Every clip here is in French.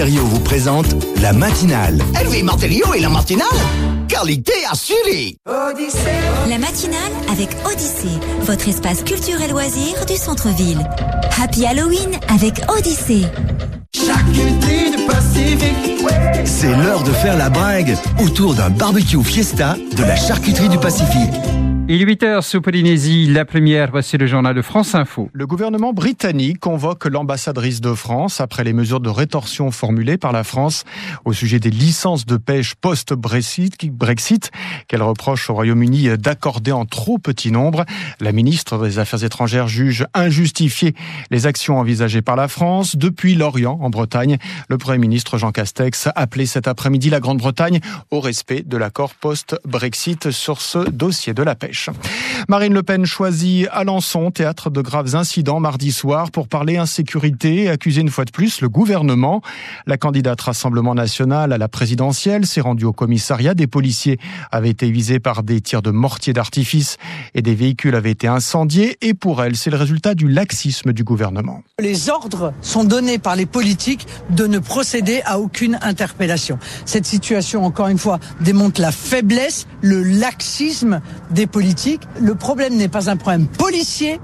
Vous présente la matinale. Hervé Martelio et la matinale Qualité assurée La matinale avec Odyssée, votre espace culturel loisir du centre-ville. Happy Halloween avec Odyssée. C'est l'heure de faire la bringue autour d'un barbecue fiesta de la charcuterie du Pacifique. Il est 8h sous Polynésie, la première, voici le journal de France Info. Le gouvernement britannique convoque l'ambassadrice de France après les mesures de rétorsion formulées par la France au sujet des licences de pêche post-Brexit Brexit, qu'elle reproche au Royaume-Uni d'accorder en trop petit nombre. La ministre des Affaires étrangères juge injustifiées les actions envisagées par la France. Depuis Lorient, en Bretagne, le Premier ministre Jean Castex a appelé cet après-midi la Grande-Bretagne au respect de l'accord post-Brexit sur ce dossier de la pêche. Marine Le Pen choisit Alençon, théâtre de graves incidents mardi soir pour parler insécurité et accuser une fois de plus le gouvernement. La candidate Rassemblement National à la présidentielle s'est rendue au commissariat. Des policiers avaient été visés par des tirs de mortier d'artifice et des véhicules avaient été incendiés. Et pour elle, c'est le résultat du laxisme du gouvernement. Les ordres sont donnés par les politiques de ne procéder à aucune interpellation. Cette situation, encore une fois, démontre la faiblesse, le laxisme des politiques. Le problème n'est pas un problème policier,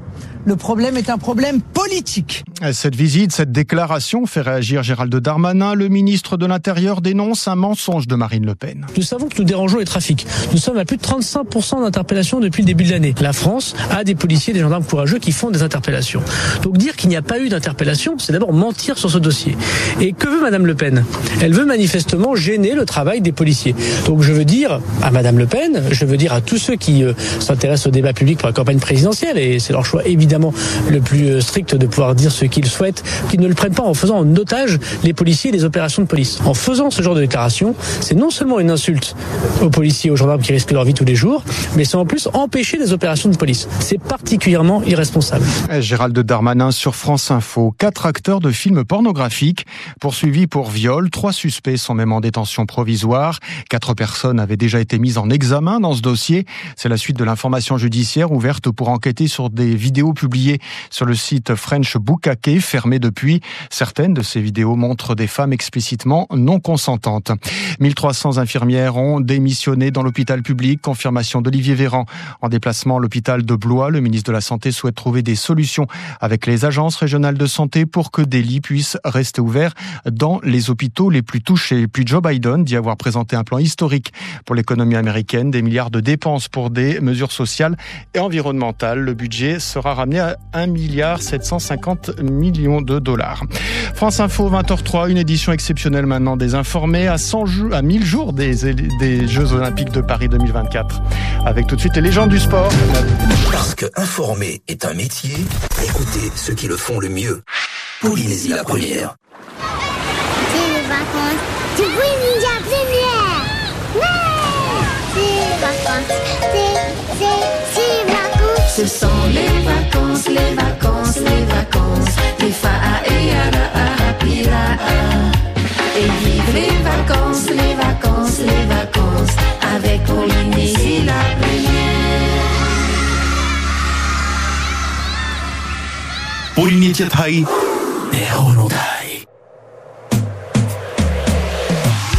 le problème est un problème politique. Cette visite, cette déclaration fait réagir Gérald Darmanin. Le ministre de l'Intérieur dénonce un mensonge de Marine Le Pen. Nous savons que nous dérangeons les trafics. Nous sommes à plus de 35% d'interpellations depuis le début de l'année. La France a des policiers, des gendarmes courageux qui font des interpellations. Donc dire qu'il n'y a pas eu d'interpellation, c'est d'abord mentir sur ce dossier. Et que veut Madame Le Pen? Elle veut manifestement gêner le travail des policiers. Donc je veux dire à Madame Le Pen, je veux dire à tous ceux qui euh, s'intéressent au débat public pour la campagne présidentielle, et c'est leur choix évidemment le plus euh, strict de pouvoir dire ce qu'ils souhaitent, qu'ils ne le prennent pas en faisant en otage les policiers et les opérations de police. En faisant ce genre de déclaration, c'est non seulement une insulte aux policiers et aux gendarmes qui risquent leur vie tous les jours, mais c'est en plus empêcher les opérations de police. C'est particulièrement irresponsable. Gérald Darmanin sur France Info. Quatre acteurs de films pornographiques poursuivis pour viol. Trois suspects sont même en détention provisoire. Quatre personnes avaient déjà été mises en examen dans ce dossier. C'est la suite de l'information judiciaire ouverte pour enquêter sur des vidéos publiées sur le site French Bukake, fermé depuis. Certaines de ces vidéos montrent des femmes explicitement non consentantes. 1300 infirmières ont démissionné dans l'hôpital public. Confirmation d'Olivier Véran en déplacement à l'hôpital de Blois. Le ministre de la Santé souhaite trouver des solutions avec les agences régionales de santé pour que des lits puissent rester ouverts dans les hôpitaux les plus touchés. Puis Joe Biden dit avoir présenté un plan historique pour l'économie américaine, des milliards de dépenses pour des mesures sociales et environnementales. Le budget sera ramené à 1 milliard 750 millions de dollars. France Info 20h03, une édition exceptionnelle maintenant des informés à 100 jours, à 1000 jours des, des Jeux Olympiques de Paris 2024. Avec tout de suite les légendes du sport. Parce que informer est un métier, écoutez ceux qui le font le mieux. Polynésie la première. C'est les vacances du Ninja Première. Ouais C'est les vacances, Ce sont les vacances, les vacances, les vacances. Les fa'a et yara pira. Et vive les vacances, les vacances, les vacances. Avec Polynésie la première.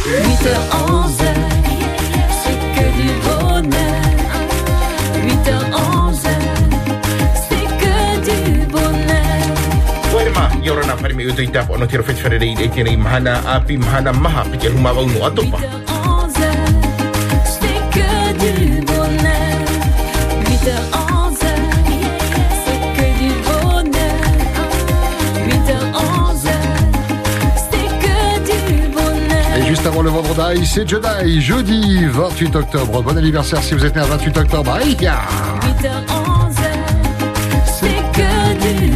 8h11, Me tapo rei e tira i mahana api mahana maha pike luma wau no atopa. 8h11, c'est que du bonheur. 8h11, c'est que du bonheur. 8h11, c'est que du bonheur. Et juste avant le vendredi, c'est Jedi, jeudi 28 octobre. Bon anniversaire si vous êtes né un 28 octobre. 8h11, c'est que du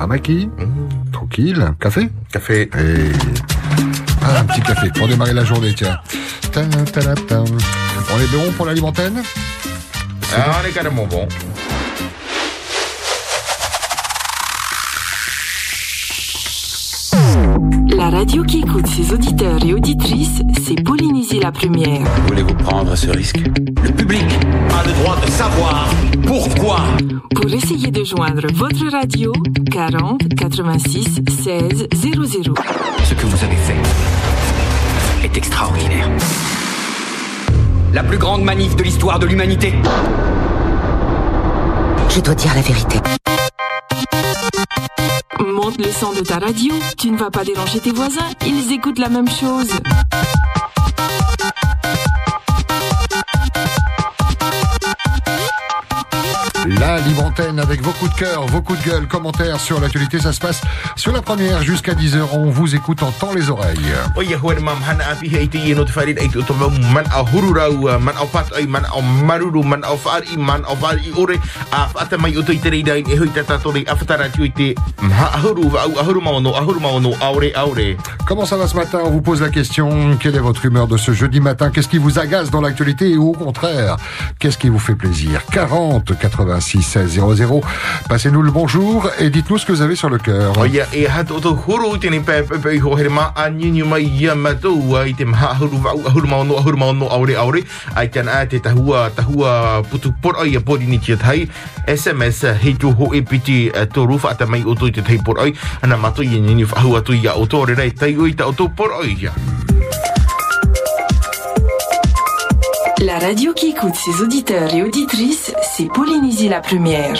Un maquis Tranquille. Café Café. Et... Ah, un petit café pour démarrer la journée, tiens. Ta ta ta ta. On est bon pour l'alimentaire Ah, on est carrément bon. La radio qui écoute ses auditeurs et auditrices, c'est Polynésie la première. Voulez-vous prendre ce risque? Le public a le droit de savoir pourquoi. Pour essayer de joindre votre radio, 40 86 16 00. Ce que vous avez fait est extraordinaire. La plus grande manif de l'histoire de l'humanité. Je dois dire la vérité. Monte le son de ta radio, tu ne vas pas déranger tes voisins, ils écoutent la même chose. La libre antenne avec vos coups de cœur, vos coups de gueule, commentaires sur l'actualité. Ça se passe sur la première jusqu'à 10h. On vous écoute en temps les oreilles. Comment ça va ce matin? On vous pose la question. Quelle est votre humeur de ce jeudi matin? Qu'est-ce qui vous agace dans l'actualité? Et au contraire Qu'est-ce qui vous fait plaisir? 40 86 16 00. Passez-nous le bonjour et dites-nous ce que vous avez sur le cœur. E e uh. La radio qui écoute ses auditeurs et auditrices, c'est Polynésie la première.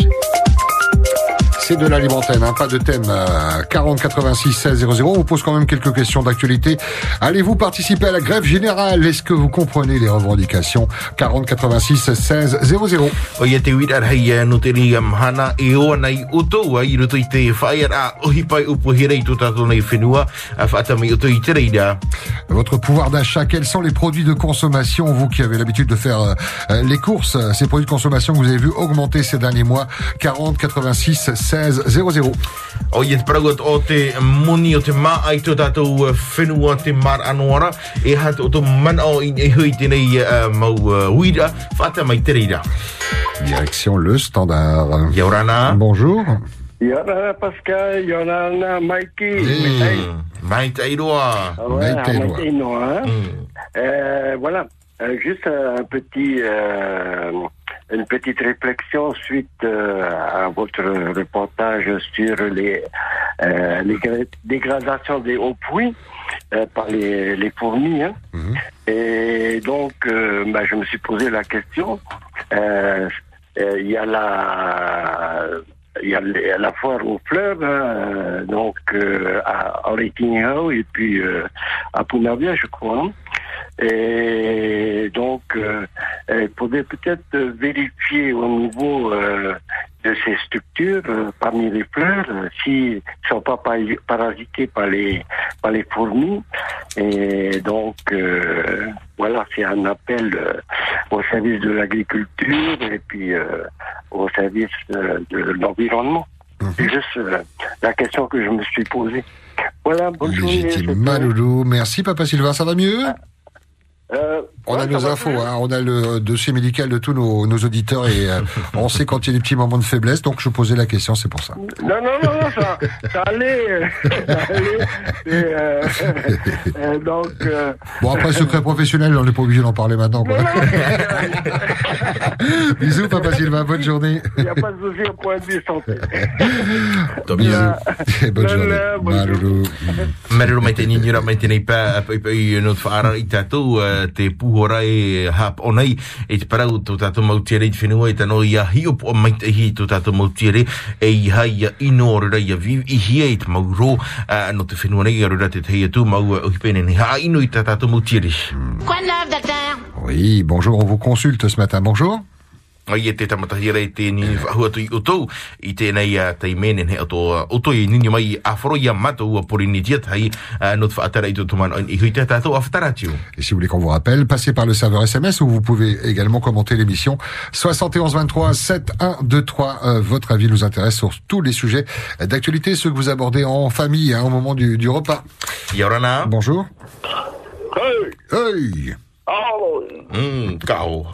C'est de la libre antenne, hein, pas de thème. euh, 40 86 16 00. On vous pose quand même quelques questions d'actualité. Allez-vous participer à la grève générale? Est-ce que vous comprenez les revendications? 40 86 16 00. O ia te wira hei uh, no te ringa mhana e oa nei utou a i roto i te whaia a ohi pai upo here i tō tātou nei whenua a whaata mai utou i te reira. Votre pouvoir d'achat, quels sont les produits de consommation, vous qui avez l'habitude de faire euh, euh, les courses, euh, ces produits de consommation que vous avez vu augmenter ces derniers mois? 40 86 16 00. O ia te paragot o te moni o te mā ai tō tātou uh, whenua te mar anuara e hat o tō mana o i e hui tēnei uh, mau uh, wira whaata mai te reira. Direction le standard. Yorana. Bonjour. Yorana Pascal, Yorana Mikey. Mm. Mai te iroa. Ah à Maïté-Noir. Euh, voilà, Euh, juste un petit, euh, une petite réflexion suite euh, à votre reportage sur les, euh, les dégradations des hauts puits euh, par les, les fourmis. hein. Et donc, bah, je me suis posé la question. Il y a la il y a la foire aux fleurs, hein, donc à Orikinghau et puis à Punavia, je crois. hein. Et donc, euh, il faudrait peut-être vérifier au niveau euh, de ces structures, euh, parmi les fleurs, euh, s'ils ne sont pas parasités par les, par les fourmis. Et donc, voilà, c'est un appel au service de l'agriculture et puis au service de l'environnement. C'est juste la question que je me suis posée. Voilà, bonne journée. Légitime Maloulou. Merci Papa Sylvain, ça va mieux? Euh, On a ouais, nos ça va infos, hein, on a le dossier médical de tous nos, nos auditeurs et euh, on sait quand il y a des petits moments de faiblesse, donc je posais la question, c'est pour ça. Non, non, non, non, ça, ça allait. ça allait. Et, euh, donc, euh, Bon, après, secret professionnel, on n'est pas obligé d'en parler maintenant. Quoi. Bisous Papa Sylvain, bonne journée. il n'y a pas de souci au point de vue santé. Bisous. Bonne journée. Maloulou. Merero mai te ninyura mai tēnei pā pai pai no te whaara i tātou uh, te puhora e hap o nei e te parau tō tātou mautiere i te whenua e tano i a hio po mai te hi tō tātou mautiere e i hai a ino rira i a viu i hia i te mauro uh, no te whenua nei a rira te te tu mau uh, o hipene ni ha ino i tā tātou mautiere. Quoi de neuf, docteur Oui, bonjour, on vous consulte ce matin. Bonjour. Ai e te tamatahira te nini whahuatu i utou i tēnei tei mene he ato utou i nini mai a wharo i a matou a pori ni tia tai no te whaatara i tō tuman i hui te tātou a whataratiu. Et si vous voulez qu'on vous rappelle, passez par le serveur SMS où vous pouvez également commenter l'émission 71 23 7 1 2 3. Euh, votre avis nous intéresse sur tous les sujets d'actualité, ceux que vous abordez en famille hein, au moment du, du repas. Yorana? Bonjour. Hey! Hey! Oh! Mm, kao.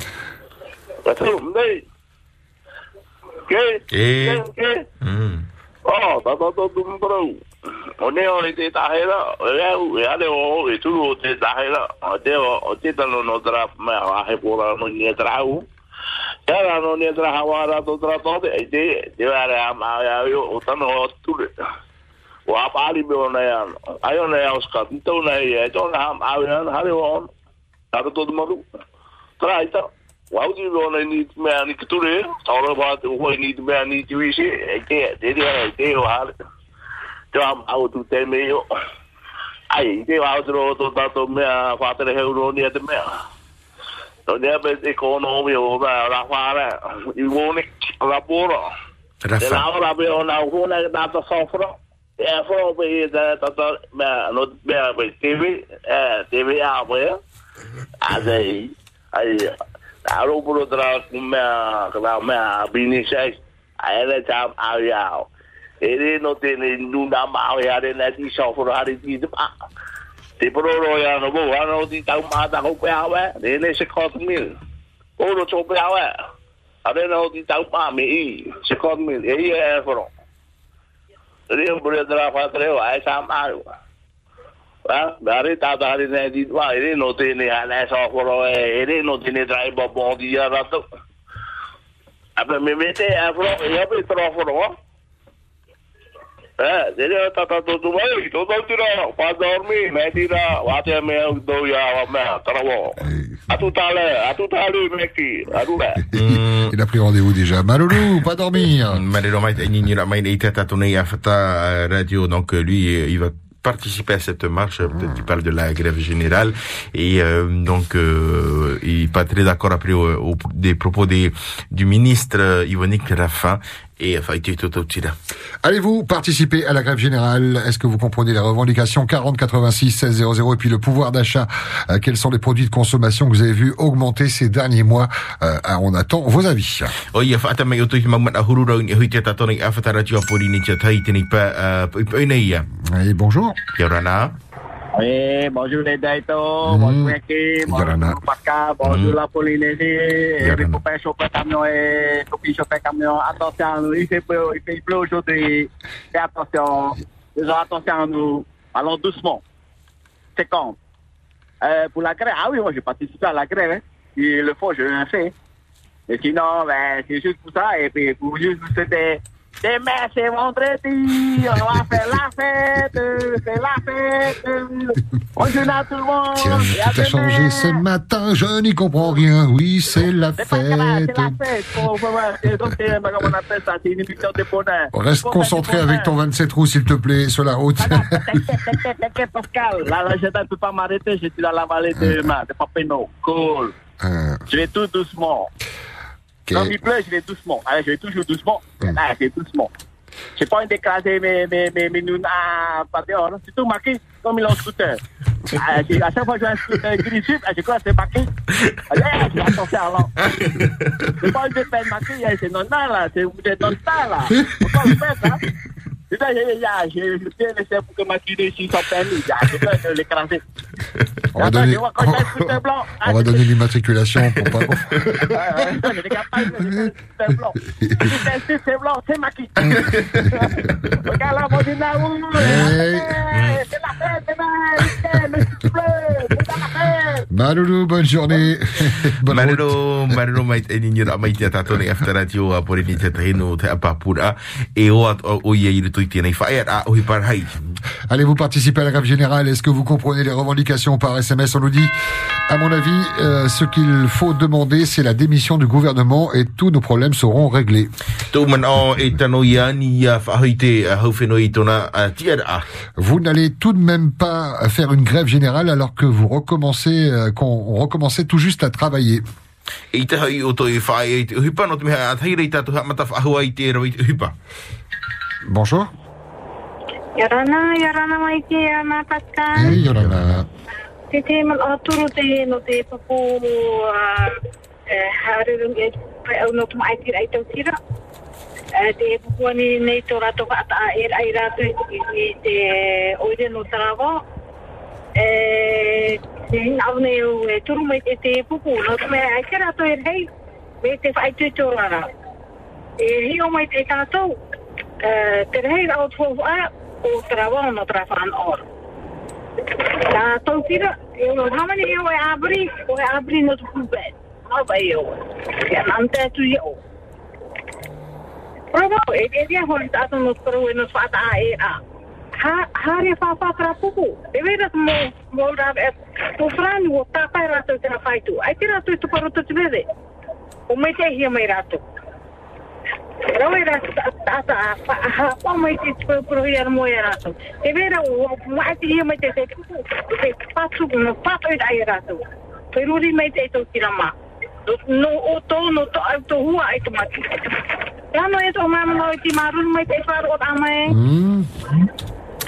Dato, nei! Ke? E. Ke? Mm. Oh, dato, dato, bro. O ne o te tahera, o e au, e ale o, e turu o te tahera, o te o, o te tano no tra, me a he pora no ni tra au. Te ara no ni tra hawa ra to tra to te, e te, te ara a. O a on, hare to maru. Tra ita, Wau di lo na ni me ani kiture, ora ba te ho ni me ani tu isi, e te te te te o hale. Te am au tu te me yo. Ai, te wa o to ta to me a fa te he ro ni te me. To ne be e ko no me o ba la fa ra. I wo ni la poro. Te la ora be ona ho na da to sofro. E fo be da ta ta me no be be TV, eh TV a be. A dei ai aro puro tra mea kala mea bini sai aere tam awiao ere no te ne nuna ma ya re na ti so for hari ti de pa te pro ro ya no bo ano ti tau ma ta ko pe awe ne ne se ko mil. O ro cho pe awe are no ti tau pa me i se ko mil. E e foro re puro tra fa tre wa sa ma Well, dari ta dari ne di wa ere no te ne ala so foro e ere no te ne drai bo bo di ya rato. Apa me mete afro ya pe tro foro. Eh, dere ta ta to tu mai to to tira pa dormi me tira wa te me do ya wa me tra wo. Atu tale, atu tale me ki, atu le. Il a pris rendez-vous déjà. Maloulou, pas dormir. Ni ni tata tone a fata radio donc euh, lui euh, il va participer à cette marche, peut-être tu parles de la grève générale, et euh, donc euh, il n'est pas très d'accord après au, au- des propos des, du ministre euh, Yvonique Raffin, et enfin. Allez-vous participer à la grève générale? Est-ce que vous comprenez les revendications? 40 86 16 00 et puis le pouvoir d'achat euh, Quels sont les produits de consommation que vous avez vu augmenter ces derniers mois? Euh, On attend vos avis. Uh. Et bonjour. Eh, bonjour les Daito, bonjour Eki, bonjour Pascal, bonjour la Polynésie, et les copains chauffeurs camions et copines chauffeurs camions. Attention, il fait il fait bleu aujourd'hui. Fais attention. Déjà, attention à nous. Allons doucement. C'est quand? Euh, Pour la grève, ah oui, moi j'ai participé à la grève. Hein. Le faut, je l'ai fait. Mais sinon, ben, c'est juste pour ça. Et puis, pour juste vous souhaiter demain, c'est vendredi. On va faire la fête. C'est la fête. Bonjour à tout le monde. Tiens, tout a changé ce matin, je n'y comprends rien. Oui, c'est la fête. c'est la fête. Comment on. Reste concentré avec ton 27 roues, s'il te plaît, sur la route. T'inquiète, Pascal. Là, je ne peux pas m'arrêter. Je suis dans la vallée de, ma- de Papeno. Cool. Euh, Je vais tout doucement. Quand il pleut, je vais doucement. Allez, je vais toujours doucement. Là, je vais doucement. Je n'ai pas envie d'écraser mes, mes, mes, mes nounas par dehors. hein. C'est tout marqué comme il est en scooter. Ah, j'ai- à chaque fois que je vois un scooter gris ah, je crois que c'est marqué. Allez, je vais attention alors. Je n'ai pas envie de faire marqué, eh, c'est nonna là, c'est nonna là. Pourquoi vous faites ça Putain, j'ai j'ai- bien laissé pour que ma ici sans permis. Ah, J'ai peur de l'écraser. on va donner. Ah, on va je- donner l'immatriculation pour pas. c'est blanc. C'est maquis. Regarde là, mon dinaou. C'est la fête. C'est la fête. Maloulou, bonne journée. bonne route. Marero, marero mai e ni ra mai te tatona i awhata radio pori ni te apapura, e o o ia Allez-vous participer à la grève générale Est-ce que vous comprenez les revendications par SMS On nous dit, à mon avis, euh, ce qu'il faut demander, c'est la démission du gouvernement et tous nos problèmes seront réglés. Vous n'allez tout de même pas faire une grève générale alors que vous recommencez, euh, qu'on recommençait tout juste à travailler. Bonjour. Yorana, Yorana mai te ana Pascal. Hey, Yorana. Te te man aturu te no te papu uh, eh, harurung e pai au no tu mai tira i tau tira. Eh, te papu ni nei tō rato ka ata e ai rato i i te oire no tarawa. Eh, te au nei u e turu mai te te pupu no tu mai ai te rato e rei. Me te whai tui tō rara. E hi o mai te tātou. Eh, te rei au tō a o trawa no tra fan or. Ta tau tira, e o hamani e o e abri, o e abri no tu kubet. Mau ba e o. Ia nante tu i o. Provo, e e dia hoi tato no toro e no fata a e a. Ha, ha re fa fa tra pupu. E vera mo, mo ra e, to frani o tapai rato tira faitu. Ai tira tu tu paroto te vede. O mai te hia mai rato. Rau era tata ha pa mai te tu pro ia mo ia rato. E vera o mai te hia mai te te pupu. Te patu no patu i ai rato? Peruri mai te to tira ma. No o to no to au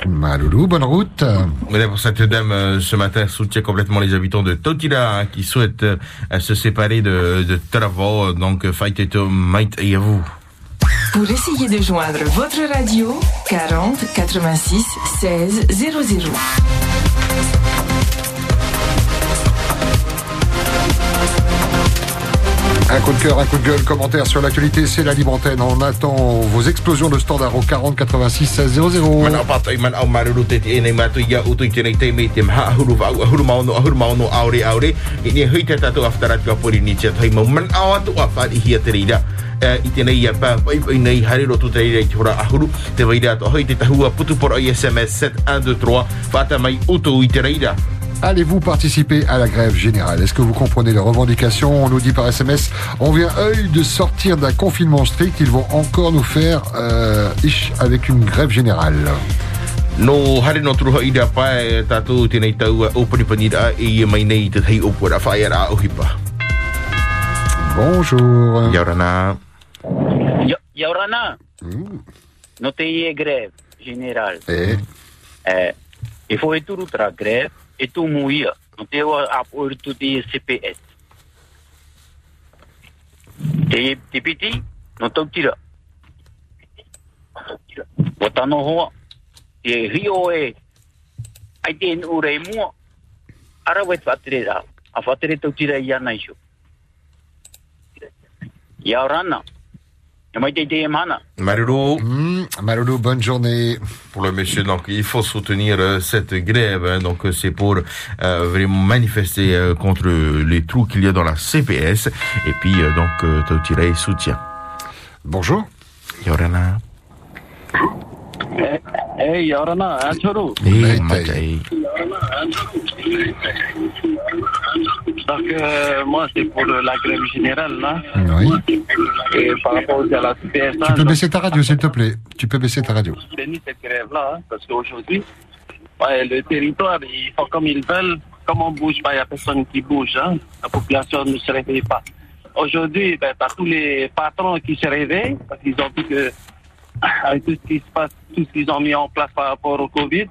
Maloulou, bonne route. Voilà pour cette dame euh, ce matin soutient complètement les habitants de Totila hein, qui souhaitent euh, se séparer de, de Travo. Donc, fight et might et vous. Pour essayer de joindre votre radio, 40 86 16 00. Un coup de cœur, un coup de gueule, commentaire sur l'actualité, c'est la libre antenne. On attend vos explosions de standard au 40 86 16 00. Mana patay man au maruru te te nei matu ia utu i tenei te me te maha ahuru vau ahuru maono ahuru maono aure aure i ne hui te tatu aftarat ka pori ni te tai mau man au atu a whari hia te reira i tenei ia pa pai pai nei hari rotu te reira i te hora ahuru te veira ato hoi te tahua putu poro i SMS 7123 whata mai utu i te reira Allez-vous participer à la grève générale? Est-ce que vous comprenez les revendications? On nous dit par SMS, on vient œil de sortir d'un confinement strict, ils vont encore nous faire euh, ish avec une grève générale. No hari no truha i rea pae tātou tēnei tau o panipani ra e ia mai nei te tei opu ra whaia ra o hipa. Bonjour. Yaurana. Yaurana. No te ie greve general. Eh. Eh, e foi turu tra greve e tu muia. No te o apoio tu de CPS. Te te piti no tau tira. O tano hoa. Te rio e ai te ure mua. Ara wet fatere ra. A fatere tau tira i ana iso. Yaurana. E mai te Maruru. Maruru, bonne journée. Pour le monsieur, donc il faut soutenir euh, cette grève. hein. donc euh, c'est pour euh, vraiment manifester euh, contre les trous qu'il y a dans la CPS. Et puis euh, donc euh, Tautire soutient. Bonjour. Yorana. Eh, Yaurana, Anchoru. Eh, Matai. Donc, euh, moi, c'est pour la grève générale, là. Oui. Et par rapport aussi à la CPS, Tu peux baisser ta radio, s'il te plaît. Tu peux baisser ta radio. béni cette grève-là, hein, parce qu'aujourd'hui, ouais, le territoire, ils font comme ils veulent. Comme on bouge pas, il n'y a personne qui bouge. Hein. La population ne se réveille pas. Aujourd'hui, ben, tu as tous les patrons qui se réveillent, parce qu'ils ont vu que, avec tout ce qui se passe, tout ce qu'ils ont mis en place par rapport au Covid,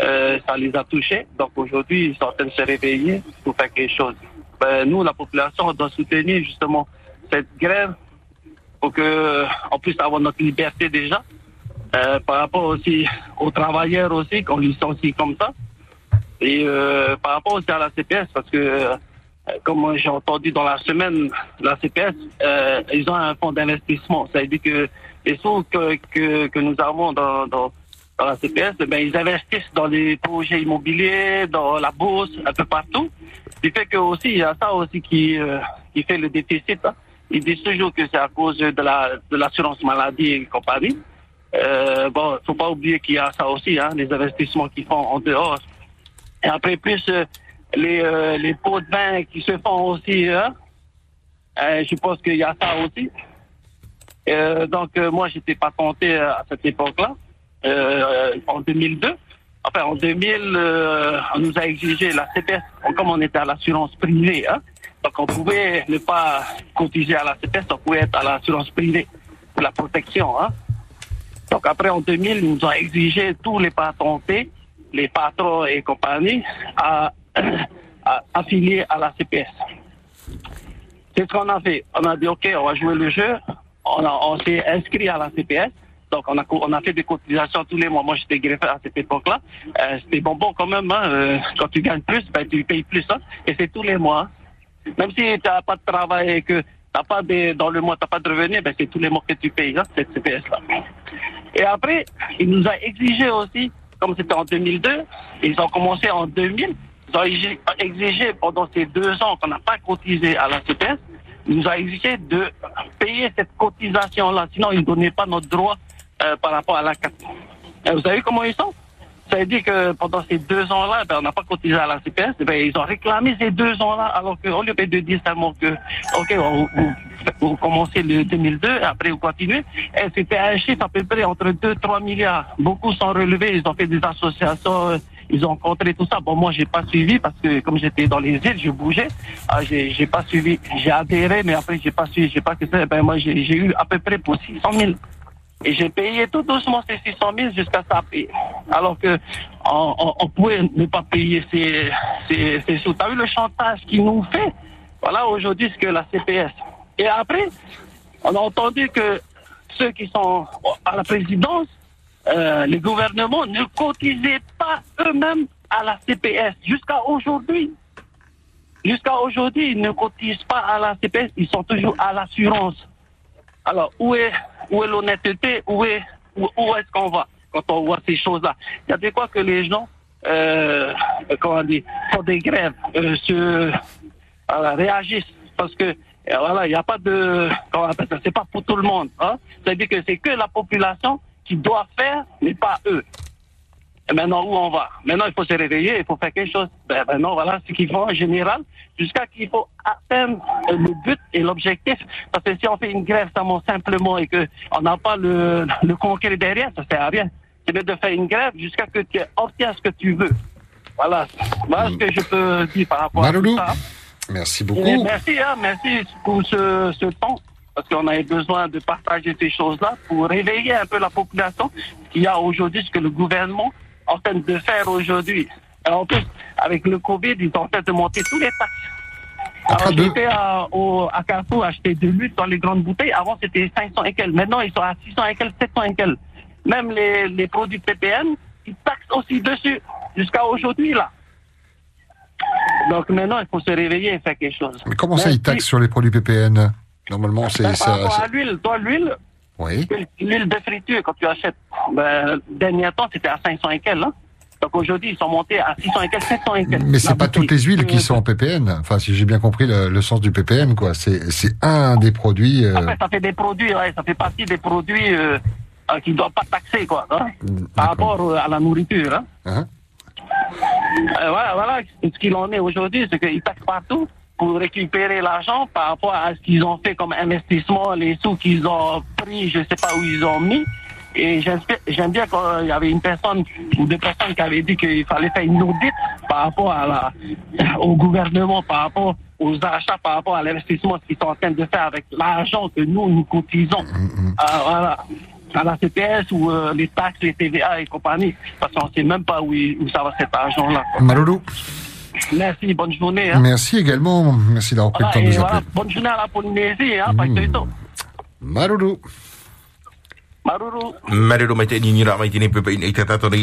euh, ça les a touchés. Donc aujourd'hui, ils sont en train de se réveiller pour faire quelque chose. Ben, nous, la population, on doit soutenir justement cette grève pour que, en plus, avoir notre liberté déjà. Euh, par rapport aussi aux travailleurs aussi, qu'on licencie comme ça. Et euh, par rapport aussi à la CPS, parce que, euh, comme j'ai entendu dans la semaine, la CPS, euh, ils ont un fonds d'investissement. Ça veut dire que les sous que, que, nous avons dans, dans, dans la CPS, eh ben, ils investissent dans les projets immobiliers, dans la bourse, un peu partout. Qui fait que aussi, il y a ça aussi qui, euh, qui fait le déficit. hein. Ils disent toujours que c'est à cause de la de l'assurance maladie et compagnie. Euh, bon, faut pas oublier qu'il y a ça aussi, hein, les investissements qu'ils font en dehors. Et après, plus euh, les, euh, les pots de vin qui se font aussi, hein, euh, je pense qu'il y a ça aussi. Euh, donc, moi, j'étais pas tenté euh, à cette époque-là, en 2002. Enfin, en 2000, euh, on nous a exigé la CPS, comme on était à l'assurance privée, hein, donc on pouvait ne pas cotiser à la CPS, on pouvait être à l'assurance privée pour la protection. Hein. Donc après, en 2000, ils nous ont exigé tous les patentés, les patrons et compagnie, à, à affilier à la CPS. C'est ce qu'on a fait. On a dit, OK, on va jouer le jeu. On, s'est inscrit à la CPS. Donc, on a, fait des cotisations tous les mois. Moi, j'étais greffé à cette époque-là. Euh, C'était bonbon quand même. Hein. Euh, quand tu gagnes plus, ben, tu payes plus. Hein. Et c'est tous les mois. Même si tu n'as pas de travail et que t'as pas de, dans le mois, tu n'as pas de revenus, ben, c'est tous les mois que tu payes, hein, cette CPS-là. Et après, il nous a exigé aussi, comme c'était en 2002, ils ont commencé en 2000, ils ont exigé- exigé pendant ces deux ans qu'on n'a pas cotisé à la CPS, ils nous a exigé de payer cette cotisation-là, sinon ils ne donnaient pas notre droit euh, par rapport à la carte. Et vous savez comment ils sont? Ça veut dire que pendant ces deux ans-là, ben, on n'a pas cotisé à la CPS. Ben, ils ont réclamé ces deux ans-là, alors qu'au lieu de dire seulement que, OK, vous, vous- vous commencez le 2002, et après vous continuez, et c'était un chiffre à peu près entre 2 3 milliards. Beaucoup sont relevés, ils ont fait des associations, euh, ils ont rencontré tout ça. Bon, moi, j'ai pas suivi parce que comme j'étais dans les îles, je bougeais. Ah, j'ai j'ai pas suivi. J'ai adhéré, mais après, j'ai pas suivi. J'ai pas que ça. Ben, moi, j'ai j'ai eu à peu près pour 600 000. Et j'ai payé tout doucement ces 600 000 jusqu'à ça. Alors que on, on- on pouvait ne pas payer ces, ces, ces sous. T'as vu le chantage qu'il nous fait? Voilà aujourd'hui ce que la CPS. Et après, on a entendu que ceux qui sont à la présidence, euh, les gouvernements ne cotisaient pas eux-mêmes à la CPS jusqu'à aujourd'hui. Jusqu'à aujourd'hui, ils ne cotisent pas à la CPS, ils sont toujours à l'assurance. Alors, où est, où est l'honnêteté Où est, où, est-ce qu'on va quand on voit ces choses-là Il y a des fois que les gens, euh, comment dire, font des grèves, euh, se, voilà, réagissent parce que euh, voilà, il n'y a pas de, comment on appelle c'est pas pour tout le monde. Hein? C'est-à-dire que c'est que la population qui doit faire, mais pas eux. Maintenant, où on va? Maintenant, il faut se réveiller, il faut faire quelque chose. Ben, maintenant, voilà ce qu'ils font en général, jusqu'à qu'il faut atteindre le but et l'objectif. Parce que si on fait une grève simplement et qu'on n'a pas le, le concret derrière, ça sert à rien. C'est mieux de faire une grève jusqu'à que tu obtiens ce que tu veux. Voilà, voilà ce que je peux dire par rapport à tout ça. merci Et beaucoup. merci, hein, merci pour ce, ce temps. Parce qu'on avait besoin de partager ces choses-là pour réveiller un peu la population qu'il y a aujourd'hui, ce que le gouvernement en train de faire aujourd'hui. En plus, avec le Covid, ils sont en train de monter tous les taxes. Alors, j'étais à, au, à Carrefour acheter de l'huile dans les grandes bouteilles. Avant, c'était 500 et quelques. Maintenant, ils sont à 600 et quelques, 700 et quelques. Même les, les produits PPM, ils taxent aussi dessus. Jusqu'à aujourd'hui, là. Donc maintenant, il faut se réveiller et faire quelque chose. Mais comment ça, ils taxent sur les produits PPN Normalement, c'est ça. par rapport ça- à l'huile, toi, l'huile, Oui. l'huile de friture, quand tu achètes, ben, dernier temps, c'était à 500 et quelques, hein. Donc aujourd'hui, ils sont montés à 600 et quelques, 700 et quelques. Mais c'est La pas toutes les huiles qui sont en PPN. Enfin, si j'ai bien compris le, le sens du PPN, quoi. C'est c'est un des produits. euh, Après, ça fait des produits, ouais, ça fait partie des produits euh, euh, qui ne doivent pas taxer, quoi, hein, par rapport euh, à la nourriture. Hein. Hein Euh, voilà, voilà ce qu'il en est aujourd'hui, c'est qu'ils taxent partout pour récupérer l'argent par rapport à ce qu'ils ont fait comme investissement, les sous qu'ils ont pris, je sais pas où ils ont mis. Et j'aime bien qu'il y avait une personne ou deux personnes qui avaient dit qu'il fallait faire une audit par rapport à la, au gouvernement, par rapport aux achats, par rapport à l'investissement qu'ils sont en train de faire avec l'argent que nous, nous cotisons à, à la CPS ou euh, les taxes, les TVA et compagnie. Parce qu'on ne sait même pas où, où ça va cet argent-là. Maloulou, Merci, bonne journée. Hein. merci également. Merci d'avoir pris Voilà, le temps de nous voilà, appeler. bonne journée à la Polynésie, hein, pas que tout. Maruru.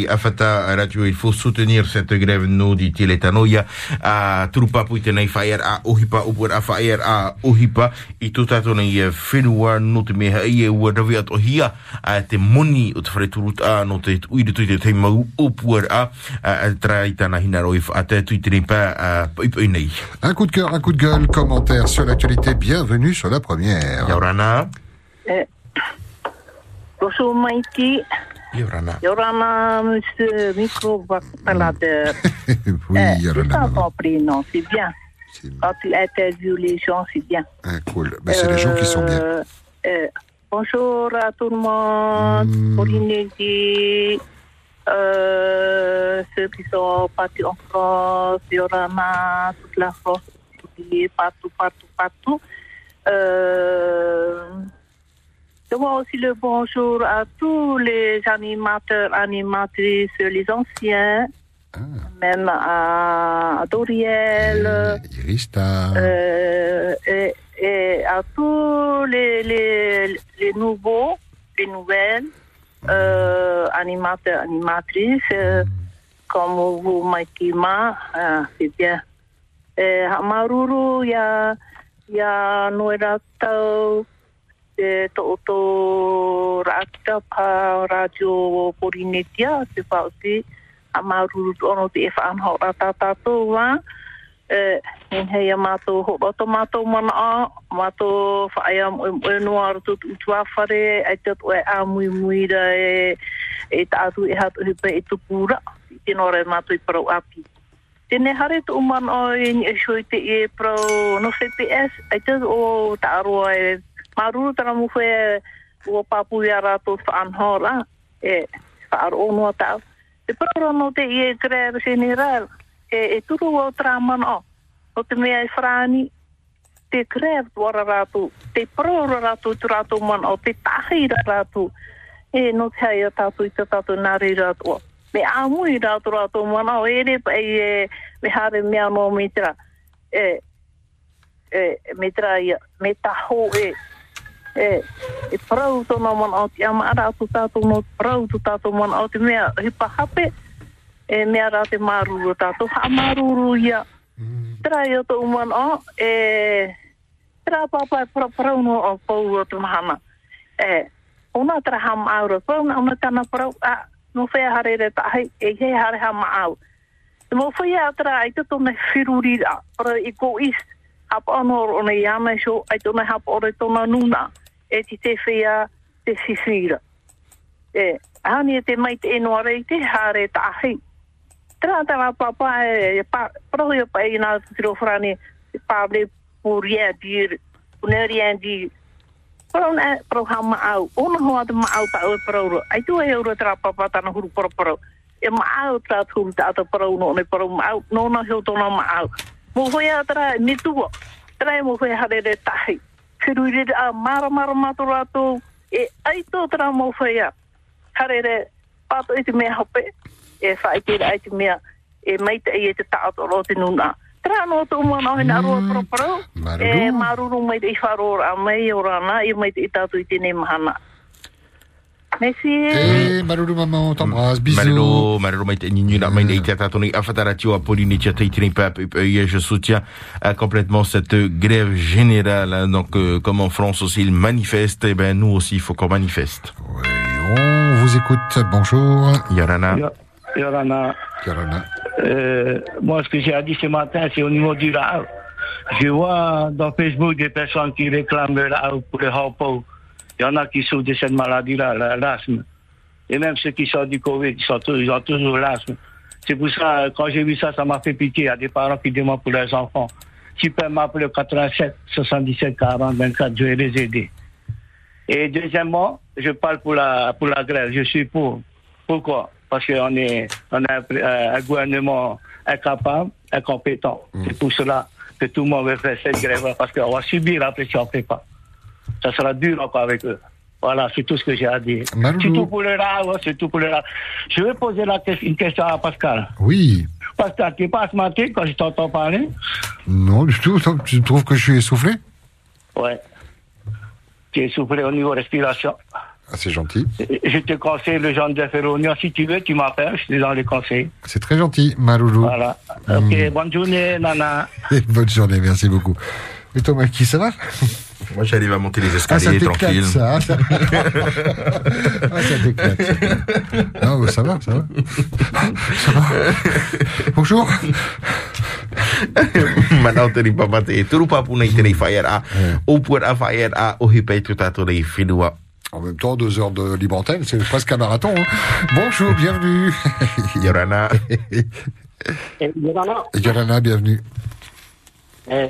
Afata radio il faut soutenir cette grève no di tele tanoia a trupa pu te nei fire a ohipa upur a fire a ohipa i tu tato nei whenua no te meha i e ua rawi at ohia a te moni o te whare turut a no te uiru tui te te mau upur a a tra i tana hina roi a te tui te nei pa a pai pai nei Un coup de cœur, un coup de gueule, commentaire sur l'actualité. Bienvenue sur la première. Yaurana. Bonjour Mikey. Yaurana. Yorana, monsieur micro-ventilateur. Oui, Eh, pas maman. compris, non, c'est bien. Quand tu interviews les gens, c'est bien. Ah, cool. Ben, c'est les gens qui sont bien. Euh, eh, bonjour à tout le monde, Hmm. Polynésie, euh, ceux qui sont partis en France, Yorana, toute la France, partout, partout, partout. Euh, je vois aussi le bonjour à tous les animateurs, animatrices, les anciens, même à, Doriel. Euh, et, et à tous les, les, les nouveaux, les nouvelles euh, animateurs, animatrices, euh, comme vous, Maikima, euh, c'est bien. Et à Maruru, il y a, y a te to to rata pa radio Porinetia, te pa te a maruru ono te e whaanho rata tātou wā. E, en hei a mātou ho roto mātou mana a, mātou whaai am o e noa roto utua whare, ai te to e a mui mui ra e, e tātou e hatu hipe e tupura, i tino re mātou i parau api. Tēnei hare tō uman o e ni e shoi te e pro no CPS, ai te o ta aroa e maruru tana mu whee o papu ia rātou whaanhora, e whaaro noa tau. Te pro no te i e greve se ni rar, e, e turu o traman o, o te mea e whrani, te greve wara rātou, te pro rātou tu rātou man o, te tahi rātou, e no te hai a tātou i te tātou. Me āmui rātou rātou mana o ere pa e e me hare mea no mitra. E, e mitra ia, me taho e, e, e parau tōna mana o te ama ara atu tātou no parau tu tātou mana o te mea hipa hape, e mea rā te maruru tātou, ha maruru ia. Tera i o tō umana o, e, tera papa e para parau no o pau o te mahana. E, ona tera ham aura, pau na ona tana parau, a, no whea hare re tahi, e he hare ha maau. Te mo whea atra ai te tōna whiruri a, para i ko is, hapa ono o nei ana so, ai tōna hapa ore tōna nuna, e ti te whia te whiwhira. E, hani e te mai te enoa rei te hare tahi. Tera tara papa e, e pa, proho o pa e nā tiro whrani, e pāble pūria rien dire, pour ne Parau na parau ha maau. Ona hoa te maau ta o parau ro. Ai tu e ura tra papa tana huru parau parau. E maau ta tūm ta ata parau no ne parau maau. No na heo tona maau. Mo hoi a tra ni mitua, Tra e mo hoi hare re tahi se a mara mara mātoro ato e aito tera mō whaia. Pato i te mea hape, e whaikera ai te mea e maita i e te tātoro o te nuna. Tra anō tō mua nō hena mm. aroa proparau, e maruru maita i wharoa a mei o rana, e maita i tātou i tēnei mahana. Merci. Et Malolo maman, on t'embrasse, bisous. Itini pap et je soutiens euh, complètement cette grève générale hein. donc euh, comme en France aussi ils manifestent et ben nous aussi il faut qu'on manifeste. On vous écoute, bonjour. Yarana. Yorana, Yarana. euh, moi, ce que j'ai dit ce matin, c'est au niveau du RAO. Je vois dans Facebook des personnes qui réclament le RAO pour les repos. Il y en a qui souffrent de cette maladie-là, la- l'asthme. Et même ceux qui sortent du Covid, ils, sont tous- ils ont toujours l'asthme. C'est pour ça, quand j'ai vu ça, ça m'a fait pitié. Il y a des parents qui demandent pour leurs enfants. Tu peux m'appeler au 87 77 40 24, je vais les aider. Et deuxièmement, je parle pour la, pour la grève. Je suis pour. Pourquoi? Parce qu'on est, on a un, euh, un gouvernement incapable, incompétent. C'est pour cela que tout le monde veut faire cette grève parce qu'on va subir après si on ne fait pas. Ça sera dur encore avec eux. Voilà, c'est tout ce que j'ai à dire. C'est tout pour le c'est tout pour le. Je vais poser la, que- une question à Pascal. Oui. Pascal, tu n'es pas asthmatique quand je t'entends parler? Non, du tout. Tu trouves que je suis essoufflé? Ouais. Tu es soufflé au niveau respiration. ah, C'est gentil. Je te conseille le genre de Ferronia. Si tu veux, tu m'appelles, je suis dans les conseils. C'est très gentil, Maloulou. Voilà. Ok, bonne journée, Nana. Bonne journée, merci beaucoup. Et toi, Mikey, ça va Moi j'arrive à monter les Ah, ça escaliers tranquille. ça. hein, ça. ah, ça t'éclate. Non, mais ça va, ça va. Ça va. Bonjour. Manau te ripa mate e turu papu nei te nei whaier a. O puer a whaier a o hipe tu tato nei whinua. En même temps, deux heures de libre antenne, c'est presque un marathon. hein. Bonjour, bienvenue. Yorana. E, Yorana, Yorana, bienvenue. e,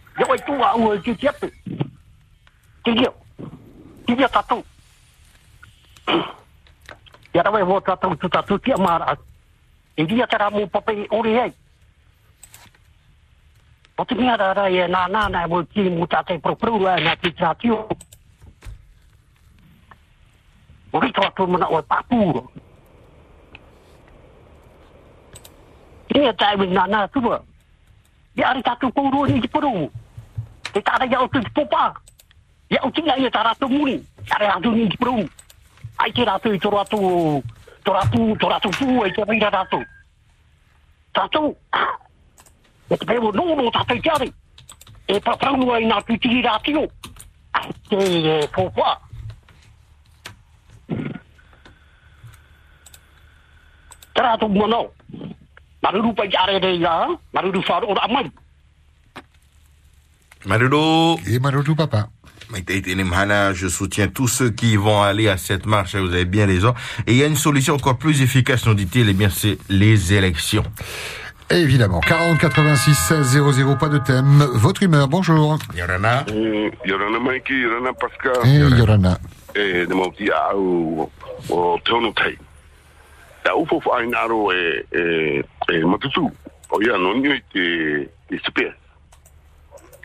tano. Ia o e tu a o ri tu ti ape. Ti rio. Ti rio tatu. Ia rawe ho tatu tu tatu ti amara. E ria tara mo papai ore ai. O te mea rara e nā nāna e mo ki mo tātai proprou e nā ki tātio. O rito atu mana o e papuro. Ia tai mi nā nā tua. Ia ari tātou kouro ni ki poru. Te tāra ia o tu ki popa. Ia o tinga ia tā rātou muni. Are atu ni ki poru. Ai te rātou i tō rātou, tō rātou, tō rātou pū e te e. E. Ai e, ora amai. Maruru. Et Maruru papa. Je soutiens tous ceux qui vont aller à cette marche, vous avez bien raison. Et il y a une solution encore plus efficace, nous dit-il, et bien c'est les élections. Évidemment, 40 86 16 00, pas de thème. Votre humeur, bonjour. Yorana. Yorana Maiki, Yorana Pascal. Eh, Yorana. E, ne mauti au o tono tai. Ta ufo fa ai naro e, e, e matutu. O ia no nio i te, te SPS.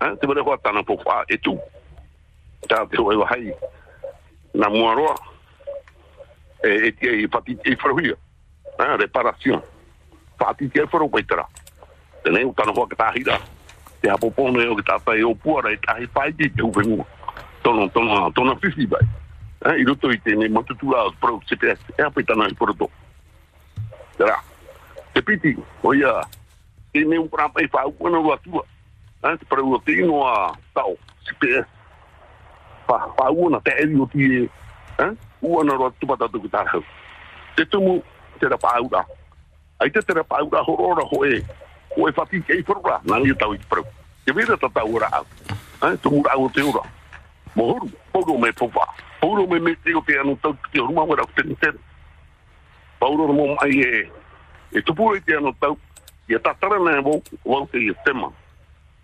ari. Ha? Te wale hoa tāna pōwha e tū. Tātou e wahai, na mua roa, e, e tia i whati e wharuhia. Ha? Reparation. Whati tia e wharu waitara. Tēnei, o tāna hoa ka tāhira. Te hapopone o ki tātai o puara e tahi whaiti te uwhenua. Tono, tono, tono whiwhi bai. Ha? I roto i tēnei matutura pro CPS. E hapai tāna i poroto. Tera. Te piti, o ia, tēnei un prapai whau ana rua tua. Ha? Te parau o te inoa tau, CPS. Pa, pa uana te eri o ti e. Ha? Uana roa tupatatu ki tāhau. Te tumu, te ra pāura. Ai te te ra pāura horora ho e. Ho e whati kei wharura. Nani e tau i te parau. Te vera ta tau ora au. Ha? Tumu rau o te ora. Mohoru, pauro me popa. Pauro me me te o te anu tau ki o ruma wera o te tere. Pauro mo mai e. E tupu e te anu tau. Ia tatara na e wau, wau te i tema. Ia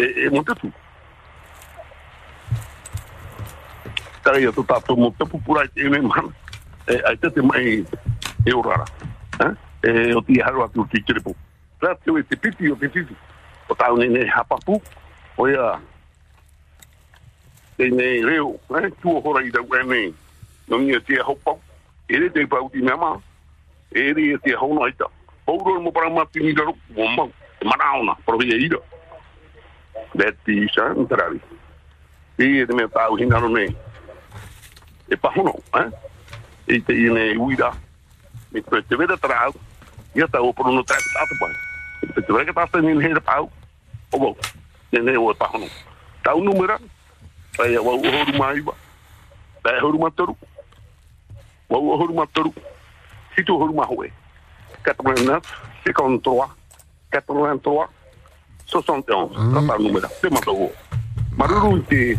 mana. E, e mo te tu. Tara ia tu tātou mo te pupura i te ene mana. E aita te mai e orara. Eh? E o ti haru atu ki kirepo. Rā teo e te piti o te piti. O tau ne ne hapapu. O ia te ne reo. Eh? Tua hora i rau e ne. No ni e te hopau. E re te pau ti mea maa. E re e te hono aita. Pauro mo para mati ni raro. Mo mau. E maraona. Provi e ira. Beti isa. Ntarari. E e te mea tau hinaro ne. E pahono. Eh? E te i ne uira. Me te te vera trau. Ia tau por no trau tatu pai. Te te vera tatu ni hera pau. O bo. Ne ne o pahono. Tau numera. Pai wa o horu mai ba. Pai horu matoru. Wa o horu matoru. Situ horu ma hoe. 89 53 83 71. Tata numera. Te matou. Maruru te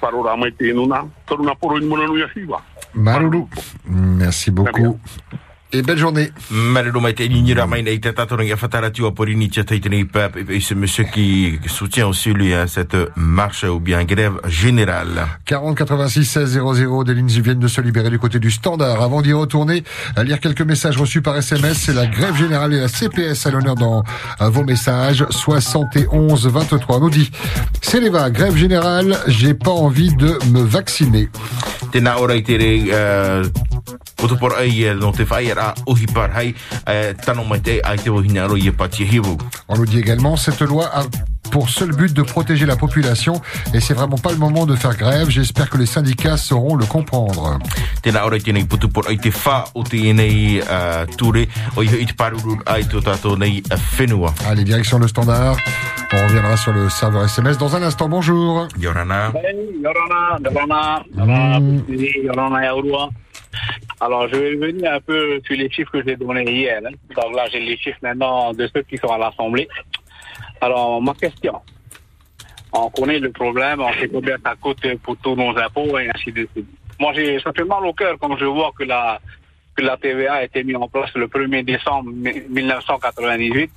parora mai te nuna. Toru na poro ni mona nu ya hiwa. Maruru. Merci beaucoup. Et belle journée. Et ce monsieur qui soutient aussi lui hein, cette marche ou bien grève générale. 40 86 16 00 des lignes viennent de se libérer du côté du standard. Avant d'y retourner, à lire quelques messages reçus par SMS, c'est la grève générale et la CPS à l'honneur dans euh, vos messages. 71 23 nous dit Seleva, grève générale, j'ai pas envie de me vacciner. Tēnā ora i tere uh, Otopor ai eh, no te whai ara ohi par hai eh, tano mai te ai te ohina ro i e pati hiru. On nous dit également cette loi a pour seul but de protéger la population et c'est vraiment pas le moment de faire grève. J'espère que les syndicats sauront le comprendre. Tēnā ora tēnei putupor ai te whā o tēnei uh, ture o i te paruru ai tō tātou nei uh, whenua. Allez, direction le standard. On reviendra sur le serveur SMS dans un instant. Bonjour. Yorana. Hey, Yorana, Yorana, Yorana, Pussy, Yorana Yaourua. Alors, je vais revenir un peu sur les chiffres que j'ai donnés hier. hein. Donc là, j'ai les chiffres maintenant de ceux qui sont à l'Assemblée. Alors, ma question. On connaît le problème, on sait combien ça coûte pour tous nos impôts et ainsi de suite. Moi, j'ai, fait mal au cœur quand je vois que la, que la TVA a été mise en place le 1er décembre 1998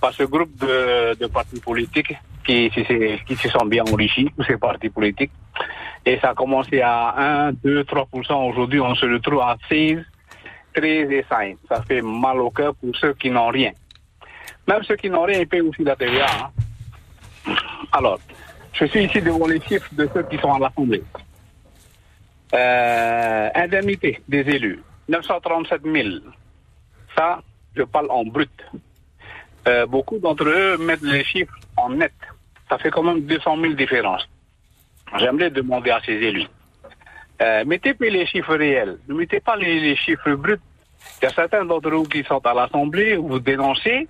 par ce groupe de, de partis politiques qui, qui, qui se sont bien enrichis, tous ces partis politiques. Et ça a commencé à 1, 2, 3%. Aujourd'hui, on se retrouve à 6, 13 et 5. Ça fait mal au cœur pour ceux qui n'ont rien. Même ceux qui n'ont rien, ils payent aussi la TVA. hein. Alors, je suis ici devant les chiffres de ceux qui sont à l'Assemblée. Euh, indemnité des élus, 937 000. Ça, je parle en brut. Euh, beaucoup d'entre eux mettent les chiffres en net. Ça fait quand même 200 000 différences. J'aimerais demander à ces élus. Euh, mettez les chiffres réels. Ne mettez pas les, chiffres bruts. Il y a certains d'entre vous qui sont à l'Assemblée, vous dénoncez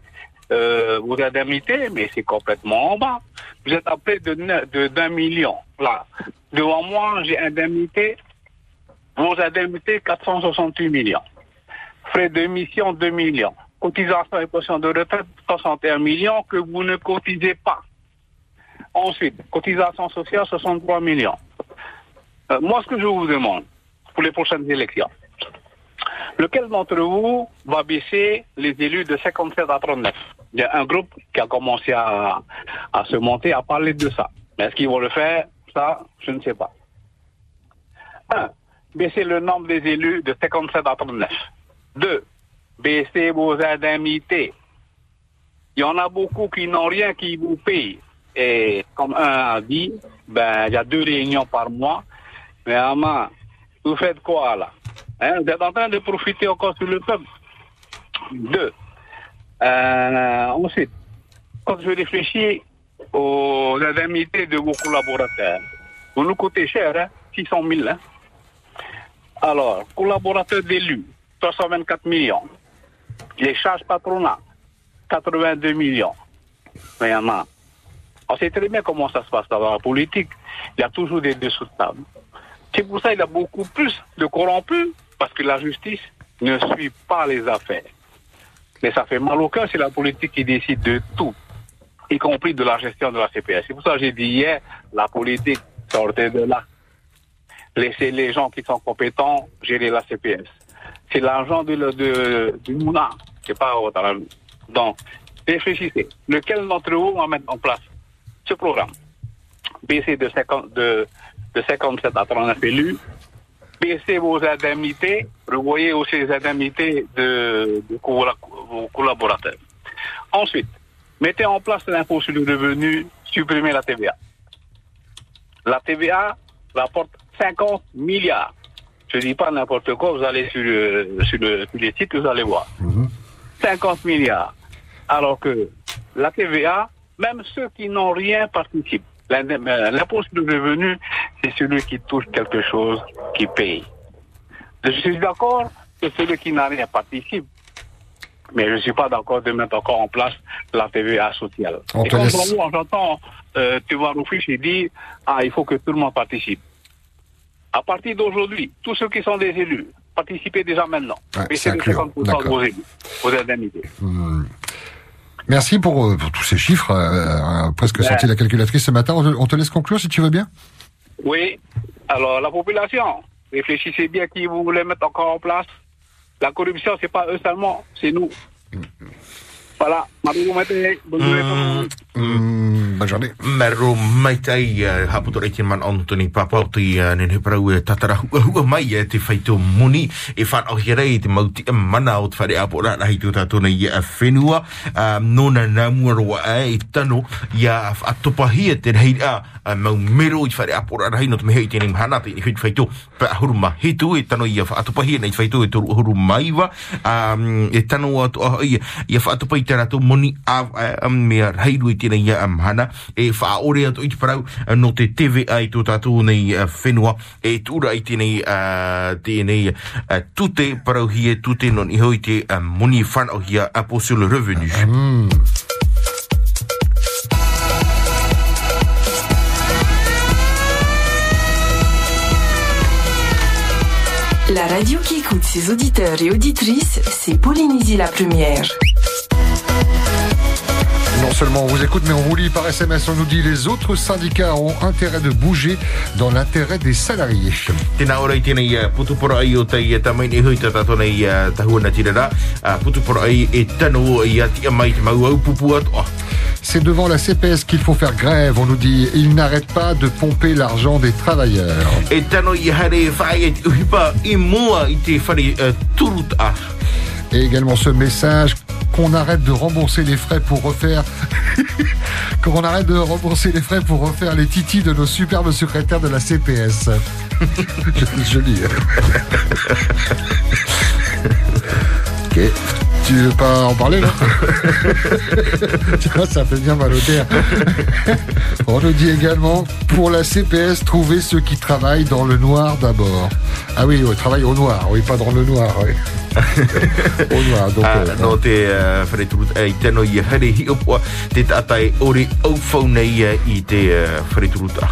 euh, vos indemnités, mais c'est complètement en bas. Vous êtes à près de- d'un million. Là. Devant moi, j'ai indemnité, vos indemnités, 468 millions. Frais de mission, 2 millions. Cotisation et pension de retraite, 61 millions que vous ne cotisez pas. Ensuite, cotisation sociale, 63 millions. Euh, moi, ce que je vous demande pour les prochaines élections, lequel d'entre vous va baisser les élus de 57 à 39 Il y a un groupe qui a commencé à, à se monter, à parler de ça. Est-ce qu'ils vont le faire? Ça, je ne sais pas. Un, baisser le nombre des élus de 57 à 39. Deux, baisser vos indemnités. Il y en a beaucoup qui n'ont rien qui vous payent. Et comme un a dit, ben, il y a deux réunions par mois. Mais Ama, vous faites quoi là? Hein, Vous êtes en train de profiter encore sur le peuple? Deux. Euh, ensuite, quand je réfléchis aux indemnités de vos collaborateurs, vous nous coûtez cher, hein, 600 000. Hein? Alors, collaborateurs d'élus, 324 millions. Les charges patronales, 82 millions. Mais il y en a. On sait très bien comment ça se passe dans la politique. Il y a toujours des dessous de table. C'est pour ça qu'il y a beaucoup plus de corrompus, parce que la justice ne suit pas les affaires. Mais ça fait mal au cœur, c'est la politique qui décide de tout, y compris de la gestion de la CPS. C'est pour ça que j'ai dit hier, la politique sortait de là. Laissez les gens qui sont compétents gérer la CPS. C'est l'argent de, du Mouna, c'est pas dans la- Donc, réfléchissez. Lequel d'entre vous va mettre en place ce programme Baisser de, 50, de, de 57 à 39 élus, baissez vos indemnités, revoyez aussi les indemnités de, de vos collaborateurs. Ensuite, mettez en place l'impôt sur le revenu, supprimez la TVA. La TVA rapporte 50 milliards. Je dis pas n'importe quoi, vous allez sur, le, sur, le, sur les sites, vous allez voir. 50 milliards. Alors que la TVA, même ceux qui n'ont rien participent. Euh, L'impôt sur le revenu, c'est celui qui touche quelque chose qui paye. Je suis d'accord que celui qui n'a rien participe. Mais je ne suis pas d'accord de mettre encore en place la TVA sociale. On Et quand laisse- j'entends- j'entends euh, tu vois il dit ah, il faut que tout le monde participe. À partir d'aujourd'hui, tous ceux qui sont des élus, participez déjà maintenant. Ouais, Baissez c'est de incluant. 50% de vos élus, vos indemnités. Hmm. Merci pour, euh, pour tous ces chiffres. euh, euh, presque Ouais. sorti la calculatrice ce matin. On te, on te laisse conclure si tu veux bien. Oui. Alors, la population, réfléchissez bien qui vous voulez mettre encore en place. La corruption, c'est pas eux seulement, c'est nous. Voilà. Marumaitai. Marumaitai. Haputore ki man Antoni Papauti. Nen he parau e tatara hua hua mai e te whaito muni. E whan o here te mauti e mana o te whare apo rana hei tūta tūna i a whenua. nōna nā muaroa e i tano i a atopahia te rei a mau mero i te whare apo rana hei no te mehei tēnei mhana te i whaito. Pa ahuru mahetu e tano i a atopahia nei whaito e tūru ahuru maiwa. E tano i a whaatopahia te rato moni a um, mea reiru i tēnei a mahana e whaore atu i te parau no te TV ai tō tātou nei whenua e tūra i tēnei tēnei tute parau hi e tute non i hoi te moni whanau hi a Apple sur le revenu. Mm. La radio qui écoute ses auditeurs et auditrices, c'est Polynésie la première. Non seulement on vous écoute, mais on vous lit par SMS. On nous dit les autres syndicats ont intérêt de bouger dans l'intérêt des salariés. Uh, e. C'est devant la CPS qu'il faut faire grève. On nous dit ils n'arrêtent pas de pomper l'argent des travailleurs. Et également ce message qu'on arrête de rembourser les frais pour refaire qu'on arrête de rembourser les frais pour refaire les titis de nos superbes secrétaires de la CPS. Joli. ok. Tu veux pas en parler là Tu vois, ça fait bien mal au terre. On nous dit également pour la CPS, trouver ceux qui travaillent dans le noir d'abord. Ah oui, ouais, travaille au noir, oui, pas dans le noir. Oui. au noir, donc. Euh, no te uh, ai i hi opua te tātai ore au i te uh, whare turut a.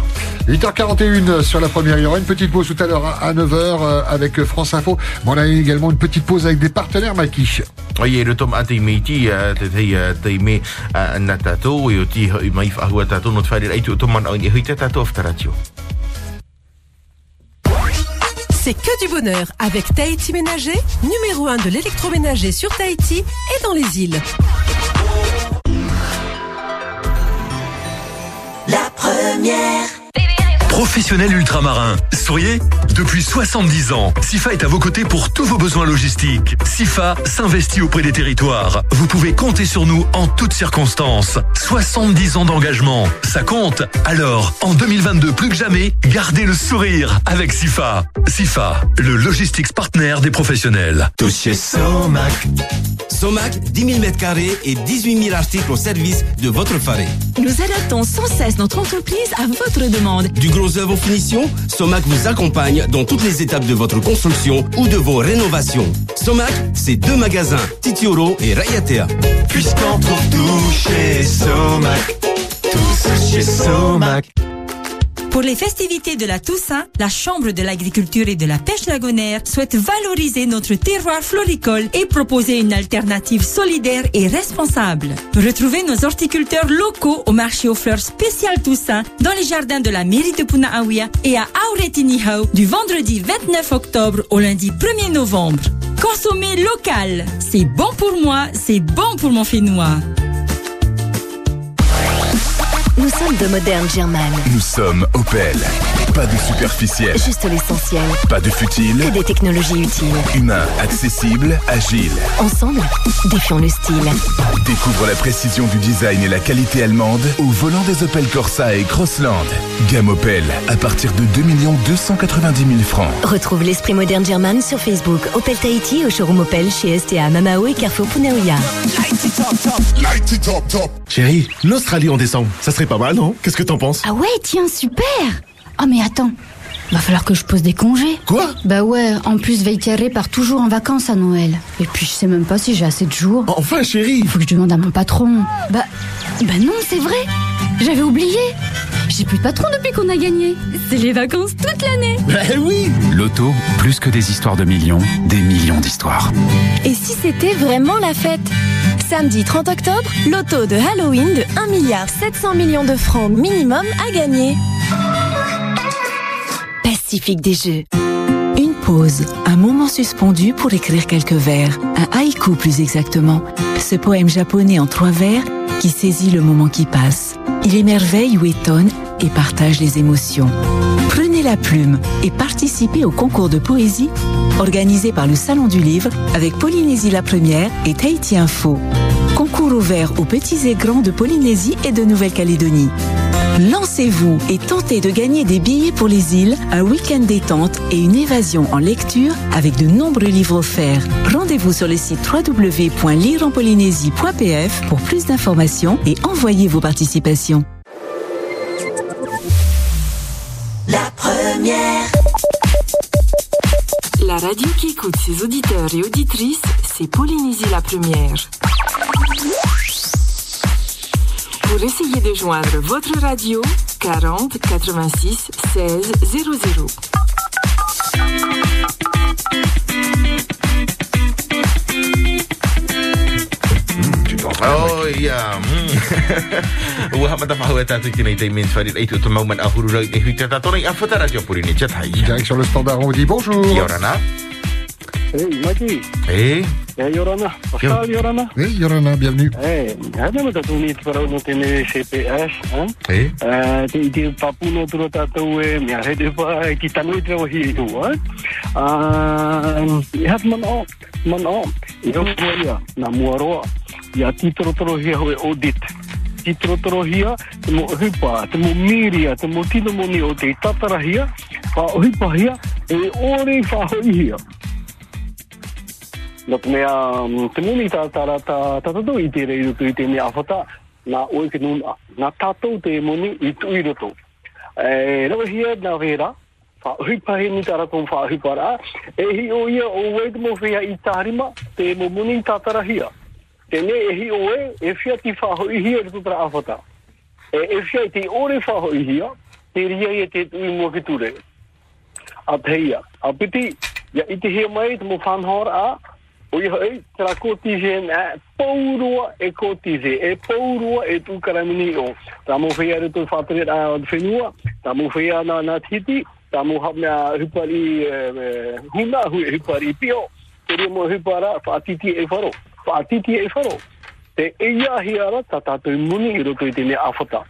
8h41 sur la première. Il y aura une petite pause tout à l'heure à 9h euh, avec France Info. On a également une petite pause avec des partenaires, Mikey. E rotom ate me ti te tei te me na tatou e o ti i mai whahua tatou no te whaere reitu o toman au ni hui te tatou aftaratio. C'est que du bonheur avec Tahiti Ménager, numéro 1 de l'électroménager sur Tahiti et dans les îles. La première. Professionnel ultramarin. Souriez Depuis 70 ans, SIFA est à vos côtés pour tous vos besoins logistiques. SIFA s'investit auprès des territoires. Vous pouvez compter sur nous en toutes circonstances. 70 ans d'engagement, ça compte. Alors, en 2022 plus que jamais, gardez le sourire avec SIFA. SIFA, le logistics partner des professionnels. Tous chez Somac. Somac, 10 000 mètres carrés et 18 000 articles au service de votre faré. Nous adaptons sans cesse notre entreprise à votre demande. Du gros œuvre aux finitions, Somac vous accompagne dans toutes les étapes de votre construction ou de vos rénovations. Somac, c'est deux magasins, Titioro et Rayatea. Puisqu'on trouve tout chez Somac. Chez Somac. Pour les festivités de la Toussaint, la Chambre de l'agriculture et de la pêche lagonaire souhaite valoriser notre terroir floricole et proposer une alternative solidaire et responsable. Retrouvez nos horticulteurs locaux au marché aux fleurs spécial Toussaint dans les jardins de la mairie de Punaawia et à Auretinihau du vendredi 29 octobre au lundi 1er novembre. Consommez local. C'est bon pour moi, c'est bon pour mon Fénois. Nous sommes de modernes German. Nous sommes Opel. Pas de superficiel. Juste l'essentiel. Pas de futile. Que des technologies utiles. Humain, accessible, agile. Ensemble, défions le style. Découvre la précision du design et la qualité allemande au volant des Opel Corsa et Crossland. Gamme Opel à partir de 2 290 000 francs. Retrouve l'esprit moderne German sur Facebook. Opel Tahiti au showroom Opel chez STA Mamao et Carrefour Punaoya. Chérie, l'Australie en décembre, ça serait pas mal, non? Qu'est-ce que t'en penses? Ah ouais, tiens, super Oh mais attends, va falloir que je pose des congés. Quoi? Bah ouais, en plus Veitiaré part toujours en vacances à Noël. Et puis je sais même pas si j'ai assez de jours. Enfin chérie Faut que je demande à mon patron. Bah, bah non, c'est vrai J'avais oublié J'ai plus de patron depuis qu'on a gagné. C'est les vacances toute l'année Bah oui Loto, plus que des histoires de millions, des millions d'histoires. Et si c'était vraiment la fête? Samedi 30 octobre, loto de Halloween de 1 milliard 700 millions de francs minimum à gagner. Des Jeux. Une pause, un moment suspendu pour écrire quelques vers, un haïku plus exactement. Ce poème japonais en trois vers qui saisit le moment qui passe. Il émerveille ou étonne et partage les émotions. Prenez la plume et participez au concours de poésie organisé par le Salon du Livre avec Polynésie la Première et Tahiti Info. Concours ouvert aux petits et grands de Polynésie et de Nouvelle-Calédonie. Lancez-vous et tentez de gagner des billets pour les îles, un week-end détente et une évasion en lecture avec de nombreux livres offerts. Rendez-vous sur le site www.lireenpolynésie.pf pour plus d'informations et envoyez vos participations. La première. La radio qui écoute ses auditeurs et auditrices, c'est Polynésie la première. Pour essayer de joindre votre radio, 40 86 16 00. Oh ya. Wah mata fa hawa tatu kina ite min farid itu tu moment ahuru rai e hita ta tonai afata radio pour une chat hai. Direction le standard, on dit bonjour. Yorana. Hey, Maki. Eh. Eh, Yorana. Pascal, Yorana. Oui, Yorana, bienvenue. Eh, ada mata tu ni para no tene CPS, hein? Eh. Eh, te te papu no tro ta tu e mi ha de pa ki tanu i tro hi tu, hein? Ah, hat man o, man o. Yo ya, na muaro. Ya titro tro hi ho audit. Titro tro hi, te mo hipa, te mo miria, te mo tino mo ni o te tatara hi, pa hipa hi, e ore fa ho hi. Nak mea, te muni tā tā tātou i te reiru tu i te mea awhata, nā oe ke nā te muni i tu i roto. E, rawa hia nā vera, wha huipa he ni huipa rā, e hi o ia o wei te mo whia i tārima, te mo muni i tātara hia. Tene e hi o e, e whia ti. E, e i te ore wha hoi hia, te ria i te tui mua ki ture. A teia, a piti, ia i te hea mai te a, o i hoi, tera kotize na paurua e kotize, e paurua e o. Whea a whenua, na na titi, hupari huna, hui hupari pio, te ria mo hupara whaatiti e wharo, whaatiti e wharo. Te eia tātou muni i roto i mea awhata.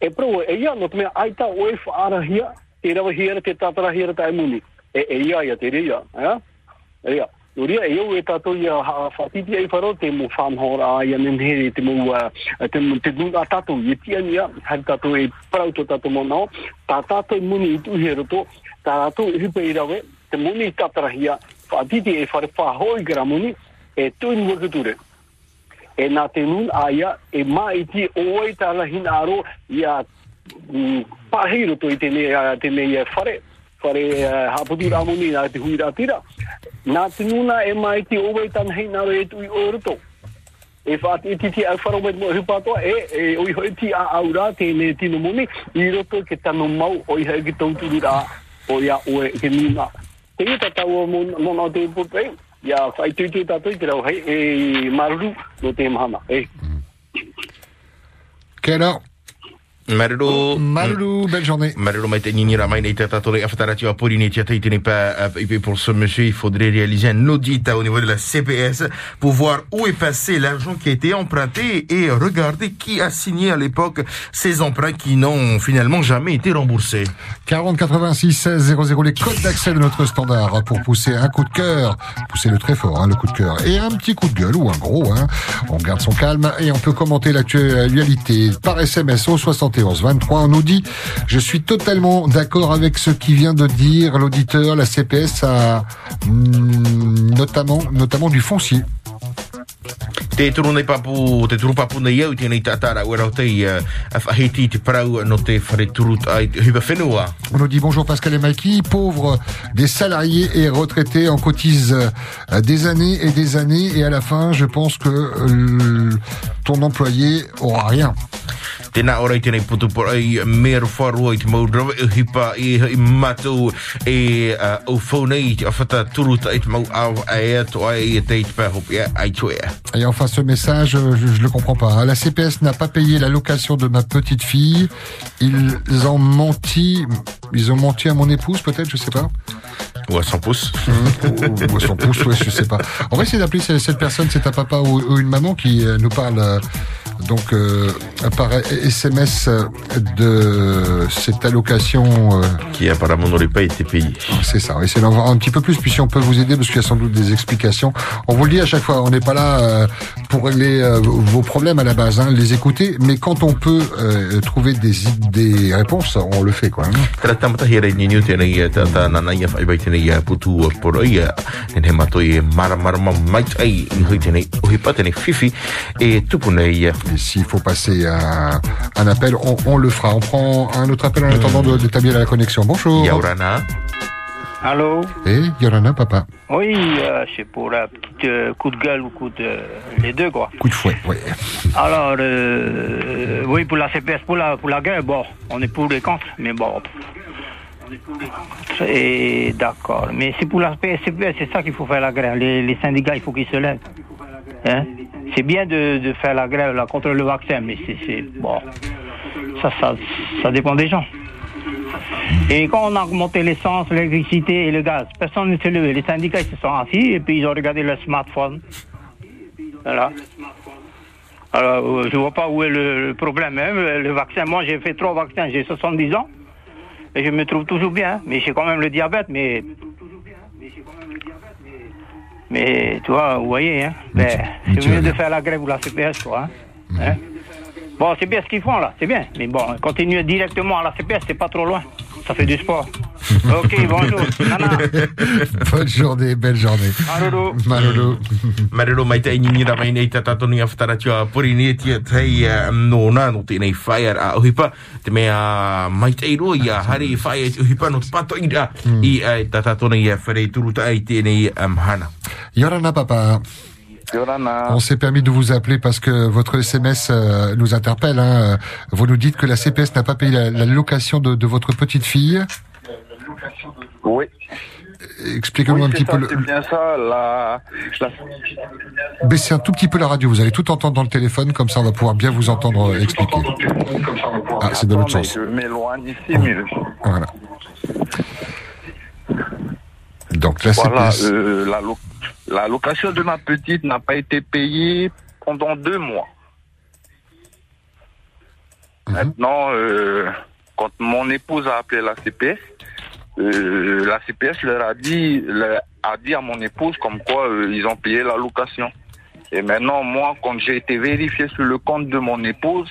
E pro e ia, no aita oe whaara hia, te rawa hiara, te tātara muni. E eia ia, te ja? Uria e eu e tātou ia whaatiti ai wharo, te mo whanhora a ia nenhere, te mo, te mo, te mo, a tātou i tia nia, hai tātou e parau to tātou mo nao, tā tātou muni i tuhi e roto, tā tātou i hupe i rawe, te muni i tatarahia, whaatiti e whare whahoi gara muni, e tui mua kuture. E nā te nun a ia, e mā i ti oe la hin aro, ia pahi roto i tene, tene ia whare, whare haputu ramuni nā te hui rā tira. Nā te nuna e mai ti owe tan hei naro e tui o roto. E whaati e titi au wharo met mo hupatoa e, e oi hoi ti a aura te ne tino muni, i roto ke tano mau oi hoi ki rā o ia oe ke. Te i tatau o te pupe, ia whai te rau hei, e maruru no te mahana, e. Maruru. Maruru, belle journée. Te tini pas pour ce monsieur il faudrait réaliser un audit au niveau de la CPS pour voir où est passé l'argent qui a été emprunté et regarder qui a signé à l'époque ces emprunts qui n'ont finalement jamais été remboursés. 40 86 16 00 les codes d'accès de notre standard pour pousser un coup de cœur, pousser le très fort, hein, le coup de cœur, et un petit coup de gueule ou un gros. Hein. On garde son calme et on peut commenter l'actualité par SMS au 71 23. On nous dit, je suis totalement d'accord avec ce qui vient de dire l'auditeur. La CPS a mm, notamment, notamment du foncier. Te turu nei papu, te turu papu nei au tēnei tātara ua rau tei uh, whahiti te parau no te whare turu ai huba whenua. On nous dit bonjour Pascal et Mikey, pauvres des salariés et retraités, on cotise euh, des années et des années et à la fin je pense que euh, ton employé aura rien. Tēnā ora i tēnei putu por ai mea wharua i te mau rawa i hipa i, i matou e uh, au whaunei a whata turu ta i te mau au a ea to ai i te i te pēhopi a ai tu ea. Et enfin, ce message, je, je le comprends pas. hein. La CPS n'a pas payé la location de ma petite fille. Ils ont menti, ils ont menti à mon épouse, peut-être, je sais pas. Ou à 100 pouces. ou, ou à 100 pouces, ouais, je sais pas. On va essayer d'appeler cette personne, c'est un papa ou, ou une maman qui euh, nous parle euh, donc euh, par SMS de cette allocation euh, qui apparemment n'aurait pas été payée. C'est ça. D'en voir un petit peu plus, puis si on peut vous aider, parce qu'il y a sans doute des explications. On vous le dit à chaque fois, on n'est pas là euh, pour régler euh, vos problèmes à la base, hein, les écouter, mais quand on peut euh, trouver des, des réponses, on le fait quoi. hein. Et s'il faut passer un, un appel, on, on le fera. On prend un autre appel en attendant de- d'établir la connexion. Bonjour. Yaurana. Allô Eh, Yorana, papa. Oui, euh, c'est pour un petit euh, coup de gueule ou coup de... les deux, quoi. Coup de fouet, oui. Alors, euh, oui, pour la CPS, pour la, pour la guerre, bon, on est pour les contre, mais bon. Et d'accord. Mais c'est pour la CPS, c'est ça qu'il faut faire la grève. Les, les syndicats, il faut qu'ils se lèvent. Hein c'est bien de, de faire la grève là, contre le vaccin, mais c'est... Bon, ça, ça, ça dépend des gens. Et quand on a augmenté l'essence, l'électricité et le gaz, personne ne s'est levé. Les syndicats, ils se sont assis et puis ils ont regardé leur smartphone. Voilà. Alors, euh, je vois pas où est le, problème. hein. Le, vaccin, moi, j'ai fait trois vaccins, j'ai 70 ans. Et je me trouve toujours bien. Mais j'ai quand même le diabète, mais... Mais, tu vois, vous voyez, hein. Ben, c'est mieux de faire la grève ou la CPS, quoi. hein. Hein. Bon, c'est bien ce qu'ils font, là. C'est bien. Mais bon, continuer directement à la CPS, c'est pas trop loin. Ça fait du sport. ok, bonjour. Nana. Bonne journée, belle journée. Maruru. Maruru. Marero mai tai nini ra mai nei tata tonu ia whatara tia pori ni tia tai uh, no na no te nei whaia a uhipa te mea mai tai ro ia hari whaia te uhipa no te pato i ra i ai tata tonu ia whare turu tai tēnei um, hana. Yorana, papa. On s'est permis de vous appeler parce que votre SMS euh, nous interpelle. hein. Vous nous dites que la CPS n'a pas payé la, la location de, de votre petite fille. Oui. Expliquez-moi Oui, un petit ça, peu. Le... Bien ça. La, la- Baissez un tout petit peu la radio. Vous allez tout entendre dans le téléphone, comme ça on va pouvoir bien vous entendre euh, expliquer. Ah, c'est de l'autre sens. Je Voilà. Donc la voilà, CPS. euh, la, la location de ma petite n'a pas été payée pendant deux mois. Mhm. Maintenant, euh, quand mon épouse a appelé la CPS, euh, la CPS leur a dit, leur a dit à mon épouse comme quoi euh, ils ont payé la location. Et maintenant, moi, quand j'ai été vérifié sur le compte de mon épouse,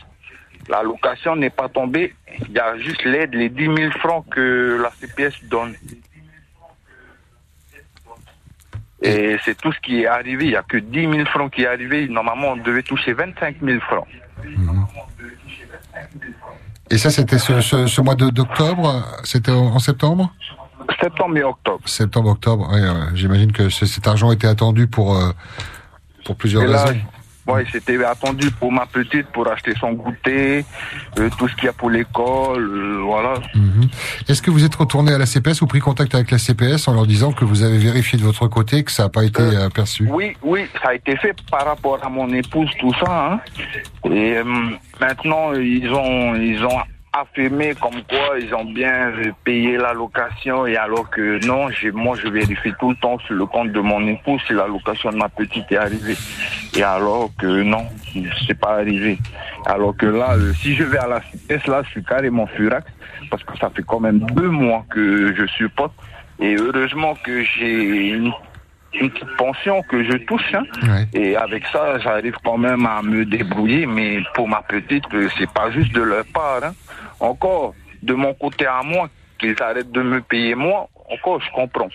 la location n'est pas tombée. Il y a juste l'aide, les 10 000 francs que la CPS donne. Et c'est tout ce qui est arrivé. Il n'y a que 10 000 francs qui est arrivé. Normalement, on devait toucher 25 000 francs. Et ça, c'était ce, ce- ce mois d'octobre. C'était en septembre? Septembre et octobre. Septembre, octobre. Ouais, ouais. J'imagine que ce- cet argent était attendu pour euh, pour plusieurs là, raisons. Ouais, c'était attendu pour ma petite, pour acheter son goûter, euh, tout ce qu'il y a pour l'école, euh, voilà. Mhm. Est-ce que vous êtes retourné à la CPS ou pris contact avec la CPS en leur disant que vous avez vérifié de votre côté que ça n'a pas été euh, perçu? Oui, oui, ça a été fait par rapport à mon épouse, tout ça. Hein. Et euh, maintenant, ils ont, ils ont affirmé comme quoi ils ont bien payé la location et alors que non, j'ai, moi je vérifie tout le temps sur le compte de mon épouse si la location de ma petite est arrivée. Et alors que non, c'est pas arrivé. Alors que là, euh, si je vais à la CPS, là, je suis carrément furax parce que ça fait quand même deux mois que je supporte. Et heureusement que j'ai une une petite pension que je touche. hein. Et avec ça, j'arrive quand même à me débrouiller. Mais pour ma petite, euh, c'est pas juste de leur part. hein. Encore, de mon côté à moi, qu'ils arrêtent de me payer moi, encore, je comprends.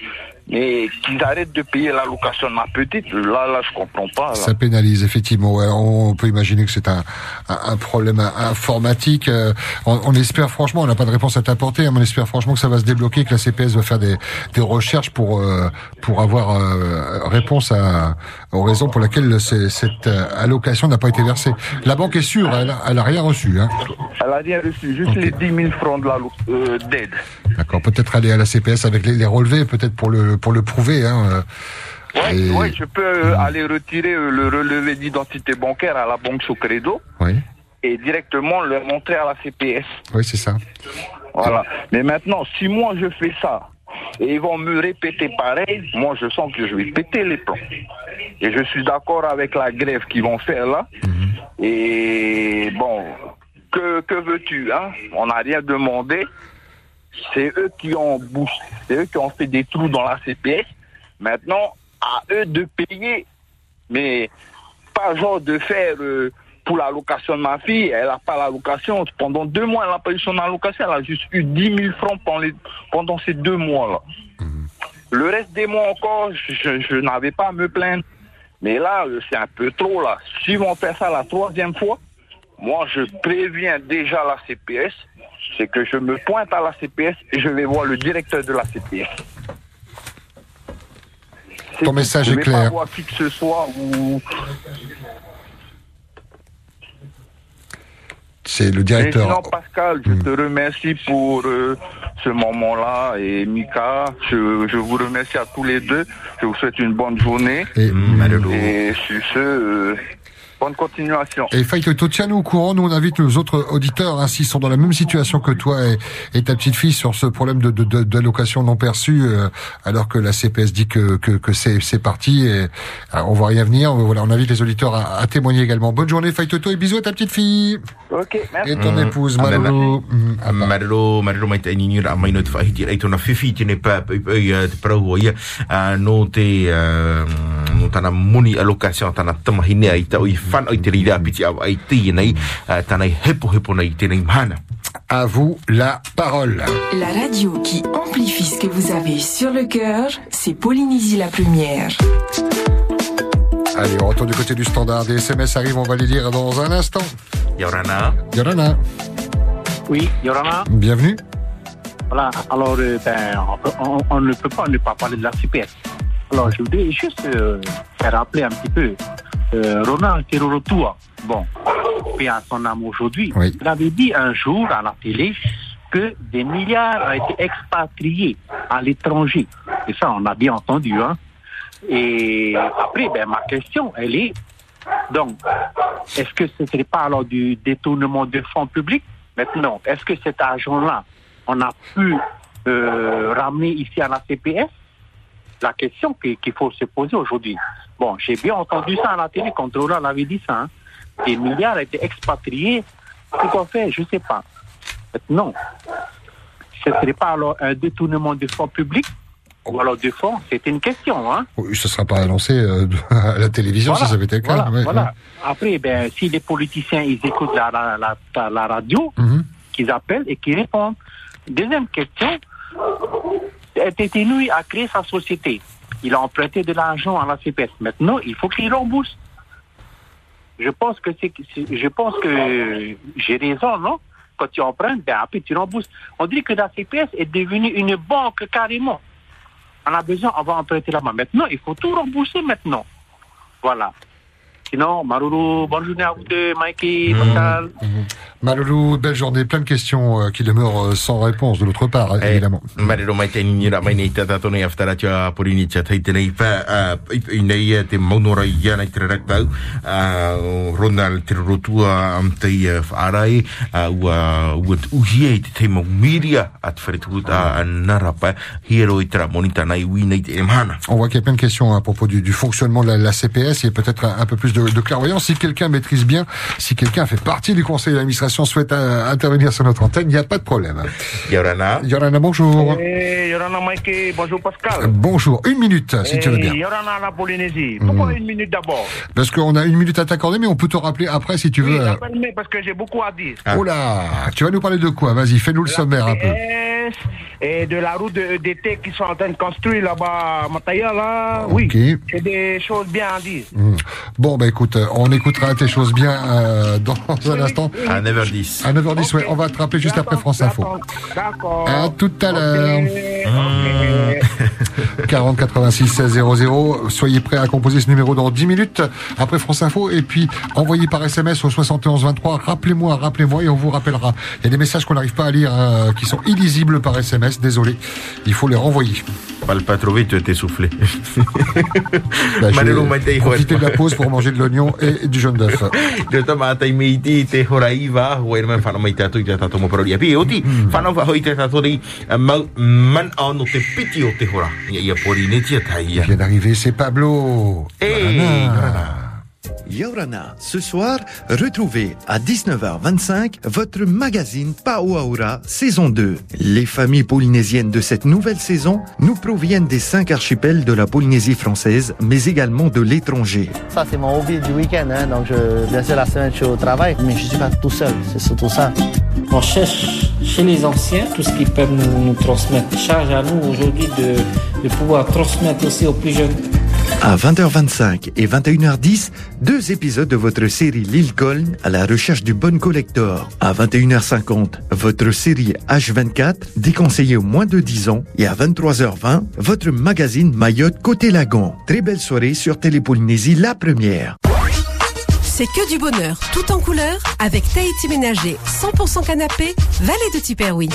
Mais qu'ils arrêtent de payer la location de ma petite, là, là, je comprends pas. là. Ça pénalise effectivement. Ouais, on peut imaginer que c'est un, un, un problème informatique. Euh, on, on espère franchement, on n'a pas de réponse à t'apporter, hein, mais on espère franchement que ça va se débloquer, que la CPS va faire des, des recherches pour euh, pour avoir euh, réponse à, aux raisons pour lesquelles cette euh, allocation n'a pas été versée. La banque est sûre, elle, elle a rien reçu. Hein. Elle a rien reçu, juste les 10 000 francs de euh, d'aide. D'accord. Peut-être aller à la CPS avec les, les relevés, peut-être pour le pour le prouver. Hein. euh. Et- ouais, je peux euh, aller retirer euh, le relevé d'identité bancaire à la banque Socredo Oui. et directement le montrer à la CPS. Oui, c'est ça. Voilà. Mais maintenant, si moi je fais ça et ils vont me répéter pareil, moi je sens que je vais péter les plombs. Et je suis d'accord avec la grève qu'ils vont faire là. Et bon, que, que veux-tu hein? On n'a rien demandé. C'est eux qui ont boosté, c'est eux qui ont fait des trous dans la CPS. Maintenant, à eux de payer. Mais pas genre de faire euh, pour la location de ma fille, elle n'a pas la location. Pendant deux mois, elle n'a pas eu son allocation. Elle a juste eu 10 000 francs pendant, les- pendant ces deux mois-là. Le reste des mois encore, je, je n'avais pas à me plaindre. Mais là, euh, c'est un peu trop là. Si on fait ça la troisième fois, moi je préviens déjà la CPS, c'est que je me pointe à la CPS et je vais voir le directeur de la CPS. Ton message je est vais clair. Pas voir qui que ce soit ou C'est le Et directeur. sinon, Pascal, je te remercie pour euh, ce moment-là. Et Mika, je, je vous remercie à tous les deux. Je vous souhaite une bonne journée. Et, Et sur ce, euh, bonne continuation. Et Faïtoto, tiens-nous au courant. Nous, on invite nos autres auditeurs, hein, s'ils sont dans la même situation que toi et, et ta petite fille sur ce problème de, de, de- d'allocation non perçue, euh, alors que la CPS dit que, que, que c'est, c'est parti et euh, on voit rien venir. Voilà, on invite les auditeurs à, à témoigner également. Bonne journée, Faïtoto, et bisous à ta petite fille. Ok, merci. Et ton Mm. épouse, Ah, ben, Malolo. Marilo, marilo mai te inini ra mai no te whahiti rei tona whiwhi tine pā pā pā i te parau ia ah, no te ah, no tana muni allocation tana tamahine ai ta oi whan oi te rira piti au ai tia nei tana i hepo hepo nei tēnei mahana. À vous la parole. La radio qui amplifie ce que vous avez sur le cœur, c'est Polynésie la première. Allez, on retourne du côté du standard. Des SMS arrivent, on va les lire dans un instant. Yorana. Yorana, Oui, Yorana. bienvenue. Voilà, alors euh, ben, on, peut- on- on ne peut pas ne pas parler de la CPS. Alors je voudrais juste euh, faire rappeler un petit peu euh, Ronald Terorotua. Bon, puis à son âme aujourd'hui, Oui. il avait dit un jour à la télé que des milliards ont été expatriés à l'étranger. Et ça, on a bien entendu. Hein. Et après, ben, ma question, elle est, donc, est-ce que ce ne serait pas alors du détournement de fonds publics? Maintenant, est-ce que cet argent-là, on a pu euh, ramener ici à la CPS La question qui- qu'il faut se poser aujourd'hui. Bon, j'ai bien entendu ça à la télé quand Roland avait dit ça. hein. Des milliards été expatriés. Pourquoi faire? Je ne sais pas. Non. Ce ne serait pas alors un détournement de fonds publics? Ou alors de fonds? C'est une question. Hein Oui, ce ne sera pas annoncé euh, à la télévision Voilà, si ça avait été le cas. voilà, Ouais, voilà. ouais. Après, ben, si les politiciens ils écoutent la, la, la, la radio, Mhm. qu'ils appellent et qu'ils répondent. Deuxième question, Tétinouille a créé sa société. Il a emprunté de l'argent à la CPS. Maintenant, il faut qu'il rembourse. Je pense que c'est- je pense que j'ai raison, non? Quand tu empruntes, ben après tu rembourses. On dit que la CPS est devenue une banque carrément. On a besoin, on va emprunter là-bas. Maintenant, il faut tout rembourser maintenant. Voilà. Sinon, Maruru, bonne journée à vous deux, Mikey, Pascal. Malolo, belle journée, plein de questions euh, qui demeurent euh, sans réponse de l'autre part, Eh, évidemment. Tia te Ronald te narapa hiero monita emhana. On voit qu'il y a plein de questions à propos du, du fonctionnement de la, la CPS et peut-être un, un peu plus de, de clairvoyance. Si quelqu'un maîtrise bien, si quelqu'un fait partie du conseil d'administration, souhaite euh, intervenir sur notre antenne, il n'y a pas de problème. Yorana. Yorana, bonjour. Eh, Yorana Mikey, bonjour Pascal. Bonjour, une minute, si tu veux bien. Eh, Yorana la Polynésie. Pourquoi Mhm. une minute d'abord Parce qu'on a une minute à t'accorder, mais on peut te rappeler après si tu veux. euh. Appelle-moi parce que j'ai beaucoup à dire. Oh là, tu vas nous parler de quoi? Vas-y, fais-nous le sommaire un peu. Et de la route de EDT qui sont en train de construire là-bas à Mataya, là. Ok. Oui, c'est des choses bien à dire. Hmm. Bon, bah écoute, euh, on écoutera tes choses bien euh, dans un instant. À 9h10. À 9h10, ouais, on va te rappeler juste après France Info. D'accord. À tout à l'heure. 40 86 16 00. Soyez prêts à composer ce numéro dans 10 minutes après France Info. Et puis, envoyez par SMS au 71 23. Rappelez-moi, rappelez-moi et on vous rappellera. Il y a des messages qu'on n'arrive pas à lire, euh, qui sont illisibles par SMS. Désolé. Il faut les renvoyer. Vite, tu t'es soufflé. Bah, profiter de la pause pour manger de l'oignon et du jaune d'œuf. Te tato mo oti, tato man ano te piti o te hora. Pori ne tia vient d'arriver, c'est Pablo. Hey, Yorana. Ce soir, retrouvez à 19h25 votre magazine Pauaura saison 2. Les familles polynésiennes de cette nouvelle saison nous proviennent des cinq archipels de la Polynésie française, mais également de l'étranger. Ça, c'est mon hobby du week-end. Hein. Donc, je, bien sûr, la semaine, je suis au travail, mais je suis pas tout seul. C'est surtout ça. On cherche chez les anciens tout ce qu'ils peuvent nous, nous transmettre. Charge à nous aujourd'hui de, de pouvoir transmettre aussi aux plus jeunes. À 20h25 et 21h10, deux épisodes de votre série Lille Colne à la recherche du bon collector. À 21h50, votre série H24 déconseillée aux moins de 10 ans. Et à 23h20, votre magazine Mayotte Côté Lagon. Très belle soirée sur Télépolynésie, la première. C'est que du bonheur, tout en couleur, avec Tahiti Ménager, 100% canapé, Vallée de Tiperoui.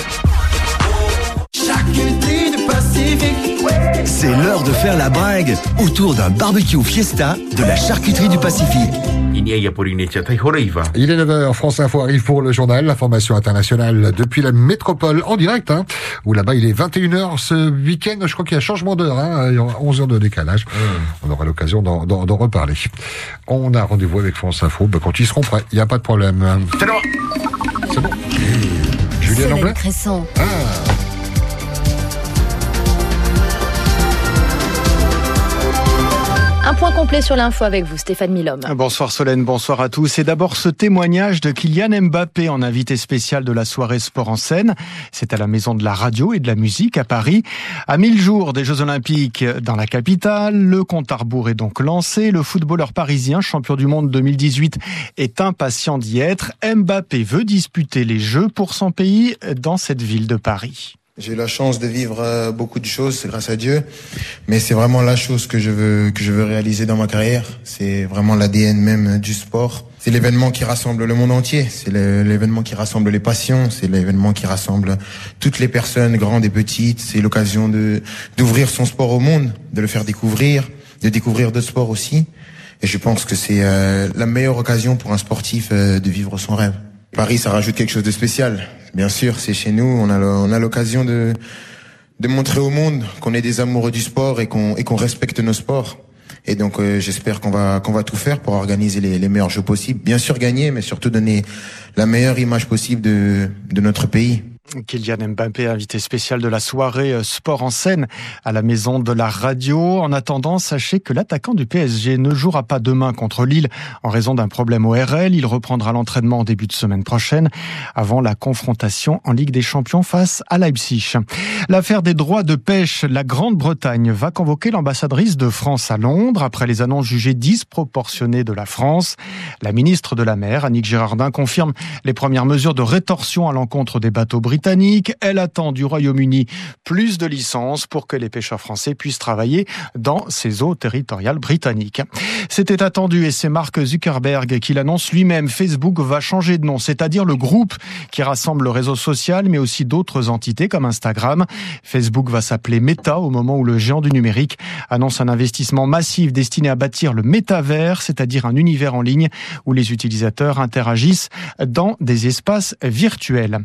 C'est l'heure de faire la brague autour d'un barbecue fiesta de la charcuterie du Pacifique. Il est 9h, France Info arrive pour le journal, l'information internationale depuis la métropole en direct, hein, où là-bas il est 21h ce week-end, je crois qu'il y a changement d'heure, hein, il y aura 11 heures de décalage. On aura l'occasion d'en- reparler. On a rendez-vous avec France Info bah, quand ils seront prêts, il n'y a pas de problème. C'est bon. C'est bon. Julien Anglais Crescent. Ah. Un point complet sur l'info avec vous, Stéphane Milhomme. Bonsoir Solène, bonsoir à tous. Et d'abord ce témoignage de Kylian Mbappé en invité spécial de la soirée Sport en scène. C'est à la Maison de la Radio et de la Musique à Paris. À mille jours des Jeux Olympiques dans la capitale, le compte à rebours est donc lancé. Le footballeur parisien, champion du monde 2018, est impatient d'y être. Mbappé veut disputer les Jeux pour son pays dans cette ville de Paris. J'ai eu la chance de vivre euh, beaucoup de choses, grâce à Dieu. Mais c'est vraiment la chose que je veux que je veux réaliser dans ma carrière. C'est vraiment l'ADN même du sport. C'est l'événement qui rassemble le monde entier. C'est l'événement qui rassemble les passions. C'est l'événement qui rassemble toutes les personnes, grandes et petites. C'est l'occasion de d'ouvrir son sport au monde, de le faire découvrir, de découvrir d'autres sports aussi. Et je pense que c'est euh, la meilleure occasion pour un sportif euh, de vivre son rêve. Paris, ça rajoute quelque chose de spécial. Bien sûr, c'est chez nous. On a l'occasion de de montrer au monde qu'on est des amoureux du sport et qu'on et qu'on respecte nos sports. Et donc euh, j'espère qu'on va qu'on va tout faire pour organiser les, les meilleurs jeux possibles. Bien sûr gagner, mais surtout donner la meilleure image possible de de notre pays. Kylian Mbappé, invité spécial de la soirée euh, Sport en scène à la maison de la radio. En attendant, sachez que l'attaquant du PSG ne jouera pas demain contre Lille en raison d'un problème au RL. Il reprendra l'entraînement en début de semaine prochaine avant la confrontation en Ligue des Champions face à Leipzig. L'affaire des droits de pêche, la Grande-Bretagne va convoquer l'ambassadrice de France à Londres après les annonces jugées disproportionnées de la France. La ministre de la Mer, Annick Girardin, confirme les premières mesures de rétorsion à l'encontre des bateaux britanniques. Elle attend du Royaume-Uni plus de licences pour que les pêcheurs français puissent travailler dans ces eaux territoriales britanniques. C'était attendu et c'est Mark Zuckerberg qui l'annonce lui-même. Facebook va changer de nom, c'est-à-dire le groupe qui rassemble le réseau social mais aussi d'autres entités comme Instagram. Facebook va s'appeler Meta au moment où le géant du numérique annonce un investissement massif destiné à bâtir le métavers, c'est-à-dire un univers en ligne où les utilisateurs interagissent dans des espaces virtuels.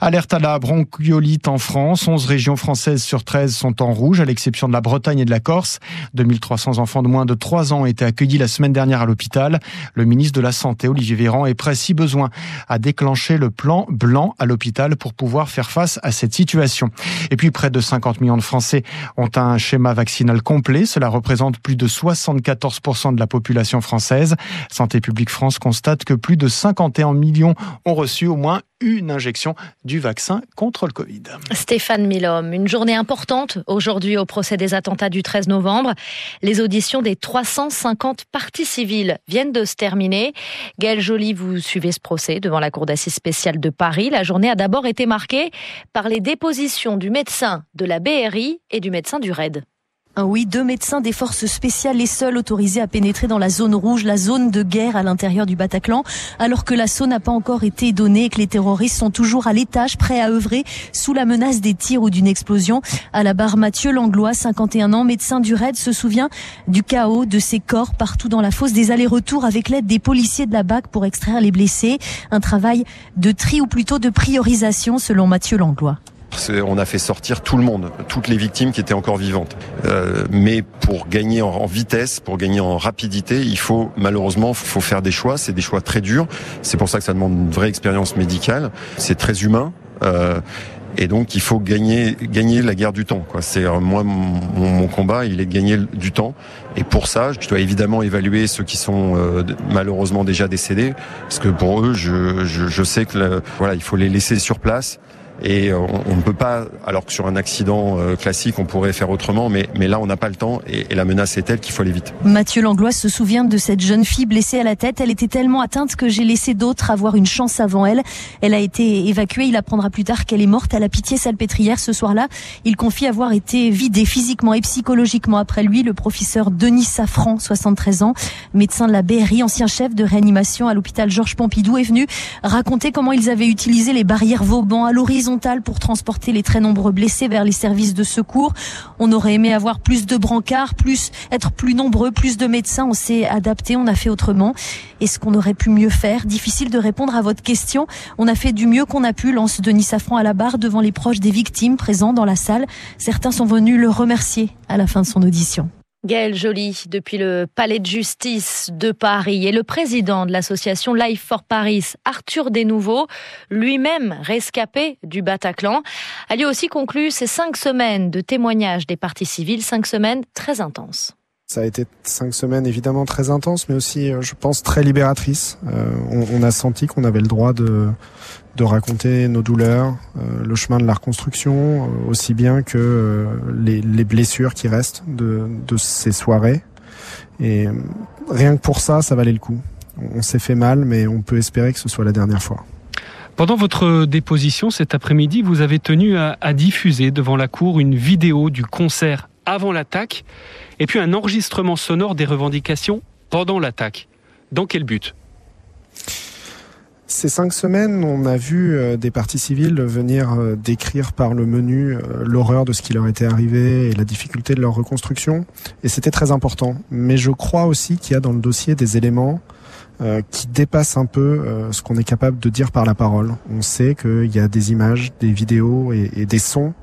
Alerte à la bronchiolite en France. 11 régions françaises sur 13 sont en rouge, à l'exception de la Bretagne et de la Corse. 2300 enfants de moins de 3 ans ont été accueillis la semaine dernière à l'hôpital. Le ministre de la Santé, Olivier Véran, est prêt, si besoin, à déclencher le plan blanc à l'hôpital pour pouvoir faire face à cette situation. Et puis, près de 50 millions de Français ont un schéma vaccinal complet. Cela représente plus de 74% de la population française. Santé publique France constate que plus de 51 millions ont reçu au moins une injection du vaccin contre le Covid. Stéphane Milhomme, une journée importante aujourd'hui au procès des attentats du 13 novembre. Les auditions des 350 parties civiles viennent de se terminer. Gaël Joly, vous suivez ce procès devant la Cour d'assises spéciale de Paris. La journée a d'abord été marquée par les dépositions du médecin de la BRI et du médecin du RAID. Oui, deux médecins des forces spéciales, les seuls autorisés à pénétrer dans la zone rouge, la zone de guerre à l'intérieur du Bataclan, alors que l'assaut n'a pas encore été donné et que les terroristes sont toujours à l'étage, prêts à œuvrer sous la menace des tirs ou d'une explosion. À la barre, Mathieu Langlois, 51 ans, médecin du RAID, se souvient du chaos de ses corps partout dans la fosse, des allers-retours avec l'aide des policiers de la BAC pour extraire les blessés. Un travail de tri ou plutôt de priorisation selon Mathieu Langlois. C'est- on a fait sortir tout le monde, toutes les victimes qui étaient encore vivantes. Euh, mais pour gagner en, vitesse, pour gagner en rapidité, il faut malheureusement faut faire des choix. C'est des choix très durs. C'est pour ça que ça demande une vraie expérience médicale. C'est très humain. Euh, et donc il faut gagner gagner la guerre du temps. C'est euh, moi mon, mon combat, il est de gagner du temps. Et pour ça, je dois évidemment évaluer ceux qui sont euh, malheureusement déjà décédés, parce que pour eux, je, je, je sais que le- voilà, il faut les laisser sur place. Et on, on ne peut pas, alors que sur un accident euh, classique, on pourrait faire autrement, mais, mais là, on n'a pas le temps et, et la menace est telle qu'il faut aller vite. Mathieu Langlois se souvient de cette jeune fille blessée à la tête. Elle était tellement atteinte que j'ai laissé d'autres avoir une chance avant elle. Elle a été évacuée. Il apprendra plus tard qu'elle est morte à la pitié salpêtrière ce soir-là. Il confie avoir été vidé physiquement et psychologiquement après lui. Le professeur Denis Safran, 73 ans, médecin de la BRI, ancien chef de réanimation à l'hôpital Georges Pompidou, est venu raconter comment ils avaient utilisé les barrières Vauban à pour transporter les très nombreux blessés vers les services de secours. On aurait aimé avoir plus de brancards, plus être plus nombreux, plus de médecins. On s'est adapté, on a fait autrement. Est-ce qu'on aurait pu mieux faire Difficile de répondre à votre question. On a fait du mieux qu'on a pu, lance Denis Safran à la barre devant les proches des victimes présents dans la salle. Certains sont venus le remercier à la fin de son audition. Gaël Joly, depuis le palais de justice de Paris, et le président de l'association Life for Paris, Arthur Desnouveaux, lui-même rescapé du Bataclan, a lui aussi conclu ces cinq semaines de témoignages des parties civiles, cinq semaines très intenses. Ça a été cinq semaines évidemment très intenses, mais aussi, euh, je pense, très libératrices. Euh, on, a senti qu'on avait le droit de, raconter nos douleurs, euh, le chemin de la reconstruction, aussi bien que les, les blessures qui restent de, ces soirées. Et rien que pour ça, ça valait le coup. On s'est fait mal, mais on peut espérer que ce soit la dernière fois. Pendant votre déposition cet après-midi, vous avez tenu à diffuser devant la Cour une vidéo du concert avant l'attaque et puis un enregistrement sonore des revendications pendant l'attaque. Dans quel but? Ces cinq semaines, on a vu euh, des partis civils venir euh, décrire par le menu euh, l'horreur de ce qui leur était arrivé et la difficulté de leur reconstruction. Et c'était très important. Mais je crois aussi qu'il y a dans le dossier des éléments qui dépassent un peu ce qu'on est capable de dire par la parole. On sait qu'il y a des images, des vidéos et des sons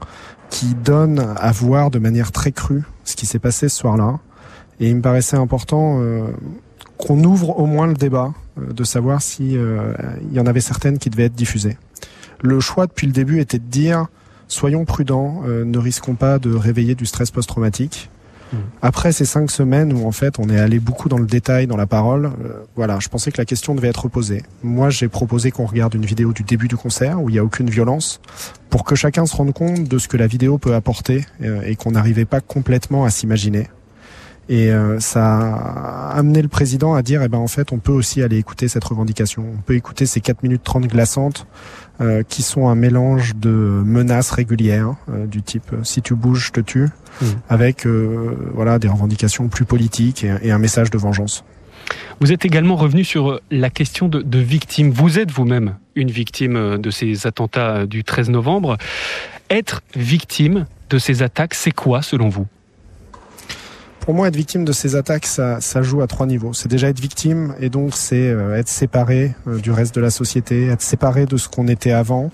qui donnent à voir de manière très crue ce qui s'est passé ce soir-là. Et il me paraissait important euh, qu'on ouvre au moins le débat euh, de savoir si euh, y en avait certaines qui devaient être diffusées. Le choix depuis le début était de dire soyons prudents, ne risquons pas de réveiller du stress post-traumatique. Après ces cinq semaines où en fait on est allé beaucoup dans le détail, dans la parole, euh, voilà, je pensais que la question devait être posée. Moi, j'ai proposé qu'on regarde une vidéo du début du concert où il n'y a aucune violence, pour que chacun se rende compte de ce que la vidéo peut apporter euh, et qu'on n'arrivait pas complètement à s'imaginer. Et euh, ça a amené le président à dire, eh ben en fait, on peut aussi aller écouter cette revendication. On peut écouter ces 4 minutes 30 glaçantes euh, qui sont un mélange de menaces régulières euh, du type euh, si tu bouges, je te tue, avec euh, voilà des revendications plus politiques et, et un message de vengeance. Vous êtes également revenu sur la question de, de victimes. Vous êtes vous-même une victime de ces attentats du 13 novembre. Être victime de ces attaques, c'est quoi selon vous? Pour moi, être victime de ces attaques, ça, ça joue à trois niveaux. C'est déjà être victime, et donc c'est euh, être séparé euh, du reste de la société, être séparé de ce qu'on était avant,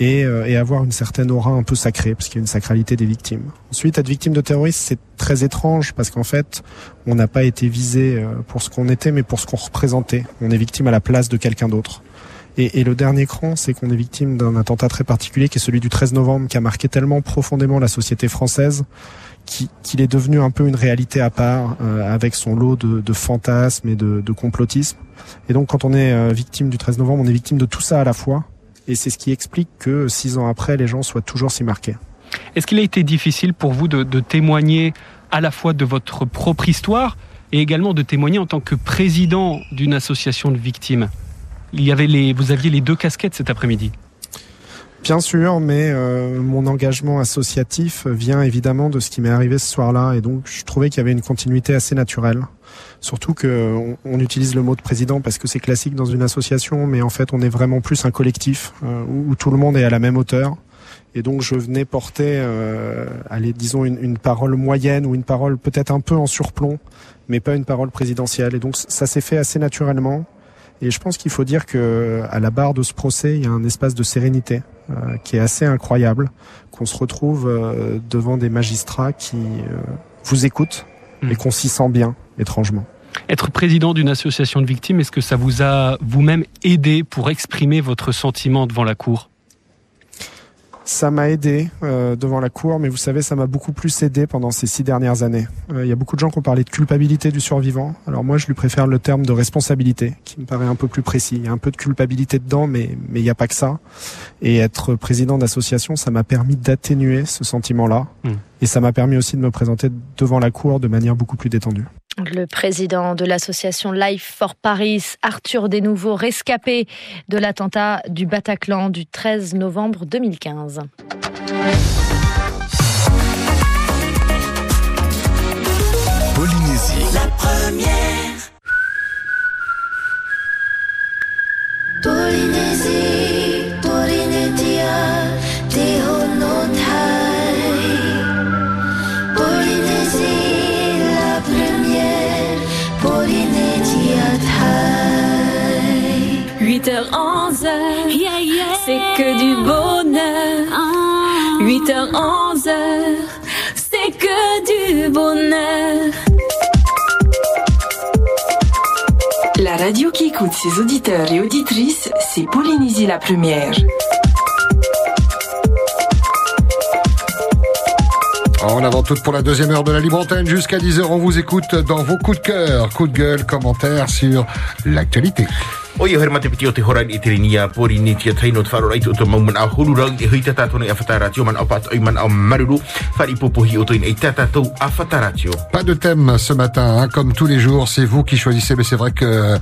et, euh, et avoir une certaine aura un peu sacrée, parce qu'il y a une sacralité des victimes. Ensuite, être victime de terrorisme, c'est très étrange, parce qu'en fait, on n'a pas été visé euh, pour ce qu'on était, mais pour ce qu'on représentait. On est victime à la place de quelqu'un d'autre. Et, et le dernier cran, c'est qu'on est victime d'un attentat très particulier, qui est celui du 13 novembre, qui a marqué tellement profondément la société française, qui- qu'il est devenu un peu une réalité à part, euh, avec son lot de, de fantasmes et de, de complotisme. Et donc, quand on est euh, victime du 13 novembre, on est victime de tout ça à la fois. Et c'est ce qui explique que six ans après, les gens soient toujours si marqués. Est-ce qu'il a été difficile pour vous de, de témoigner à la fois de votre propre histoire et également de témoigner en tant que président d'une association de victimes? Il y avait les, Vous aviez les deux casquettes cet après-midi. Bien sûr, mais euh, mon engagement associatif vient évidemment de ce qui m'est arrivé ce soir-là, et donc je trouvais qu'il y avait une continuité assez naturelle. Surtout que on, utilise le mot de président parce que c'est classique dans une association, mais en fait on est vraiment plus un collectif euh, où, tout le monde est à la même hauteur. Et donc je venais porter, euh, allez, disons une parole moyenne ou une parole peut-être un peu en surplomb, mais pas une parole présidentielle. Et donc ça s'est fait assez naturellement. Et je pense qu'il faut dire que à la barre de ce procès, il y a un espace de sérénité euh, qui est assez incroyable, qu'on se retrouve euh, devant des magistrats qui euh, vous écoutent Hmm. et qu'on s'y sent bien, étrangement. Être président d'une association de victimes, est-ce que ça vous a vous-même aidé pour exprimer votre sentiment devant la cour? Ça m'a aidé euh, devant la cour, mais vous savez, ça m'a beaucoup plus aidé pendant ces six dernières années. Euh, Il y a beaucoup de gens qui ont parlé de culpabilité du survivant. Alors moi, je lui préfère le terme de responsabilité, qui me paraît un peu plus précis. Il y a un peu de culpabilité dedans, mais mais il n'y a pas que ça. Et être président d'association, ça m'a permis d'atténuer ce sentiment-là, Mm. et ça m'a permis aussi de me présenter devant la cour de manière beaucoup plus détendue. Le président de l'association Life for Paris, Arthur Desnouveaux, rescapé de l'attentat du Bataclan du 13 novembre 2015. Polynésie. La première. Polynésie, 8h11, c'est que du bonheur. La radio qui écoute ses auditeurs et auditrices, c'est Polynésie la première. En avant toute pour la deuxième heure de la libre antenne jusqu'à 10h, on vous écoute dans vos coups de cœur, coups de gueule, commentaires sur l'actualité. O ia hermate piti o te horan i te rinia pori ni tia taino te wharo raitu o te mauman au huru rang i hui tatato nei a whataratio man au pat oi man au maruru whari popohi o toin e tatato a whataratio. Pas de thème ce matin, hein, comme tous les jours, c'est vous qui choisissez, mais c'est vrai que euh,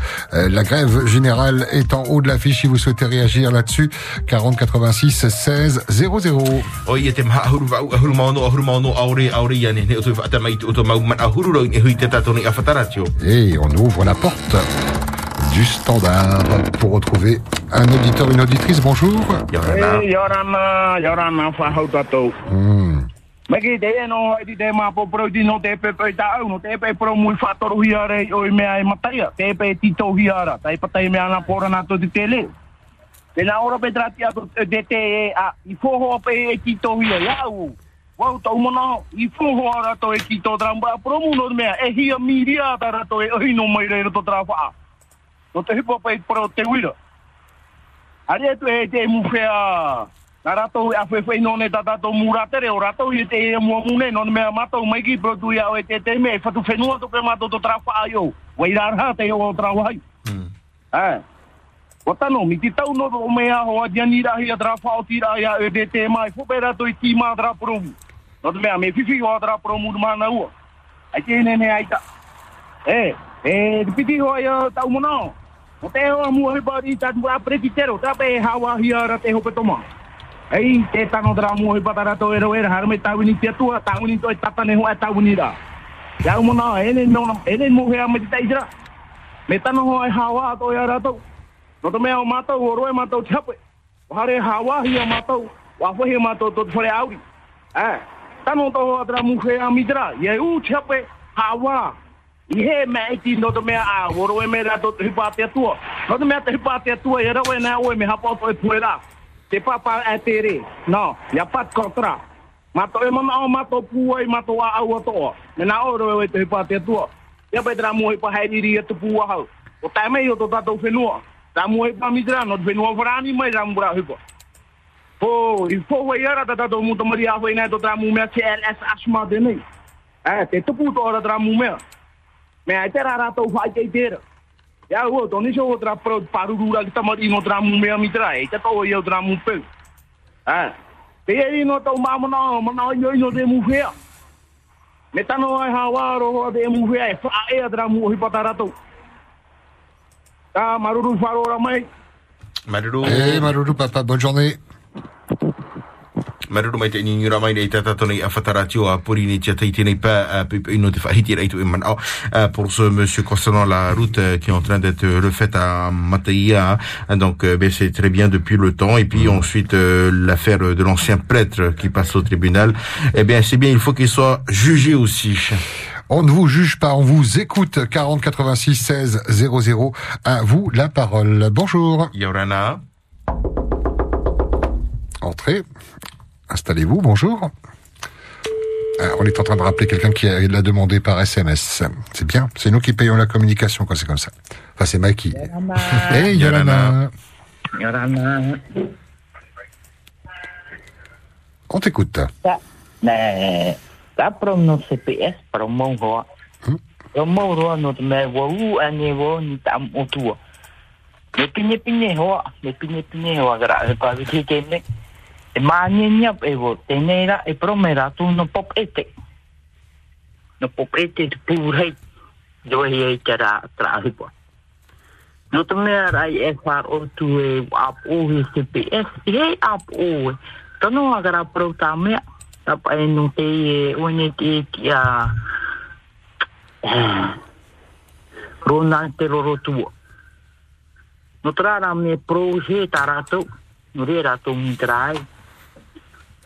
la grève générale est en haut de l'affiche si vous souhaitez réagir là-dessus. 40 86 16 00. O ia te maha ahuru vau ahuru maono ahuru maono aore aore ia ne ne o te whaatamai o te mauman au huru rang i hui tatato nei a whataratio. Et on ouvre la porte du standard pour retrouver un auditeur, une auditrice. Bonjour. Eh, yorama, yorama, whahau tatou. Hmm. Meki te e no i te ma po pro di no te pe pe ta au no te pe pro mui whatoru hiare o i mea e mataia. Te pe tito hiara, tai patai mea na pora na to te tele. Te na ora pe trati ato te te e a i foho pe e tito hia iau. Wau tau mana, i foho ara to e tito tramba promu no mea e hia miria tara to e ohi no mai reiro to trafa. No te hipo pe pro te wira. Ari e tu e te Na rato a o i te e mua mune non mea mato mai ki e te te me whatu whenua to pe mato to trafa ai o. Wai rara te o trawai. Eh. O tano, mi ti tau no o mea ho a diani rahi a trafa o tira e te te mai. I mea me a tra promu mana ua. Ai te nene ai ta. Eh, eh, piti ho ia tau mona. O te ho a mua hibari ta mua prefitero. Ta pe hawa hiara te ho pe toma. Ei, te tano dra mo hi patara to ero era har me tau ni te tua tau ni to e tata ne ho e tau ni da. Ya mo na ene no ene mo he me te ira. Me tano ho ai hawa to ya ra to. No to me o mato o roe mato chape. O hare hawa hi o mato. Wa fo hi mato to fore auri. Eh. Tano to ho dra mo he amidra. Ye u chape hawa. I he me iti no to me a o roe me ra to hi pa te tua. No to me te hi pa te tua era we na o me ha pa to e puera. te papa e tere. No, ya pat kontra. Mato e mama o mato puai mato a au ato. Me na oro e te pa te tua. Ya pe tra mo hai ri e te. O tai mai o to tato whenua. Tra mo pa midra no whenua vrani mai ra mbura hipo. Po, i fo we era ta tato mu to mari a foi na to tra mo me CLS asma de nei. Eh, te tupu to ora tra mo me. Me ai te rara to fai te tera. Ya wo to ni so tra pro parurura kita mari no tra mu me mitra e te to yo tra mu pe. Ah. Te e no to ma mo no mo no yo no de mu fea. Me tano ai hawa ro ho de mu fea e fa e tra mu hi patara to. Ta maruru faro ra mai. Maruru. Eh, Maruru, papa, bonne journée. Maruru mai te ngira mai nei tata nei a whataratio a ni tia pour ce monsieur concernant la route euh, qui est en train d'être refaite à Mataia donc euh, ben, c'est très bien depuis le temps et puis ensuite euh, l'affaire de l'ancien prêtre qui passe au tribunal eh bien c'est bien il faut qu'il soit jugé aussi On ne vous juge pas, on vous écoute. 40 86 16 00. À vous la parole. Bonjour. Yorana. Entrez. Installez-vous. Bonjour. Ah, on est en train de rappeler quelqu'un qui l'a demandé par SMS. C'est bien. C'est nous qui payons la communication quand c'est comme ça. Enfin, c'est Mikey. Hey, Yorana. Yorana. On t'écoute. Dạ, nè, đã prom no CPS prom mong ho. Prom mong ho no me wo u ane wo ni tam o tu. Ne pinye pinye ho, ne pinye pinye ho gra pa vi ke ne. E nyap e wo te e promera tu no pop. No pop ete tu pu rei. Do he e po. No te mea rai e whar o tu e ap o he CPS, e ap e. Tono agara pro ta mea, tapa e no te e te rona te.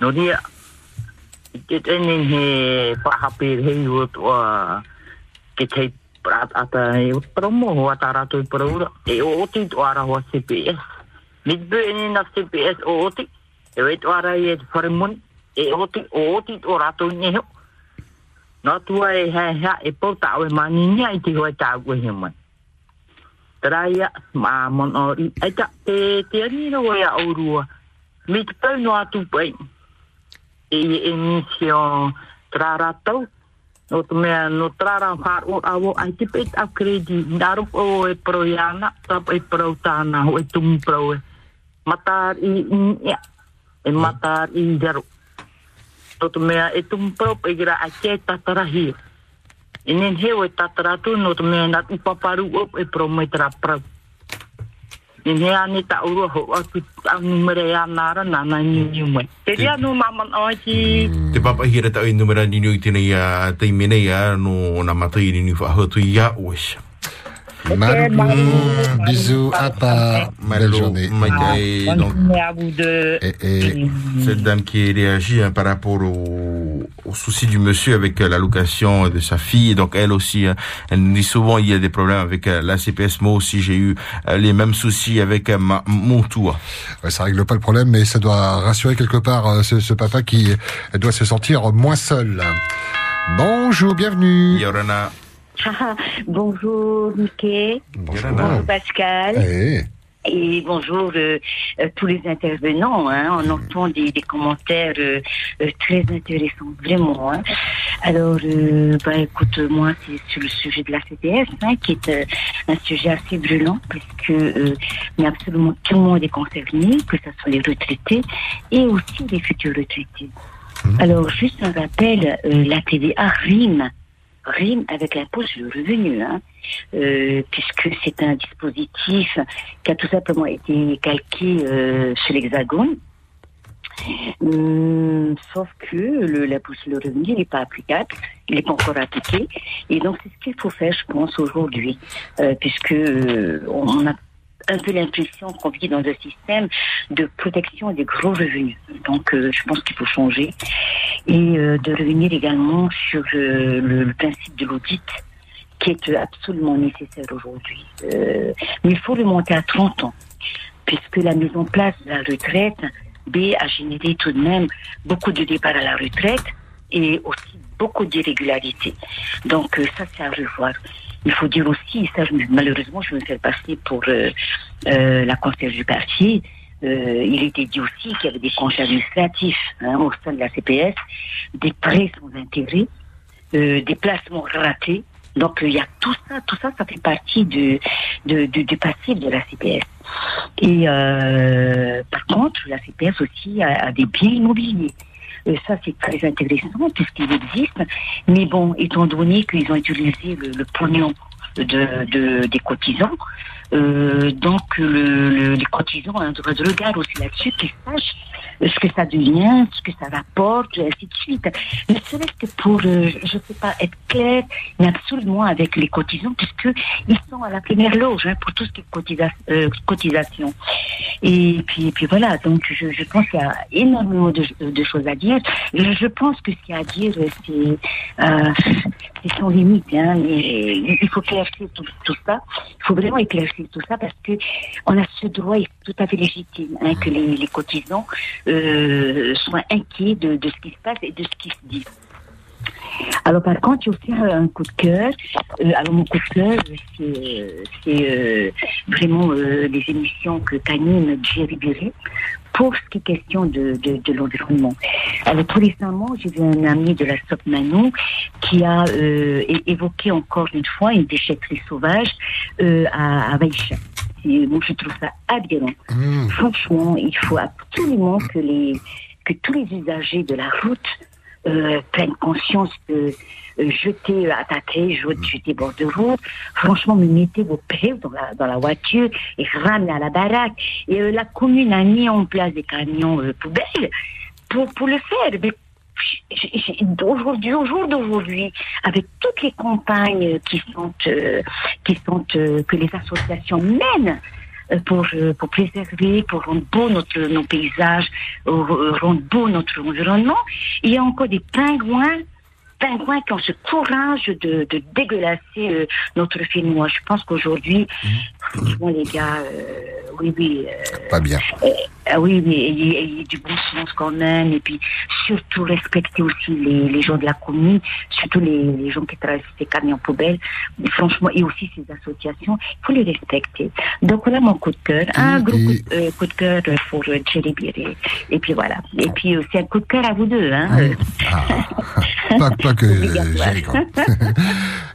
no dia ke te ni he pa happy he wat wa ke te prat ata e promo wa tara to pro e o ti to ara ho cps mit be ni na cps o ti e wet ara e for mun e o ti o ti to ara to ni no tu e ha ha e po ta o ma ni ni ai ti ho ta he mun traia ma mon o ai ta te te ni no wa o ru mit pe no atu pe E i emission trara tau. No te mea, no trara whar o awo, ai te peit a kredi. Narup o e pro iana, tap e pro tāna, o e pro e. Matar i e matar i jaro. No te mea, e pro e tatarahi. E nen heo e tataratu, no te mea nat upaparu op e pro. ne ane ta uru ho aku numere ya nara na na ni ni te dia no mama oji te papa hira ta numere ni ni tina ya te mene ya no na mata ni ni fa ho tu ya wish Bisous, à part. Belle journée. Maïtaï, donc, vous deux. cette dame qui réagit hein, par rapport au, au souci du monsieur avec euh, l'allocation de sa fille. Donc elle aussi, hein, elle nous dit souvent il y a des problèmes avec euh, la CPS. Moi aussi j'ai eu euh, les mêmes soucis avec euh, ma, mon tour. Ouais, ça règle pas le problème, mais ça doit rassurer quelque part ce, ce papa qui doit se sentir moins seul. Bonjour, bienvenue. Yorana. bonjour Mickey. Bonjour. Pascal. Eh. Et bonjour euh, euh, tous les intervenants. Hein. On entend des, des commentaires euh, euh, très intéressants, vraiment. Hein. Alors, euh, bah, écoute, moi, c'est sur le sujet de la CPS, hein, qui est euh, un sujet assez brûlant, puisque euh, mais absolument tout le monde est concerné, que ce soit les retraités et aussi les futurs retraités. Alors, juste un rappel, euh, la TVA rime rime avec l'impôt sur le revenu, hein, euh, puisque c'est un dispositif qui a tout simplement été calqué euh, sur l'Hexagone. Hum, sauf que l'impôt sur le revenu n'est pas applicable, il n'est pas encore appliqué, et donc c'est ce qu'il faut faire, je pense, aujourd'hui, euh, puisque euh, on a un peu l'impression qu'on vit dans un système de protection des gros revenus. Donc, euh, je pense qu'il faut changer et euh, de revenir également sur euh, le, le principe de l'audit qui est absolument nécessaire aujourd'hui. Euh, mais il faut remonter à 30 ans, puisque la mise en place de la retraite, B, a généré tout de même beaucoup de départs à la retraite et aussi beaucoup d'irrégularités. Donc euh, ça, c'est à revoir. Il faut dire aussi, ça, malheureusement, je me fais passer pour euh, euh, la concierge du quartier. Euh, il était dit aussi qu'il y avait des congés administratifs hein, au sein de la CPS, des prêts sans intérêt, euh, des placements ratés. Donc il y a tout ça, tout ça, ça fait partie du, de, du, du passif de la CPS. Et euh, par contre, la CPS aussi a, a des biens immobiliers. Euh, ça, c'est très intéressant puisqu'il existe. Mais bon, étant donné qu'ils ont utilisé le, le pognon de, de- des cotisants, euh, donc le, le- les cotisants ont un droit de regard aussi là-dessus, qu'ils sachent ce que ça devient, ce que ça rapporte, et ainsi de suite. Ne serait-ce que pour, euh, je ne sais pas, être clair, mais absolument avec les cotisants, puisque ils sont à la première loge hein, pour tout ce qui est euh, cotisation. Et puis, et puis voilà, donc je, pense qu'il y a énormément de, de choses à dire. Je, je pense que ce qu'il y a à dire, c'est euh, sans limite. Hein, il faut éclaircir tout, ça. Il faut vraiment éclaircir tout ça parce que on a ce droit tout à fait légitime hein, que les, cotisants euh, soient inquiets de, ce qui se passe et de ce qui se dit. Alors par contre, a aussi un coup de cœur. Euh, alors mon coup de cœur, c'est euh, vraiment les émissions que qu'anime Jerry Biré pour ce qui est question de, de, de l'environnement. Alors tout récemment, j'ai vu un ami de la SOP Manou qui a euh, évoqué encore une fois une déchetterie sauvage euh, à, à Vaïcha. Et Moi, je trouve ça aberrant. Franchement, il faut absolument que les que tous les usagers de la route euh, prennent conscience de euh, jeter, attaquer, jeter, jeter bord de route. Franchement, me mettez vos pieds dans la, dans la voiture et ramenez à la baraque. Et euh, la commune a mis en place des camions euh, poubelles pour, pour le faire. Mais Aujourd'hui, au jour d'aujourd'hui, avec toutes les campagnes qui sont, euh, qui sont euh, que les associations mènent euh, pour, euh, pour préserver, pour rendre beau notre, nos paysages, rendre beau notre environnement. Il y a encore des pingouins pingouins qui ont ce courage de, de dégueulasser euh, notre film. Moi, je pense qu'aujourd'hui, franchement, les gars, euh, oui, oui. euh, Pas bien. ah oui, mais ayez, ayez du bon sens quand même, et puis surtout respecter aussi les, les gens de la commune, surtout les, les gens qui traversent ces camions poubelles, franchement, et aussi ces associations, il faut les respecter. Donc voilà mon coup de cœur, un gros coup, de- coup de cœur pour Thierry Biré, et puis voilà. Et puis c'est un coup de cœur à vous deux, hein. euh. Pas que.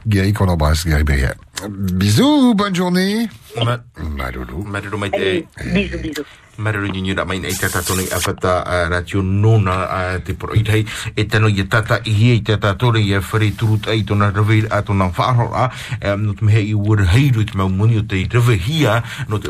Gary qu'on embrasse, Gary Berrière. Bisous, bonne journée. Malolo. Malolo mai te. Bisous, bisous. Marero nyinyi da mai nei tata tone a fata a ratio nona a te por i tei e tano i tata i hi i tata tore i a whare turut ai tona rave a tona wharo a no te mehe i ura heiru te mau muni o te rave hia no te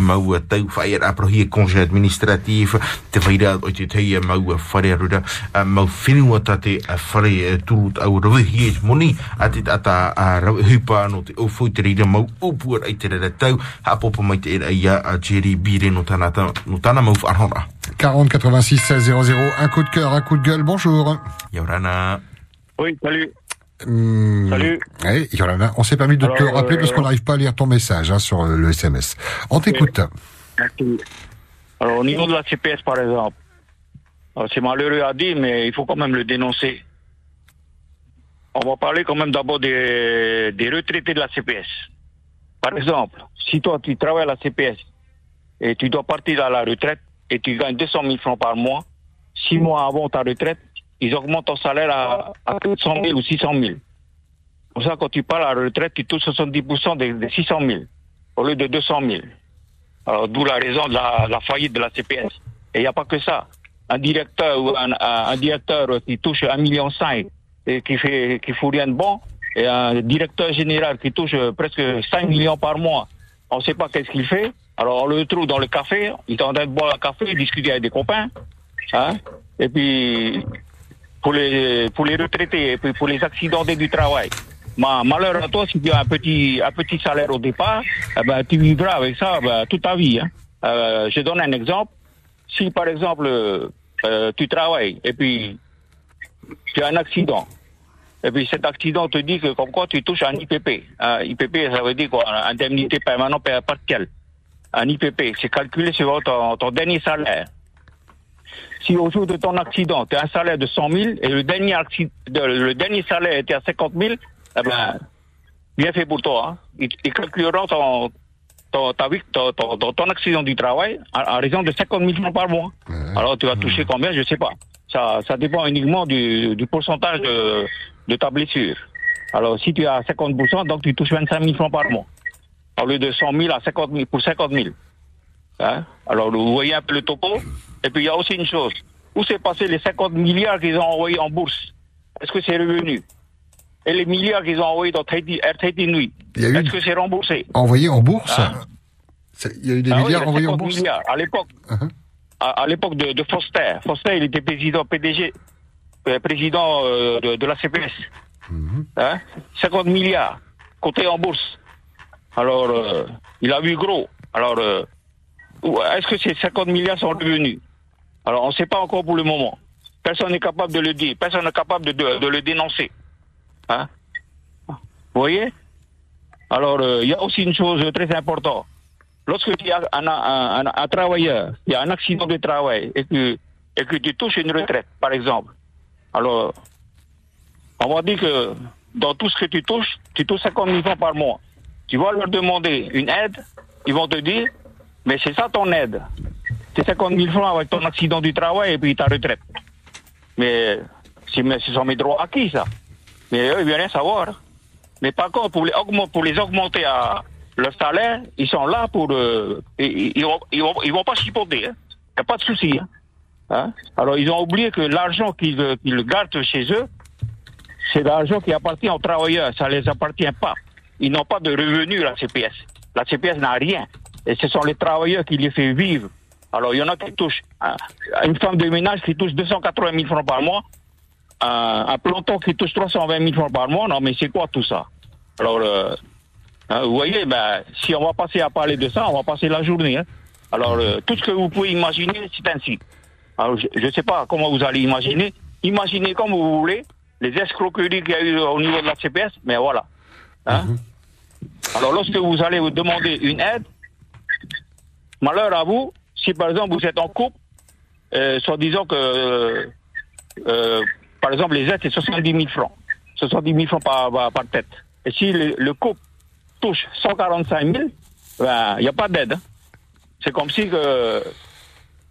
mau a tau a pro e congé administratif te whaira o te tei a mau a whare arura a mau whenua ta te a whare turut au rave hi moni a te tata a rave hupa no reira mau upua ai te tau ha popo mai te era ia a Jerry Bire no tana ta- no tana mau wharhora 40 86 16 00. Un coup de cœur, un coup de gueule. Bonjour. Yorana. Oui, salut. Salut. Oui, Yorana. On s'est permis de te Alors, rappeler parce euh, qu'on n'arrive pas à lire ton message hein, sur euh, le SMS. On t'écoute. Alors, au niveau de la CPS, par exemple, alors, c'est malheureux à dire, mais il faut quand même le dénoncer. On va parler quand même d'abord des, des retraités de la CPS. Par exemple, si toi, tu travailles à la CPS et tu dois partir à la retraite et tu gagnes 200 000 francs par mois, six mois avant ta retraite, ils augmentent ton salaire à, à 400 000 ou 600 000. Pour ça, quand tu pars à la retraite, tu touches 70% des, des 600 000 au lieu de 200 000. Alors, d'où la raison de la, la faillite de la CPS. Et il n'y a pas que ça. Un directeur ou un, un- un directeur qui touche 1,5 million et qui fait qui fout rien de bon, et un directeur général qui touche presque 5 millions par mois, on ne sait pas qu'est-ce qu'il fait. Alors, on le trouve dans le café, il est en train de boire un café, discuter avec des copains. Hein? Et puis, pour les, pour les retraités et puis pour les accidentés du travail. Ma, malheur à toi, si tu as un petit, un petit salaire au départ, eh ben, tu vivras avec ça ben, toute ta vie. Hein. Euh, je donne un exemple. Si par exemple, euh, tu travailles et puis tu as un accident, et puis cet accident te dit que comme quoi tu touches un IPP. Un IPP, ça veut dire quoi? Indemnité permanente par- partielle. Un IPP, c'est calculé sur ton, ton dernier salaire. Si au jour de ton accident, tu as un salaire de 100 000 et le dernier, le salaire était à 50 000, eh ben, bien fait pour toi. Hein. Ils, ils calculeront ton, ton, ta ton, ton- ton- ton accident du travail à, à raison de 50 000 francs par mois. Alors tu vas toucher combien, je sais pas. Ça, ça dépend uniquement du, du pourcentage de, de ta blessure. Alors si tu es à 50%, donc tu touches 25 000 francs par mois. Au lieu de 100 000 à 50 000 pour 50 000. Hein? Alors vous voyez un peu le topo? Et puis il y a aussi une chose. Où s'est passé les 50 milliards qu'ils ont envoyés en bourse? Est-ce que c'est revenu? Et les milliards qu'ils ont envoyés dans Air Tahiti Nui Est-ce que c'est remboursé? Envoyé en bourse? C'est- Il y a eu des Ah milliards envoyés en 50 bourse? milliards à l'époque. Uh-huh. À, à l'époque de, de Foster. Foster, il était président PDG, euh, président euh, de, de la CPS. Hein? 50 milliards, cotés en bourse. Alors, euh, il a vu gros. Alors, est-ce que ces 50 milliards sont revenus? Alors, on ne sait pas encore pour le moment. Personne n'est capable de le dire. Personne n'est capable de, de- de le dénoncer. Hein? Vous voyez? Alors, il y a aussi une chose très importante. Lorsque tu as un, un- un- un travailleur, il y a un accident de travail et que, et que tu touches une retraite, par exemple, alors, on va dire que dans tout ce que tu touches, tu touches 50 000 francs par mois. Tu vas leur demander une aide, ils vont te dire, mais c'est ça ton aide. C'est 50 000 francs avec ton accident du travail et puis ta retraite. Mais, ce sont mes droits acquis, ça. Mais eux, ils veulent rien savoir. Mais par contre, pour les, pour les augmenter à leur salaire, ils sont là pour... euh, ils, ils, vont, ils, vont, pas chipoter. Il n'y a pas de souci. hein. Hein? Alors, ils ont oublié que l'argent qu'ils euh, qu'ils gardent chez eux, c'est l'argent qui appartient aux travailleurs. Ça les appartient pas. Ils n'ont pas de revenus, la CPS. La CPS n'a rien. Et ce sont les travailleurs qui les font vivre. Alors, il y en a qui touchent... hein, une femme de ménage qui touche 280 000 francs par mois, un planton qui touche 320 000 francs par mois, non mais c'est quoi tout ça? Alors, euh, hein, vous voyez, ben, si on va passer à parler de ça, on va passer la journée. hein. Alors, euh, tout ce que vous pouvez imaginer, c'est ainsi. Alors, je ne sais pas comment vous allez imaginer. Imaginez comme vous voulez les escroqueries qu'il y a eu au niveau de la CPS, mais voilà. Hein? Alors, lorsque vous allez vous demander une aide, malheur à vous, si par exemple vous êtes en couple, euh, soit disant que, euh, euh, par exemple, les aides, c'est 70 000 francs. 70 000 francs par, par, par tête. Et si le, le couple touche 145 000, ben, il n'y a pas d'aide. hein. C'est comme si que,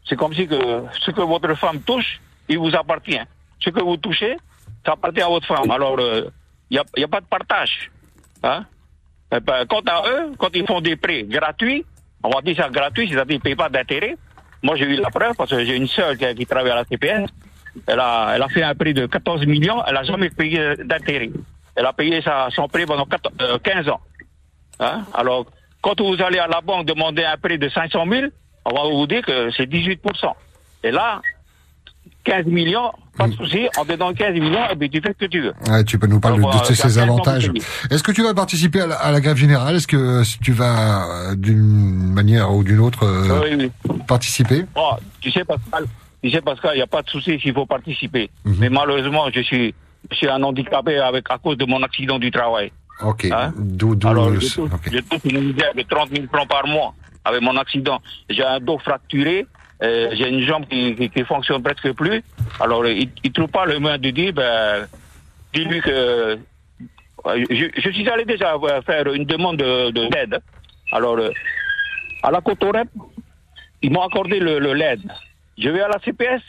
c'est comme si que ce que votre femme touche, il vous appartient. Ce que vous touchez, ça appartient à votre femme. Alors, euh, il n'y a, y a pas de partage. Hein? Eh ben, quant à eux, quand ils font des prêts gratuits, on va dire ça gratuit, c'est-à-dire qu'ils ne payent pas d'intérêt. Moi, j'ai eu la preuve parce que j'ai une sœur qui, qui travaille à la CPS. Elle a, elle a fait un prêt de 14 millions, elle n'a jamais payé d'intérêt. Elle a payé sa, son prêt pendant 14 euh, 15 ans. Hein? Alors, quand vous allez à la banque demander un prêt de 500 000, on va vous dire que c'est 18% Et là, 15 millions, pas de souci, on te donne 15 millions et puis tu fais ce que tu veux. Ouais, tu peux nous parler Alors, de euh, tous ces un avantages. Est-ce que tu vas participer à la, à la grève générale? Est-ce que euh, si tu vas euh, d'une manière ou d'une autre euh, Oui, oui. participer? Bon, tu sais, Pascal, tu sais, Pascal, il n'y a pas de souci s'il faut participer. Mhm. Mais malheureusement, je suis, je suis un handicapé avec, à cause de mon accident du travail. Ok. Hein D'où, d'où Alors, le- je touche, ok. je touche une misère de 30 000 francs par mois avec mon accident. J'ai un dos fracturé, euh, j'ai une jambe qui, qui, qui fonctionne presque plus. Alors, il ne trouve pas le moyen de dire, ben, dis-lui que... euh, Je, je suis allé déjà faire une demande de, de l'aide. Alors, euh, à la Cotorep, ils m'ont accordé le, le l'aide. Je vais à la CPS,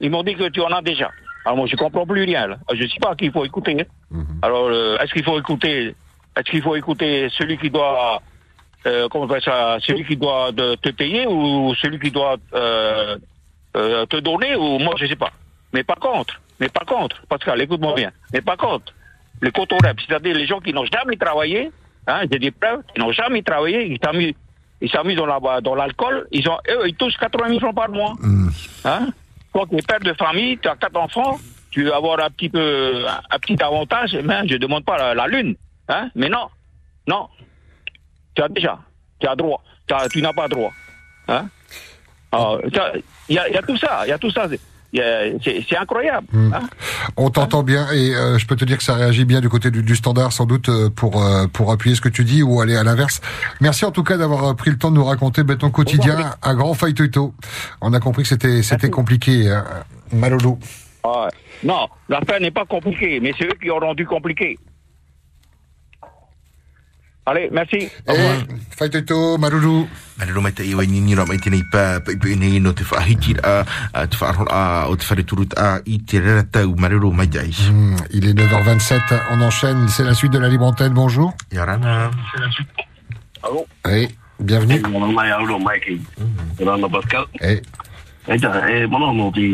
ils m'ont dit que tu en as déjà. Alors moi, je comprends plus rien. Là. Je ne sais pas qui il faut écouter. hein. Alors, euh, est-ce qu'il faut écouter Est-ce qu'il faut écouter celui qui doit, euh, comment on ça, celui qui doit de- te payer ou celui qui doit euh, te donner ou moi, je sais pas. Mais par contre, mais par contre, Pascal, écoute-moi bien. Mais par contre, les cotorep, c'est-à-dire les gens qui n'ont jamais travaillé, hein, j'ai des preuves, qui n'ont jamais travaillé, ils s'amusent, ils s'amusent dans la- dans l'alcool, ils ont, eux, ils touchent 80 000 francs par mois. Hein? Quand tu es père de famille, tu as quatre enfants, tu veux avoir un petit peu, un petit avantage, mais je demande pas la, lune, hein? Mais non, non. Tu as déjà, tu as droit, tu, as- tu n'as pas droit, hein? Il y a tout ça, il y a tout ça. C'est incroyable. hein. On t'entend bien et euh, je peux te dire que ça réagit bien du côté du, du standard sans doute euh, pour euh, pour appuyer ce que tu dis ou aller à l'inverse. Merci en tout cas d'avoir euh, pris le temps de nous raconter ben, ton quotidien à grand failletoto. On a compris que c'était c'était compliqué. Hein. Malolo. Ah, non, l'affaire n'est pas compliquée, mais c'est eux qui ont rendu compliqué. Allez, merci. Au revoir. Faitoto, Malolo. Malolo mai te iwa ni ni mai te nei pa pa i nei no te whahiti a te whaarol a o te whare turut a i te rera tau Malolo mai dai. Hmm, il est 9h27, on enchaîne, c'est la suite de la libre antenne, bonjour. Yarana. Allô? Oui, bienvenue. Mon nom est Aldo Mikey. Rana Pascal. Eh. Eh, tā, e, mana no te,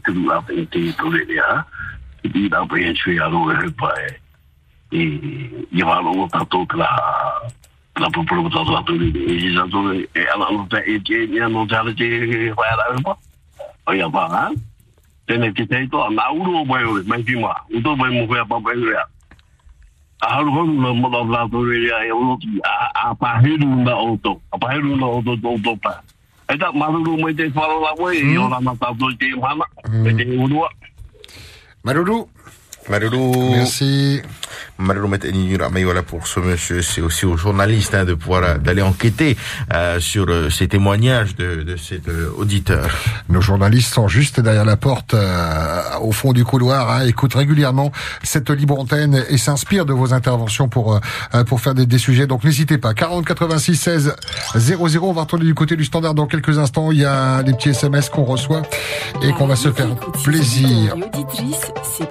te rūa pe te tore rea, te pi rā pe e chui alo e hupa e, e, i wā rongo tātou te la, La população do Aturi, e já tô, ela não tem, e que não tem de vai lá, pô. Olha para, hein? Tem que ter to, na uru vai, mas que ma, o to vai morrer para vai lá. A haru haru na mo da Aturi, eu não a a parreiro na auto, a parreiro na auto do do pa. Eta maruru mai te falo la voi, yo la mata do te mana, te urua. Maloulou. Maloulou. Merci. Mais voilà pour ce monsieur, c'est aussi aux journalistes hein, de pouvoir euh, d'aller enquêter euh, sur euh, ces témoignages de, de cet euh, auditeur. Nos journalistes sont juste derrière la porte, euh, au fond du couloir, hein, écoutent régulièrement cette libre antenne et s'inspirent de vos interventions pour euh, pour faire des, des sujets. Donc n'hésitez pas. 40 86 16 00. On va retourner du côté du standard dans quelques instants. Il y a des petits SMS qu'on reçoit et qu'on va se faire plaisir. C'est.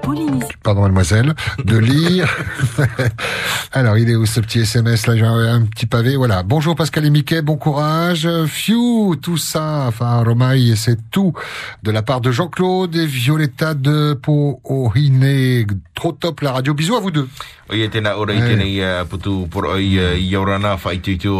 Pardon mademoiselle, de lire. Alors, il est où ce petit SMS là? J'ai un, un petit pavé, voilà. Bonjour Pascal et Mickey, bon courage. Fiu, tout ça, enfin Romaille, c'est tout de la part de Jean-Claude et Violetta de Pohine. Trop top la radio. Bisous à vous deux. Ora i tēnei uh, putu por oi uh, i aurana whai tuitu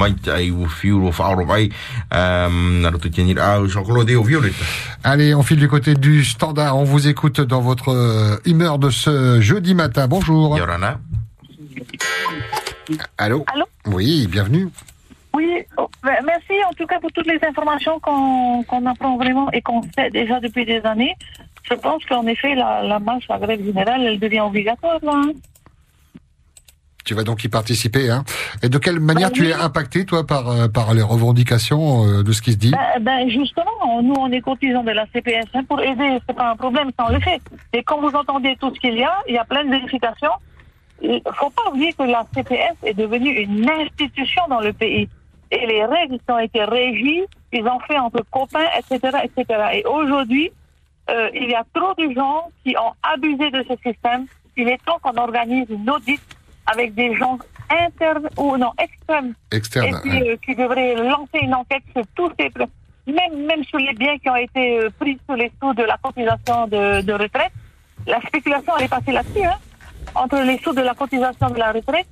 maita ai u whaoro mai um, au Jean-Claude et au Violetta. Allez, on file du côté du standard. On vous écoute dans votre euh, de ce jeudi matin. Bonjour. Yorana. Allô Allô Oui, bienvenue. Oui, oh, ben, merci en tout cas pour toutes les informations qu'on qu'on apprend vraiment et qu'on sait déjà depuis des années. Je pense qu'en effet, la, la marche, la grève générale, elle devient obligatoire. Là, hein. Tu vas donc y participer. Hein et de quelle manière tu es impacté, toi, par, euh, par les revendications euh, de ce qui se dit? Ben, ben, justement, nous, on est cotisants de la CPS hein, pour aider. C'est pas un problème, ça on le fait. Et comme vous entendez tout ce qu'il y a, il y a plein de vérifications. Il faut pas oublier que la CPS est devenue une institution dans le pays. Et les règles qui ont été régies, ils ont fait entre copains, etc., etc. Et aujourd'hui, euh, il y a trop de gens qui ont abusé de ce système. Il est temps qu'on organise une audit avec des gens internes ou non extrêmes Externe. et puis, euh, qui devrait lancer une enquête sur tous ces même même sur les biens qui ont été euh, pris sous les sous de la cotisation de, de retraite. La spéculation elle est passée là-dessus, hein, entre les sous de la cotisation de la retraite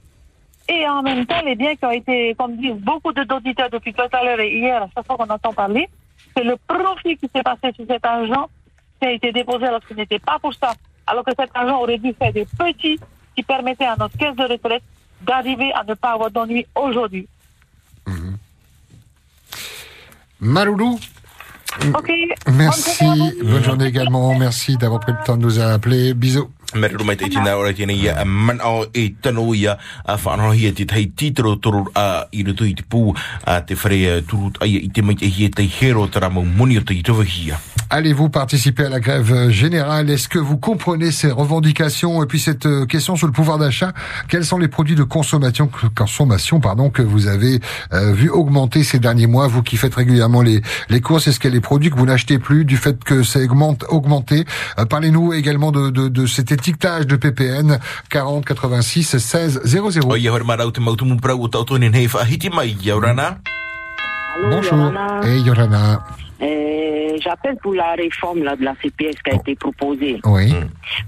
et en même temps les biens qui ont été, comme disent beaucoup d'auditeurs depuis tout à l'heure et hier, à chaque fois qu'on entend parler, c'est le profit qui s'est passé sur cet argent qui a été déposé alors ce n'était pas pour ça. Alors que cet argent aurait dû faire des petits qui permettaient à notre caisse de retraite d'arriver à ne pas avoir d'ennui aujourd'hui. Maloulou Ok. Merci. Bonne journée également. Merci d'avoir pris le temps de nous appeler. Bisous. Meru mai te tina ora tēnei ia man ao e tano ia a whanahia te tei titro toru a i rutu i te pū a te whare turu ai i te mai te hia te hero tara mau muni o te i tawahia. Allez-vous participer à la grève générale. Est-ce que vous comprenez ces revendications et puis cette euh, question sur le pouvoir d'achat? Quels sont les produits de consommation, consommation pardon, que vous avez euh, vu augmenter ces derniers mois? Vous qui faites régulièrement les, les courses, est-ce qu'il y a des produits que vous n'achetez plus du fait que ça augmente augmenté? Euh, Parlez-nous également de, de, de cet étiquetage de PPN 40 86 16 00. O ia hore marau te mautumu prau o tautoni nei whahiti mai, ia orana. Bonjour. Hey Yorana. Euh, J'appelle pour la réforme là, de la CPS qui a été proposée. Oui.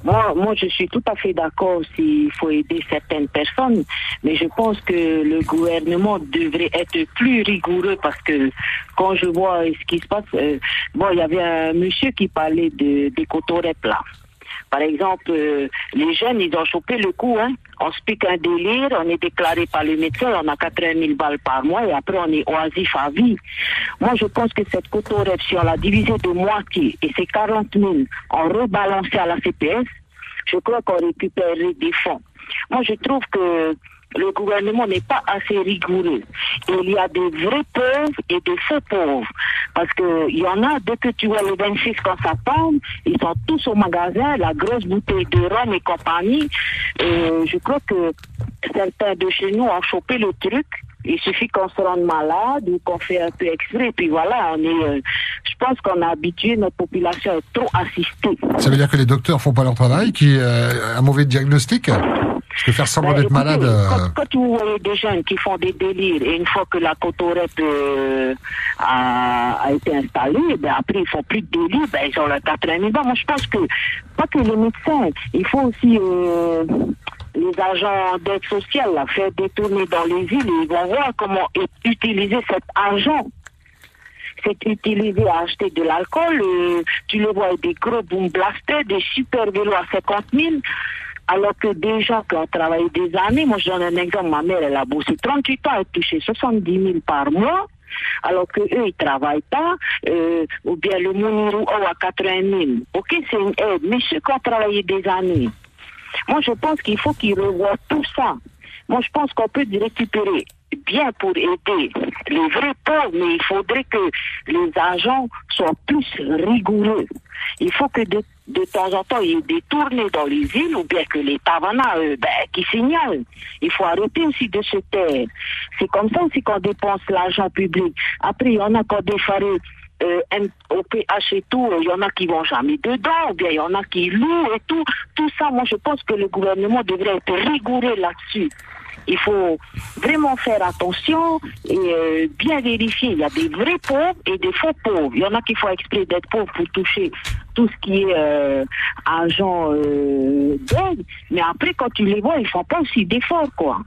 Moi, moi, je suis tout à fait d'accord s'il faut aider certaines personnes, mais je pense que le gouvernement devrait être plus rigoureux parce que quand je vois ce qui se passe, euh, bon, il y avait un monsieur qui parlait de, des cotorep là. Par exemple, euh, les jeunes, ils ont chopé le coup, hein. On se pique un délire, on est déclaré par le médecin, on a 80 000 balles par mois et après on est oisif à vie. Moi, je pense que cette cotorep, si on l'a divisée de moitié et ces 40 000, on rebalancé à la CPS, je crois qu'on récupérerait des fonds. Moi, je trouve que le gouvernement n'est pas assez rigoureux. Il y a des vrais pauvres et des faux pauvres. Parce que il y en a, dès que tu vois les 26 quand ça tombe, ils sont tous au magasin, la grosse bouteille de rhum et compagnie. Je crois que certains de chez nous ont chopé le truc. Il suffit qu'on se rende malade ou qu'on fait un peu exprès. Puis voilà, on est, euh, je pense qu'on a habitué notre population à trop assister. Ça veut dire que les docteurs font pas leur travail, qui euh, un mauvais diagnostic? Parce que faire semblant Ben, d'être malade. euh, Quand, quand vous voyez des jeunes qui font des délires et une fois que la cotorep euh, a, a été installée, ben après ils font plus de délire, ben ils ont leurs 80 000 balles. Moi je pense que pas que les médecins, il faut aussi euh, les agents d'aide sociale là, faire détourner dans les villes et ils vont voir comment ut- utiliser cet argent. C'est utilisé à acheter de l'alcool. euh, tu les vois des gros boom blasters, des super vélos à 50 000. Alors que des gens qui ont travaillé des années, moi je donne un exemple, ma mère elle a bossé 38 ans, elle touchait 70 000 par mois, alors que eux ils travaillent pas, euh, ou bien le Mounirou oh, à 80 000. Ok, c'est une aide, mais ceux qui ont travaillé des années, moi je pense qu'il faut qu'ils revoient tout ça. Moi je pense qu'on peut récupérer bien pour aider les vrais pauvres, mais il faudrait que les agents soient plus rigoureux. Il faut que de, de temps en temps, il y ait des tournées dans les villes ou bien que les tavernas euh, ben, qui signalent. Il faut arrêter aussi de se taire. C'est comme ça aussi qu'on dépense l'argent public. Après, il y en a qui ont défaré euh, M- au PH et tout, il y en a qui vont jamais dedans, ou bien il y en a qui louent et tout. Tout ça, moi, je pense que le gouvernement devrait être rigoureux là-dessus. Il faut vraiment faire attention et euh, bien vérifier. Il y a des vrais pauvres et des faux pauvres. Il y en a qui font exprès d'être pauvres pour toucher tout ce qui est euh, agent euh, d'aide. Mais après, quand tu les vois, ils font pas aussi d'efforts, quoi.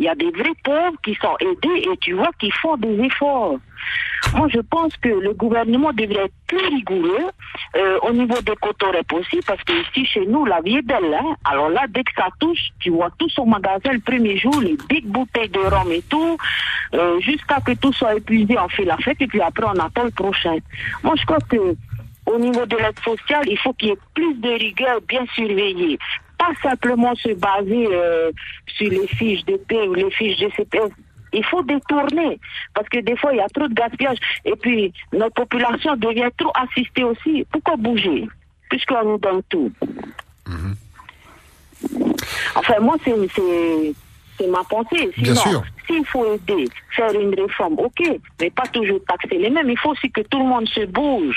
Il y a des vrais pauvres qui sont aidés et tu vois qu'ils font des efforts. Moi, je pense que le gouvernement devrait être plus rigoureux euh, au niveau des cotorep aussi, parce que ici, chez nous, la vie est belle. Hein? Alors là, dès que ça touche, tu vois tout son magasin le premier jour, les big bouteilles de rhum et tout, euh, jusqu'à que tout soit épuisé, on fait la fête et puis après, on attend le prochain. Moi, je crois que au niveau de l'aide sociale, il faut qu'il y ait plus de rigueur bien surveillée. Pas simplement se baser euh, sur les fiches de paie ou les fiches de CPS. Il faut détourner parce que des fois il y a trop de gaspillage et puis notre population devient trop assistée aussi. Pourquoi bouger? Puisqu'on nous donne tout Enfin moi c'est ma pensée. Bien Sinon, sûr. s'il faut aider, faire une réforme, ok, mais pas toujours taxer les mêmes. Il faut aussi que tout le monde se bouge.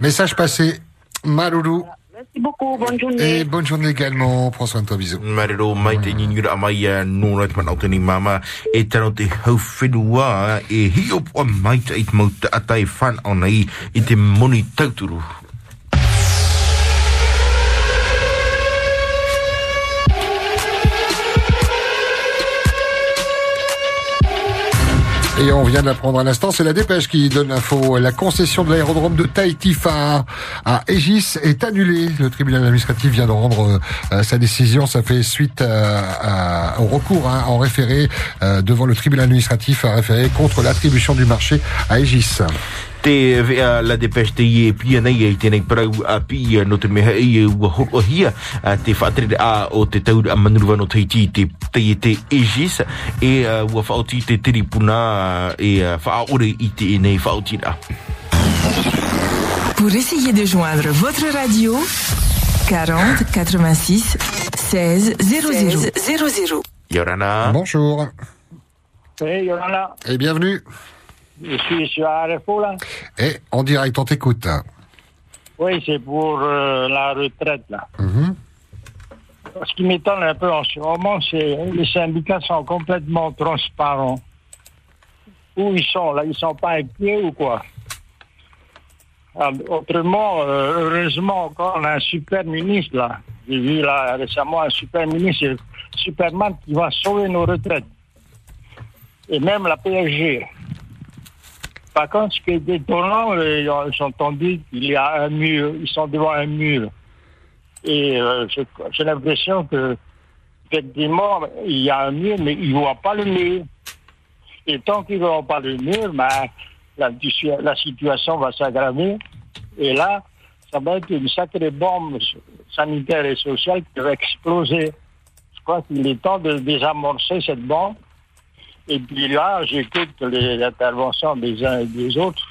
Message passé. Maroulou. Merci beaucoup, bonne journée. Et bonne journée également. Prends soin de toi, bisous. Marero mai te nyingi ra mai a no rat man auto ni mama e tano te hau whenua e hi op o mai te it mau te atai fan o nei i te moni tauturu. Et on vient de à l'instant, c'est la dépêche qui donne l'info. La concession de l'aérodrome de Tahiti-Far à Aegis est annulée. Le tribunal administratif vient de rendre euh, sa décision. Ça fait suite euh, à- au recours hein, en référé euh, devant le tribunal administratif à référé contre l'attribution du marché à Aegis. Te vea la depêche te ie pia nei e tēnei parau a pia no te meha e ua horo hia a te whaatere a o te taura a manuruwa no teiti te te e te Aegis e ua whaoti te tiripuna e whaore i te e nei whaotira. Pour essayer de joindre votre radio, 40 86 16 00 00. Yorana. Bonjour. Oui, Yolanda, Et bienvenue. Je suis sur RFO là. Et en direct, on t'écoute. Oui, c'est pour euh, la retraite là. Mhm. Ce qui m'étonne un peu en ce moment, c'est les syndicats sont complètement transparents. Où ils sont là? Ils sont pas inquiets ou quoi? Autrement, euh, heureusement encore, on a un super ministre là. J'ai vu là récemment un super ministre, Superman qui va sauver nos retraites. Et même la PSG. Par contre, ce qui est étonnant, euh, j'ai entendu qu'il y a un mur, ils sont devant un mur. Et euh, j'ai l'impression que, effectivement, il y a un mur, mais ils ne voient pas le mur. Et tant qu'ils ne voient pas le mur, ben, la, la situation va s'aggraver. Et là, ça va être une sacrée bombe sanitaire et sociale qui va exploser. Je crois qu'il est temps de désamorcer cette bombe. Et puis là, j'écoute les interventions des uns et des autres.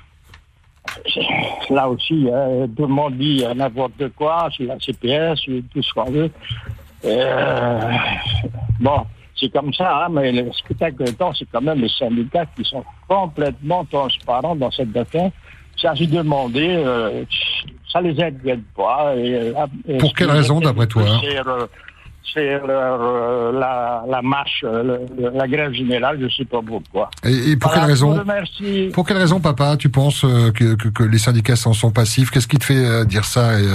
Là aussi, hein, tout le monde dit euh, n'importe quoi sur la CPS, sur tout ce qu'on veut. Euh, bon, c'est comme ça, hein, mais le spectacle de temps, c'est quand même les syndicats qui sont complètement transparents dans cette affaire. Ça, j'ai demandé, euh, ça les inquiète pas. Et, euh, et Pour ce quelle raison, d'après toi plus, c'est, euh, la, la marche, euh, le- la grève générale, je ne sais pas pourquoi. Et, et pour Voilà, quelle raison. Pour quelle raison, papa, tu penses euh, que, que, que les syndicats s'en sont passifs? Qu'est-ce qui te fait dire ça et,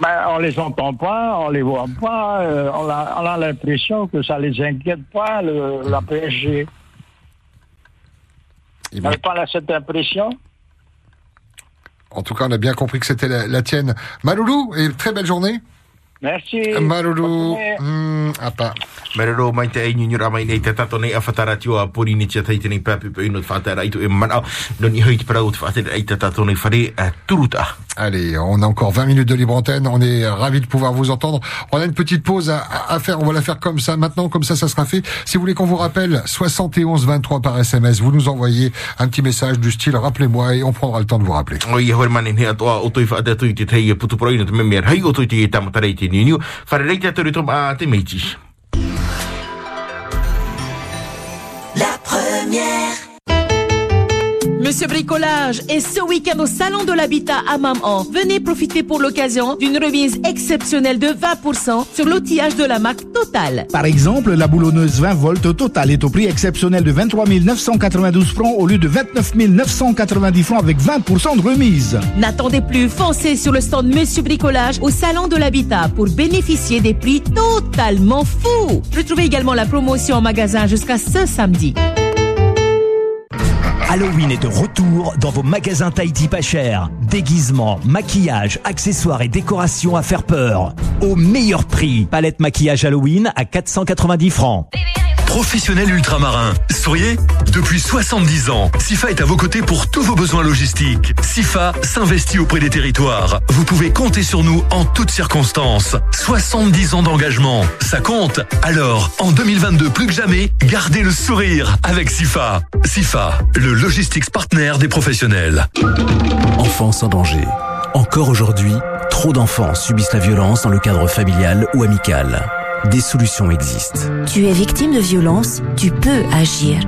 Ben, on les entend pas, on les voit pas, euh, on a, on a l'impression que ça les inquiète pas, le- la PSG. Vous n'avez pas là, cette impression? En tout cas, on a bien compris que c'était la, la tienne. Maloulou, et très belle journée. Merci. Maloulou, hmm, apa. Merero mai te ai nyura mai nei te tato nei a pori ni tia papi pe ino itu e mana no ni hui te parau te whatara ai te tato nei whare a turuta. Allez, on a encore 20 minutes de libre antenne. On est ravis de pouvoir vous entendre. On a une petite pause à, à faire. On va la faire comme ça maintenant, comme ça, ça sera fait. Si vous voulez qu'on vous rappelle, 71 23 par SMS, vous nous envoyez un petit message du style rappelez-moi et on prendra le temps de vous rappeler. O ia hoi mani Monsieur Bricolage est ce week-end au Salon de l'Habitat à Maman. Venez profiter pour l'occasion d'une remise exceptionnelle de 20% sur l'outillage de la marque Total. Par exemple, la boulonneuse 20 volts Total est au prix exceptionnel de 23 992 francs au lieu de 29 990 francs avec 20% de remise. N'attendez plus, foncez sur le stand Monsieur Bricolage au Salon de l'Habitat pour bénéficier des prix totalement fous. Retrouvez également la promotion en magasin jusqu'à ce samedi. Halloween est de retour dans vos magasins Tahiti pas cher. Déguisements, maquillage, accessoires et décorations à faire peur. Au meilleur prix. Palette maquillage Halloween à 490 francs. Professionnel ultramarin. Souriez Depuis 70 ans, SIFA est à vos côtés pour tous vos besoins logistiques. SIFA s'investit auprès des territoires. Vous pouvez compter sur nous en toutes circonstances. 70 ans d'engagement, ça compte. Alors, en 2022 plus que jamais, gardez le sourire avec SIFA. SIFA, le logistics partner des professionnels. Enfance en danger. Encore aujourd'hui, trop d'enfants subissent la violence dans le cadre familial ou amical. Des solutions existent. Tu es victime de violence, tu peux agir.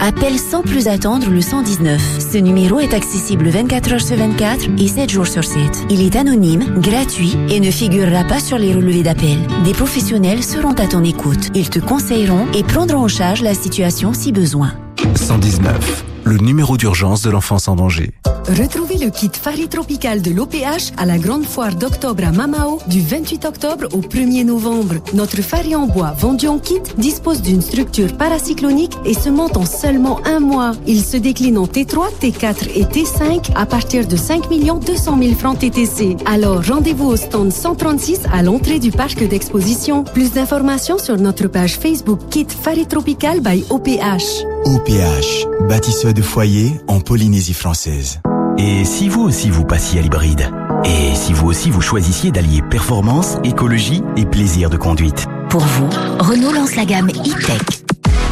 Appelle sans plus attendre le 119. Ce numéro est accessible 24 heures sur 24 et 7 jours sur 7. Il est anonyme, gratuit et ne figurera pas sur les relevés d'appel. Des professionnels seront à ton écoute. Ils te conseilleront et prendront en charge la situation si besoin. 119, le numéro d'urgence de l'enfance en danger. Retrouvez le kit Fari Tropical de l'OPH à la grande foire d'octobre à Mamao du 28 octobre au 1er novembre. Notre Fari en bois vendu en kit dispose d'une structure paracyclonique et se monte en seulement un mois. Il se décline en T3, T4 et T5 à partir de 5 200 000 francs TTC. Alors rendez-vous au stand 136 à l'entrée du parc d'exposition. Plus d'informations sur notre page Facebook Kit Fari Tropical by OPH. OPH, bâtisseur de foyer en Polynésie française. Et si vous aussi vous passiez à l'hybride Et si vous aussi vous choisissiez d'allier performance, écologie et plaisir de conduite Pour vous, Renault lance la gamme e-Tech.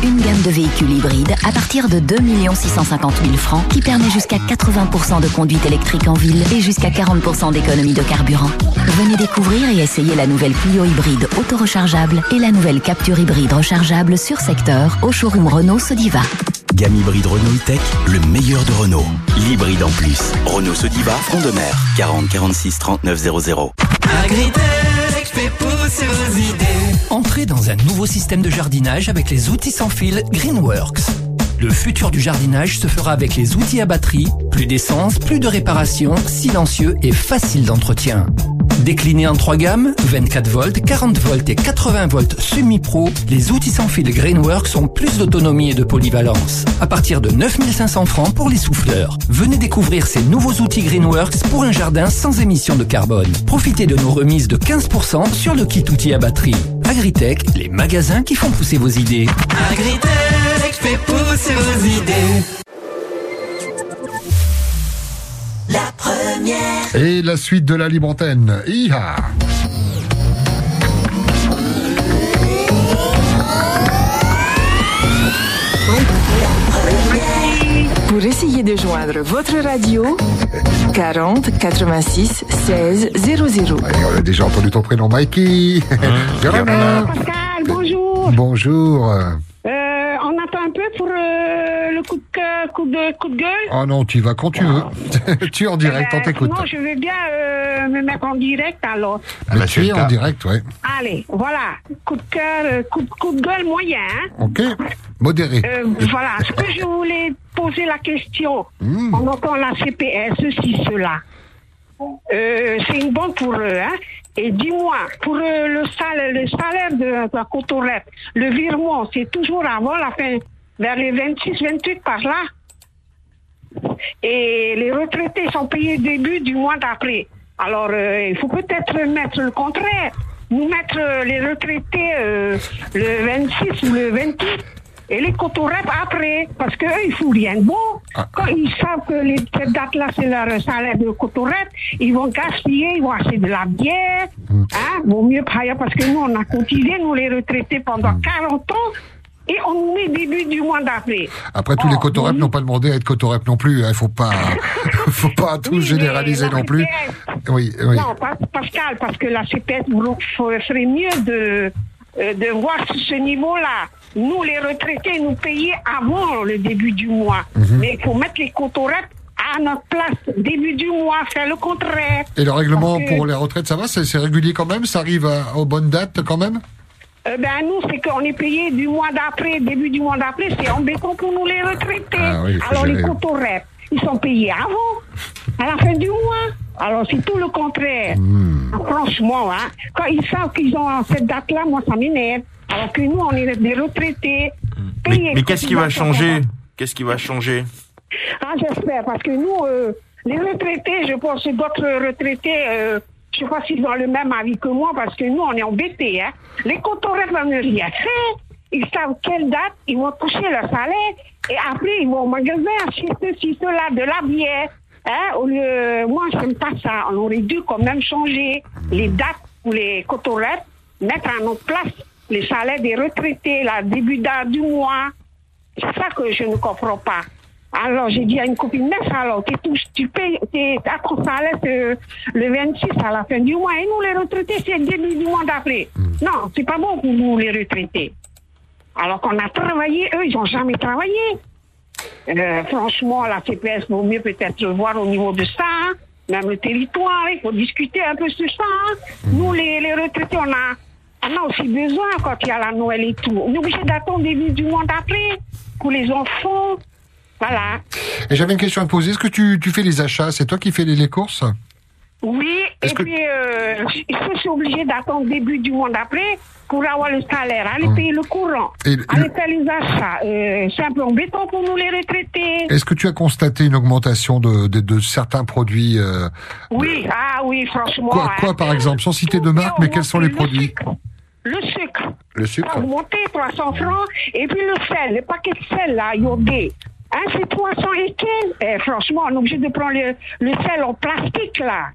Une gamme de véhicules hybrides à partir de 2 650 000 francs qui permet jusqu'à 80% de conduite électrique en ville et jusqu'à 40% d'économie de carburant. Venez découvrir et essayer la nouvelle Clio hybride auto-rechargeable et la nouvelle Capture hybride rechargeable sur secteur au showroom Renault Sodiva. Gamme hybride Renault e-Tech, le meilleur de Renault. L'hybride en plus. Renault Sodiva, front de mer. 40 46 39 00. Agritech fait pousser vos idées. Entrez dans un nouveau système de jardinage avec les outils sans fil Greenworks. Le futur du jardinage se fera avec les outils à batterie, plus d'essence, plus de réparation, silencieux et facile d'entretien. Déclinés en trois gammes, 24 volts, 40 volts et 80 volts semi-pro, les outils sans fil Greenworks ont plus d'autonomie et de polyvalence. À partir de 9500 francs pour les souffleurs. Venez découvrir ces nouveaux outils Greenworks pour un jardin sans émission de carbone. Profitez de nos remises de 15% sur le kit outils à batterie. Agritech, les magasins qui font pousser vos idées. Agritech fait pousser vos idées. La première. Et la suite de la libre antenne. Iha Pour essayer de joindre votre radio, 40 86 16 00. On a déjà entendu ton prénom, Mikey. Véronique. Pascal, bonjour. Bonjour. Euh, on attend un peu pour euh, le coup de, cœur- coup de, coup de gueule? Oh non, tu y vas quand tu veux. tu es en direct, on Euh, t'écoute. sinon, je vais bien euh, me mettre en direct alors. Mais tu es en direct, ouais. Allez, voilà. Coup de cœur, euh, coup, de- coup de gueule moyen. hein. Ok. Modéré. Euh, voilà, ce que je voulais poser la question, Hmm. on entend la CPS, ceci, cela. Euh, c'est une bonne pour eux, hein. Et dis-moi, pour le salaire, le salaire de la cotorette, le virement, c'est toujours avant la fin, vers les 26, 28 par là. Et les retraités sont payés début du mois d'après. Alors, euh, il faut peut-être mettre le contraire. Nous mettre euh, les retraités euh, le 26 ou le 28 et les cotorep après. Parce qu'eux, ils font rien de bon. Quand ils savent que les, cette date-là, c'est leur salaire de cotorep, ils vont gaspiller, ils vont acheter de la bière. Hein, vaut mieux parce que nous, on a cotisé, nous les retraités, pendant 40 ans. Et on met début du mois d'après. Après, tous les cotorep n'ont pas demandé à être cotorep non plus. Il faut pas, faut pas tout généraliser non plus. Oui, oui. Non, pas- Pascal, parce que la CPS vous ferait mieux de, euh, de voir ce niveau-là. Nous, les retraités, nous payer avant le début du mois. Mhm. Mais il faut mettre les cotorettes à notre place, début du mois, faire le contraire. Et le règlement que- pour les retraites, ça va C'est c'est régulier quand même Ça arrive à- aux bonnes dates quand même? Euh, ben nous, c'est qu'on est payé du mois d'après, début du mois d'après, c'est embêtant pour nous les retraités. Ah oui, Alors les cotorettes, ils sont payés avant, à la fin du mois. Alors c'est tout le contraire. Hmm. Franchement, hein, quand ils savent qu'ils ont cette date-là, moi ça m'énerve. Alors que nous, on est des retraités. Mais, payés mais qu'est-ce qui va changer? Qu'est-ce qui va changer? Ah, j'espère, parce que nous, euh, les retraités, je pense que d'autres retraités, euh, je sais pas s'ils ont le même avis que moi, parce que nous, on est embêtés. Hein. Les cotorets vont ne rien faire. Ils savent quelle date ils vont toucher leur salaire, et après, ils vont au magasin acheter ceci, cela, de la bière. Hein, moi, je n'aime pas ça. On aurait dû quand même changer les dates pour les cotorets, mettre à notre place les salaires des retraités, là, début du mois. C'est ça que je ne comprends pas. Alors, j'ai dit à une copine, mais alors, tu touches, tu payes, t'es à ton salaire euh, le 26 à la fin du mois. Et nous, les retraités, c'est le début du mois d'après. Non, c'est pas bon pour nous, les retraités. Alors qu'on a travaillé, eux, ils n'ont jamais travaillé. Euh, franchement, la CPS vaut mieux peut-être voir au niveau de ça, même le territoire, il faut discuter un peu sur ça. hein. Nous, les, les retraités, on a, on a aussi besoin quand il y a la Noël et tout. On est obligé d'attendre début du mois d'après pour les enfants. Voilà. Et j'avais une question à te poser. Est-ce que tu, tu fais les achats? C'est toi qui fais les, les courses? Oui, et puis euh, je suis obligé d'attendre début du mois d'après pour avoir le salaire, aller payer le courant, Et le- aller faire les achats. Euh, c'est un peu embêtant pour nous les retraités. Est-ce que tu as constaté une augmentation de, de, de certains produits euh, Oui, ah oui, franchement. quoi, hein. par exemple? Sans citer de marque, mais quels sont les produits? Le sucre. Le sucre a augmenté 300 francs. Et puis le sel, le paquet de sel, là, iodé. Hein, c'est 300 et quelques. Eh, franchement, on est obligé de prendre le, le sel en plastique, là.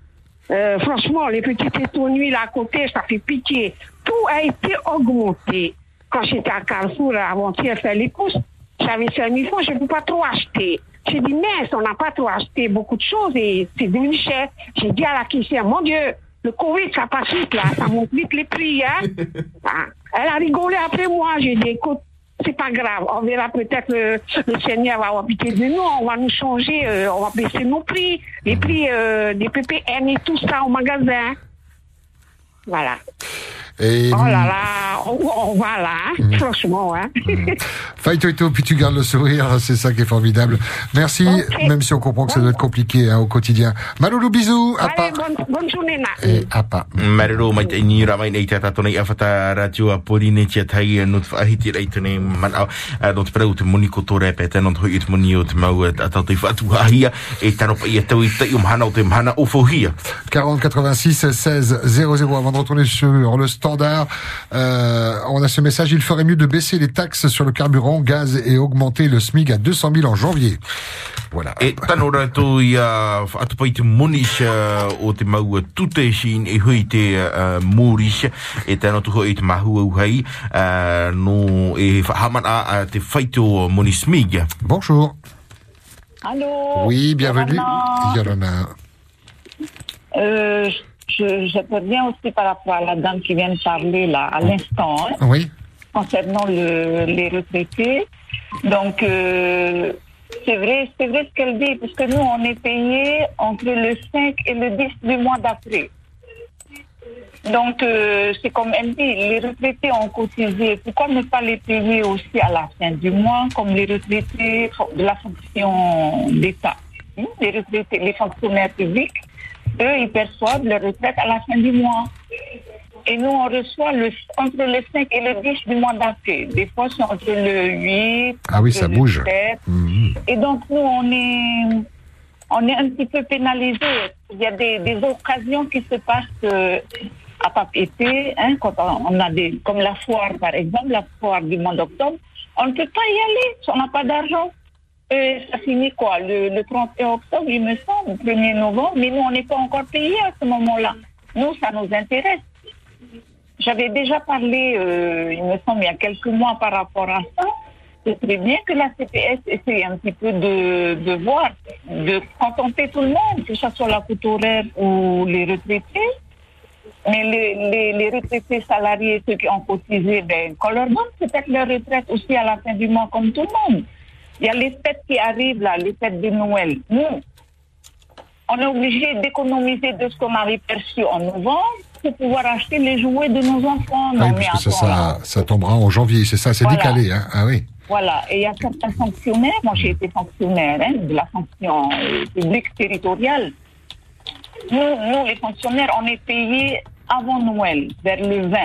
Euh, franchement, les petites étonnuis là à côté, ça fait pitié. Tout a été augmenté. Quand j'étais à Carrefour avant-hier faire les courses, j'avais 5 000 francs, je ne peux pas trop acheter. J'ai dit, mais on n'a pas trop acheté beaucoup de choses et c'est devenu cher. J'ai dit à la caissière, mon Dieu, le Covid, ça passe vite là, ça monte vite les prix. Hein? Ah, Elle a rigolé après moi. J'ai dit, écoute, c'est pas grave. On verra peut-être euh, le Seigneur va avoir de nous. On va nous changer, euh, on va baisser nos prix, les prix euh, des PPN et tout ça au magasin. Voilà. Et Oh là là, on, va là, hein, franchement. Hein. Faille Toto, puis tu gardes le sourire, c'est ça qui est formidable. Merci, même si on comprend que ça doit être compliqué hein, au quotidien. Maloulou, bisous, à Allez, bonne, bonne journée, na. Et à pas. Marero mai te ni ramai nei te tato nei awhata radio a pori nei tia tai e not whaahiti rei tene man au a not prau te moni ko tō repe te not hoi te moni o te mau a tau te whatu ahia e tano pa i a tau i te i umhana o te mhana o fohia 40 86 16 00 avant de retourner sur le standard. Euh, on a ce message, il ferait mieux de baisser les taxes sur le carburant, gaz et augmenter le SMIC à 200 000 en janvier. Voilà. E tano rato i a whaatu pa i te monisha o te mau a tute sin e hui te uh, morisha e tano tuho i te mahua uhai uh, no e whahaman a a te whaito monismiga. Bonjour. Allô Oui, bienvenue. Yorana. Euh, je, j'interviens aussi par rapport à la dame qui vient de parler là, à l'instant, hein, Oui. concernant le, les retraités. Donc, euh, c'est vrai, c'est vrai ce qu'elle dit, parce que nous, on est payé entre le 5 et le 10 du mois d'après. Donc, euh, c'est comme elle dit, les retraités ont cotisé. Pourquoi ne pas les payer aussi à la fin du mois, comme les retraités de la fonction d'État, hein, les retraités, les fonctionnaires publics? Eux, ils perçoivent leur retraite à la fin du mois. Et nous, on reçoit le, entre le 5 et le 10 du mois d'après. Des fois, c'est entre le 8. Ah oui, ça le bouge. 7. Et donc, nous, on est, on est un petit peu pénalisés. Il y a des, des occasions qui se passent euh, à Papeete, hein, quand on on a des, comme la foire, par exemple, la foire du mois d'octobre. On ne peut pas y aller si on n'a pas d'argent. Ça finit quoi le, le 31 octobre, il me semble, le 1er novembre, mais nous, on n'est pas encore payés à ce moment-là. Nous, ça nous intéresse. J'avais déjà parlé, euh, il me semble, il y a quelques mois par rapport à ça. C'est très bien que la CPS essaye un petit peu de, voir, de contenter tout le monde, que ce soit la coûte horaire ou les retraités. Mais les, les, les retraités salariés, ceux qui ont cotisé, ben, qu'on leur donne peut-être leur retraite aussi à la fin du mois, comme tout le monde. Il y a les fêtes qui arrivent là, les fêtes de Noël. Nous, on est obligé d'économiser de ce qu'on avait perçu en novembre pour pouvoir acheter les jouets de nos enfants. Ah oui, parce que ça, tombera en janvier, c'est ça, c'est Voilà. décalé. Hein ah oui. Voilà, et il y a certains fonctionnaires, moi j'ai été fonctionnaire hein, de la fonction euh, publique territoriale. Nous, nous, les fonctionnaires, on est payés avant Noël, vers le 20,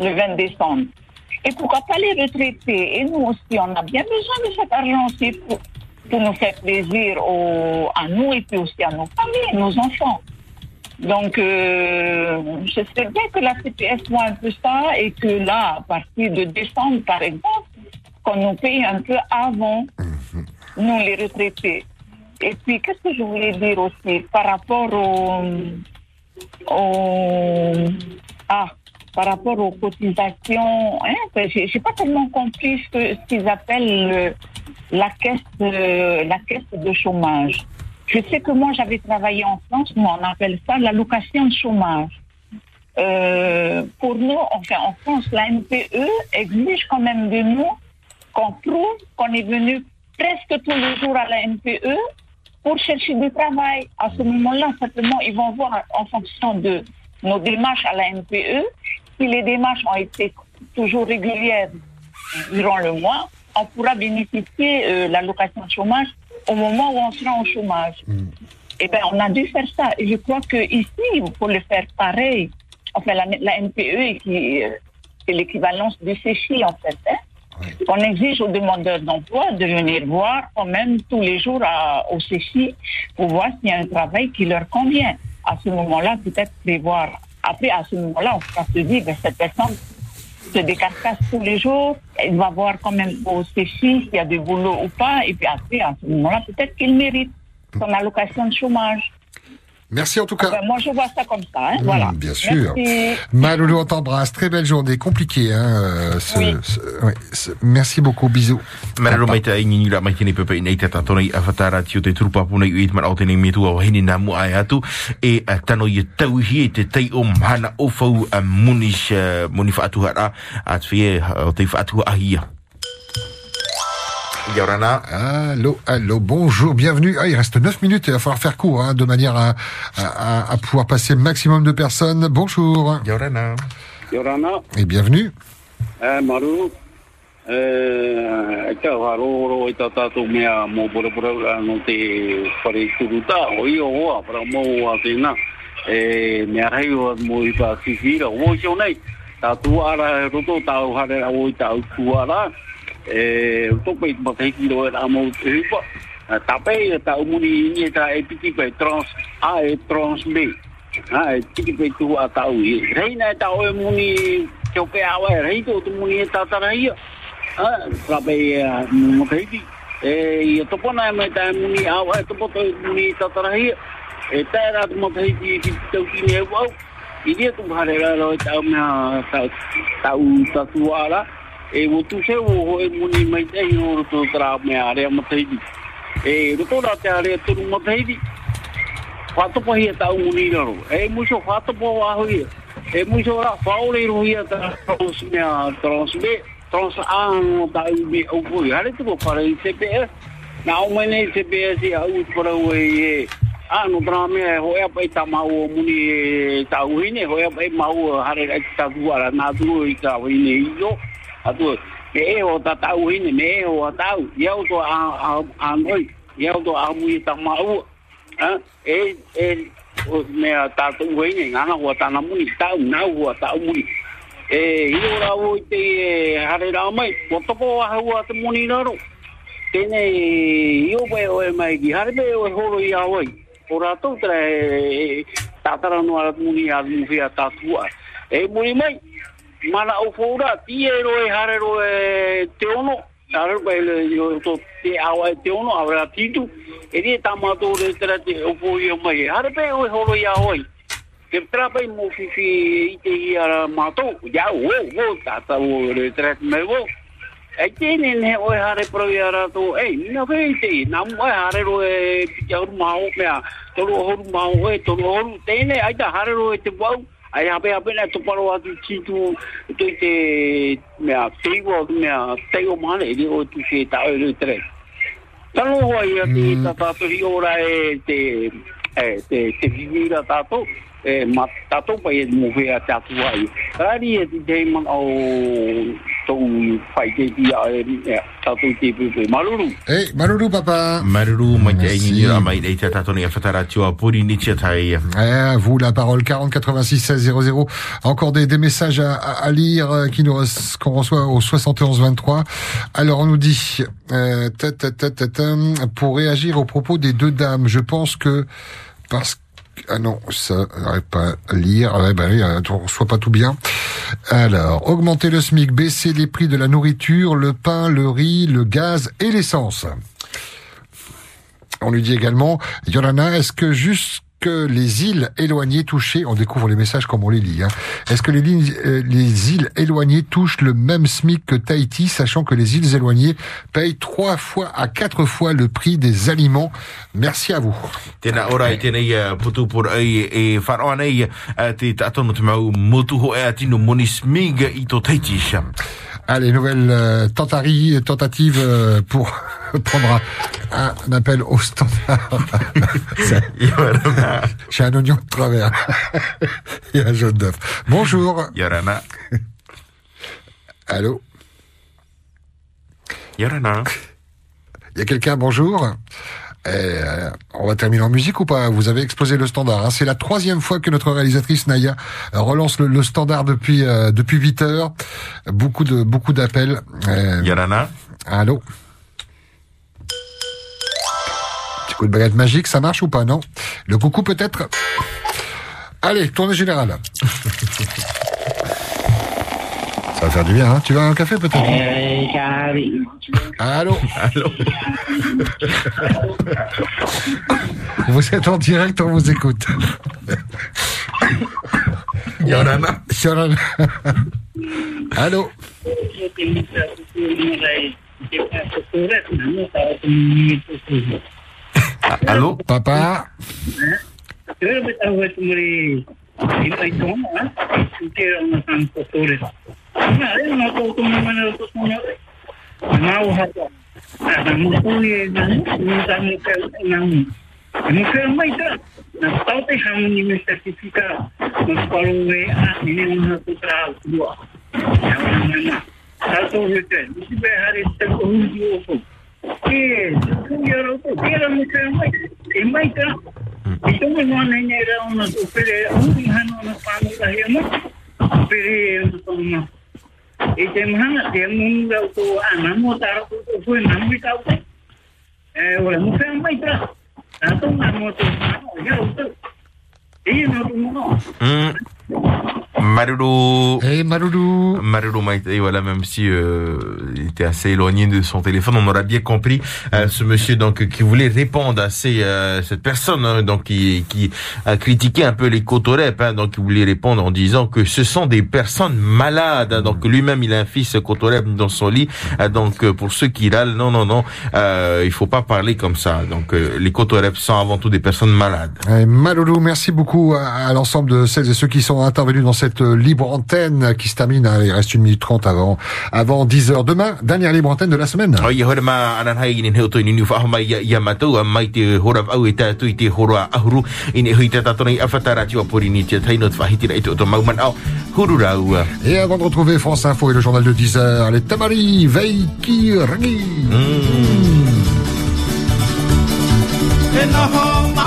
le 20 décembre. Et pourquoi pas les retraités Et nous aussi, on a bien besoin de cet argent aussi pour, nous faire plaisir à nous et puis aussi à nos familles, nos enfants. Donc, euh, je sais bien que la CPS voit un peu ça et que là, à partir de décembre, par exemple, qu'on nous paye un peu avant, nous les retraités. Et puis, qu'est-ce que je voulais dire aussi par rapport au, au ah, par rapport aux cotisations, hein, j'ai j'ai pas tellement compris ce qu'ils appellent le- la caisse, de, chômage. Je sais que moi j'avais travaillé en France, nous on appelle ça l'allocation de chômage. Euh, pour nous, enfin en France, la NPE exige quand même de nous qu'on prouve qu'on est venu presque tous les jours à la NPE pour chercher du travail. À ce moment-là, simplement, ils vont voir en fonction de nos démarches à la NPE, si les démarches ont été toujours régulières durant le mois, on pourra bénéficier euh, l'allocation de chômage au moment où on sera au chômage. Eh bien, on a dû faire ça. Et je crois que ici, il faut le faire pareil. Enfin, la, la NPE, qui, euh, c'est l'équivalence du CFI, en fait. Hein? On exige aux demandeurs d'emploi de venir voir quand même tous les jours à- au CFI pour voir s'il y a un travail qui leur convient. À ce moment-là, peut-être prévoir. Après, à ce moment-là, on se dire, ben, cette personne se décarcasse tous les jours, elle va voir quand même au CFI s'il y a du boulot ou pas, et puis après, à ce moment-là, peut-être qu'il mérite son allocation de chômage. Merci en tout cas. Enfin, moi, je vois ça comme ça. Hein, Mmh, voilà. bien sûr. Merci. Maloulou, on t'embrasse. Très belle journée, compliquée. Hein, euh, ce- ce- merci beaucoup, bisous. La pepe tio te uit au ai atu e tano e te tei o munis uh, te fa ahia Yorana. Allô, allô, bonjour, bienvenue. Ah, il reste 9 minutes, il va falloir faire court, hein, de manière à, à, à pouvoir passer le maximum de personnes. Bonjour. Yorana. Yorana, Et bienvenue. e e mea te turuta, o para e mea rei i pa o i nei, ara e roto, hare o i tāu kuara, tope i mateiki ro e rā mō te hupa, tape tāu muni ini tā e piki pe trans, a e trans B, a e piki pe tu a tāu e muni awa rei tu muni e tātara ia. Ah, trape e mo teiti. E i topona e mai tae muni awa e muni e tātara ia. E teiti ki tau kini e wau. I ria tu. E wo tu se wo ho e muni mai te o roto tra mea rea mo teiti. E rā te area turu mo teiti. Whatopo hia tau muni raro. E muso whatopo waho ia. E muso rā whaore ro ta mea trans me. Trans ta whare i CPS. Na o mai nei CPS i au para ue e. Ano tra mea ho ea pai ta mau o muni e ta uhine. Ho pai mau hare ai ta tu ta uhine i yo. atu me e o tatau hine me e o atau. Iau to a noi iau to a mui ta mau e e me a tatau hine ngana hua tana muni tau na hua tau muni e i o rau te hare ra mai o toko a hua te muni naro tene i o pe o mai ki hare me oe holo i awai o rato tere e tatara no a muni a mufia tatua e muni mai mana o fōra, ti e roe hare roe te ono, hare pai le, yo, to, te awa e te ono, awera titu, e rie tamato re tera te o fōi o mai, hare pai o e horo i awai. Ke tera pai mo whiwhi i te i ara mātou, ia o, o, tāta o re tera te mai o. E tēne ne o e hare pro i ara tō, ei, mina whei te, nā mo e hare ro e pita horu maho, mea, toro horu maho e, toro horu, tēne, aita hare ro e te wau, ai hape hape na to paro atu titu to te mea teiwa mea teiwa mana e o tu se ta o le tre. Talo hoa ia te tatato hi ora e te e te te vivira tato e ma pa e mo ai. E te man maruru Hey, Maruru, papa. Maruru. Eh, vous la parole 40 86 16 00. Encore des, des messages à, à- à lire euh, qui nous qu'on reçoit au 71 23. Alors on nous dit euh, ta, ta, ta, ta, ta, pour réagir aux propos des deux dames, je pense que parce que ah non, ça, j'arrive pas à lire. Ah euh, on reçoit pas tout bien. Alors, augmenter le SMIC, baisser les prix de la nourriture, le pain, le riz, le gaz et l'essence. On lui dit également, Yolana, est-ce que jusque les îles éloignées touchées, on découvre les messages comme on les lit, hein, est-ce que les, euh, les îles éloignées touchent le même SMIC que Tahiti, sachant que les îles éloignées payent trois fois à quatre fois le prix des aliments? Merci à vous. Allez, nouvelle euh, tentari- tentative euh, pour prendre un, un appel au standard. J'ai un oignon de travers et un jaune d'œuf. Bonjour. Yorana. Allô? Yorana. Il y a quelqu'un, bonjour Eh, euh, on va terminer en musique ou pas? Vous avez explosé le standard. hein. C'est la troisième fois que notre réalisatrice Naya relance le, le standard depuis euh, depuis 8 heures. Beaucoup de beaucoup d'appels. Euh, Yorana. Allô? Petit coup de baguette magique, ça marche ou pas? Non? Le coucou peut-être? Allez, tournée générale. Ça va faire du bien, hein Tu veux un café peut-être Allô Allô Vous êtes en direct, on vous écoute. Yorana. Yorana. Allô Allô Papa Kaya ba tawa ito mo rin ito ito mo ha? Kaya ang nasang tutulid. Na, ayun, natutong naman na ito mo. Nauha ko. Ah, mo ko ni na mo sa mo ka na mo. Mo ka mai ta. Na taute hamon ni mi certifica. Mas paluwe a ni ni mo ko tra dua. Satu hotel. Mesti behari tak undi ko. Eh, kaya ro ko. Kaya mo ka mai. Eh mai ta. Ito mo mo na niya raw na upere. Ang hano na pano dahil mo. Upere mo to mo. Ite mahanga dia mun daw to ana mo taro to to fue na mo ikaw. Eh wala mo sa mai tra. Ato na mo to. Ya to. Eh no to mo. Hmm. Maruru. Hey Maruru. Maruru Maïté, voilà, même si euh, il était assez éloigné de son téléphone, on aura bien compris euh, ce monsieur donc qui voulait répondre à ces, euh, cette personne hein, donc qui, qui a critiqué un peu les cotorep, hein, donc il voulait répondre en disant que ce sont des personnes malades. hein, donc lui-même il a un fils cotorep dans son lit. hein, donc euh, pour ceux qui râlent, non non non, euh, il faut pas parler comme ça. Donc euh, les cotorep sont avant tout des personnes malades. Eh, Maloulou, merci beaucoup à, à l'ensemble de celles et ceux qui sont intervenus dans cette euh, libre antenne qui se termine. hein, il reste une minute trente avant, avant 10 heures. Demain, dernière libre antenne de la semaine. Et avant de retrouver France Info et le journal de 10 heures, les Tamari, Veiki, Ragi. E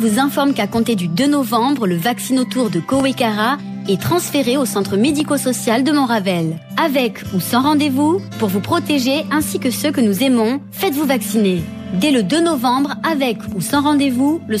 vous informe qu'à compter du 2 novembre, le vaccinotour de Kowekara est transféré au centre médico-social de Montravel. Avec ou sans rendez-vous, pour vous protéger ainsi que ceux que nous aimons, faites-vous vacciner. Dès le 2 novembre, avec ou sans rendez-vous, le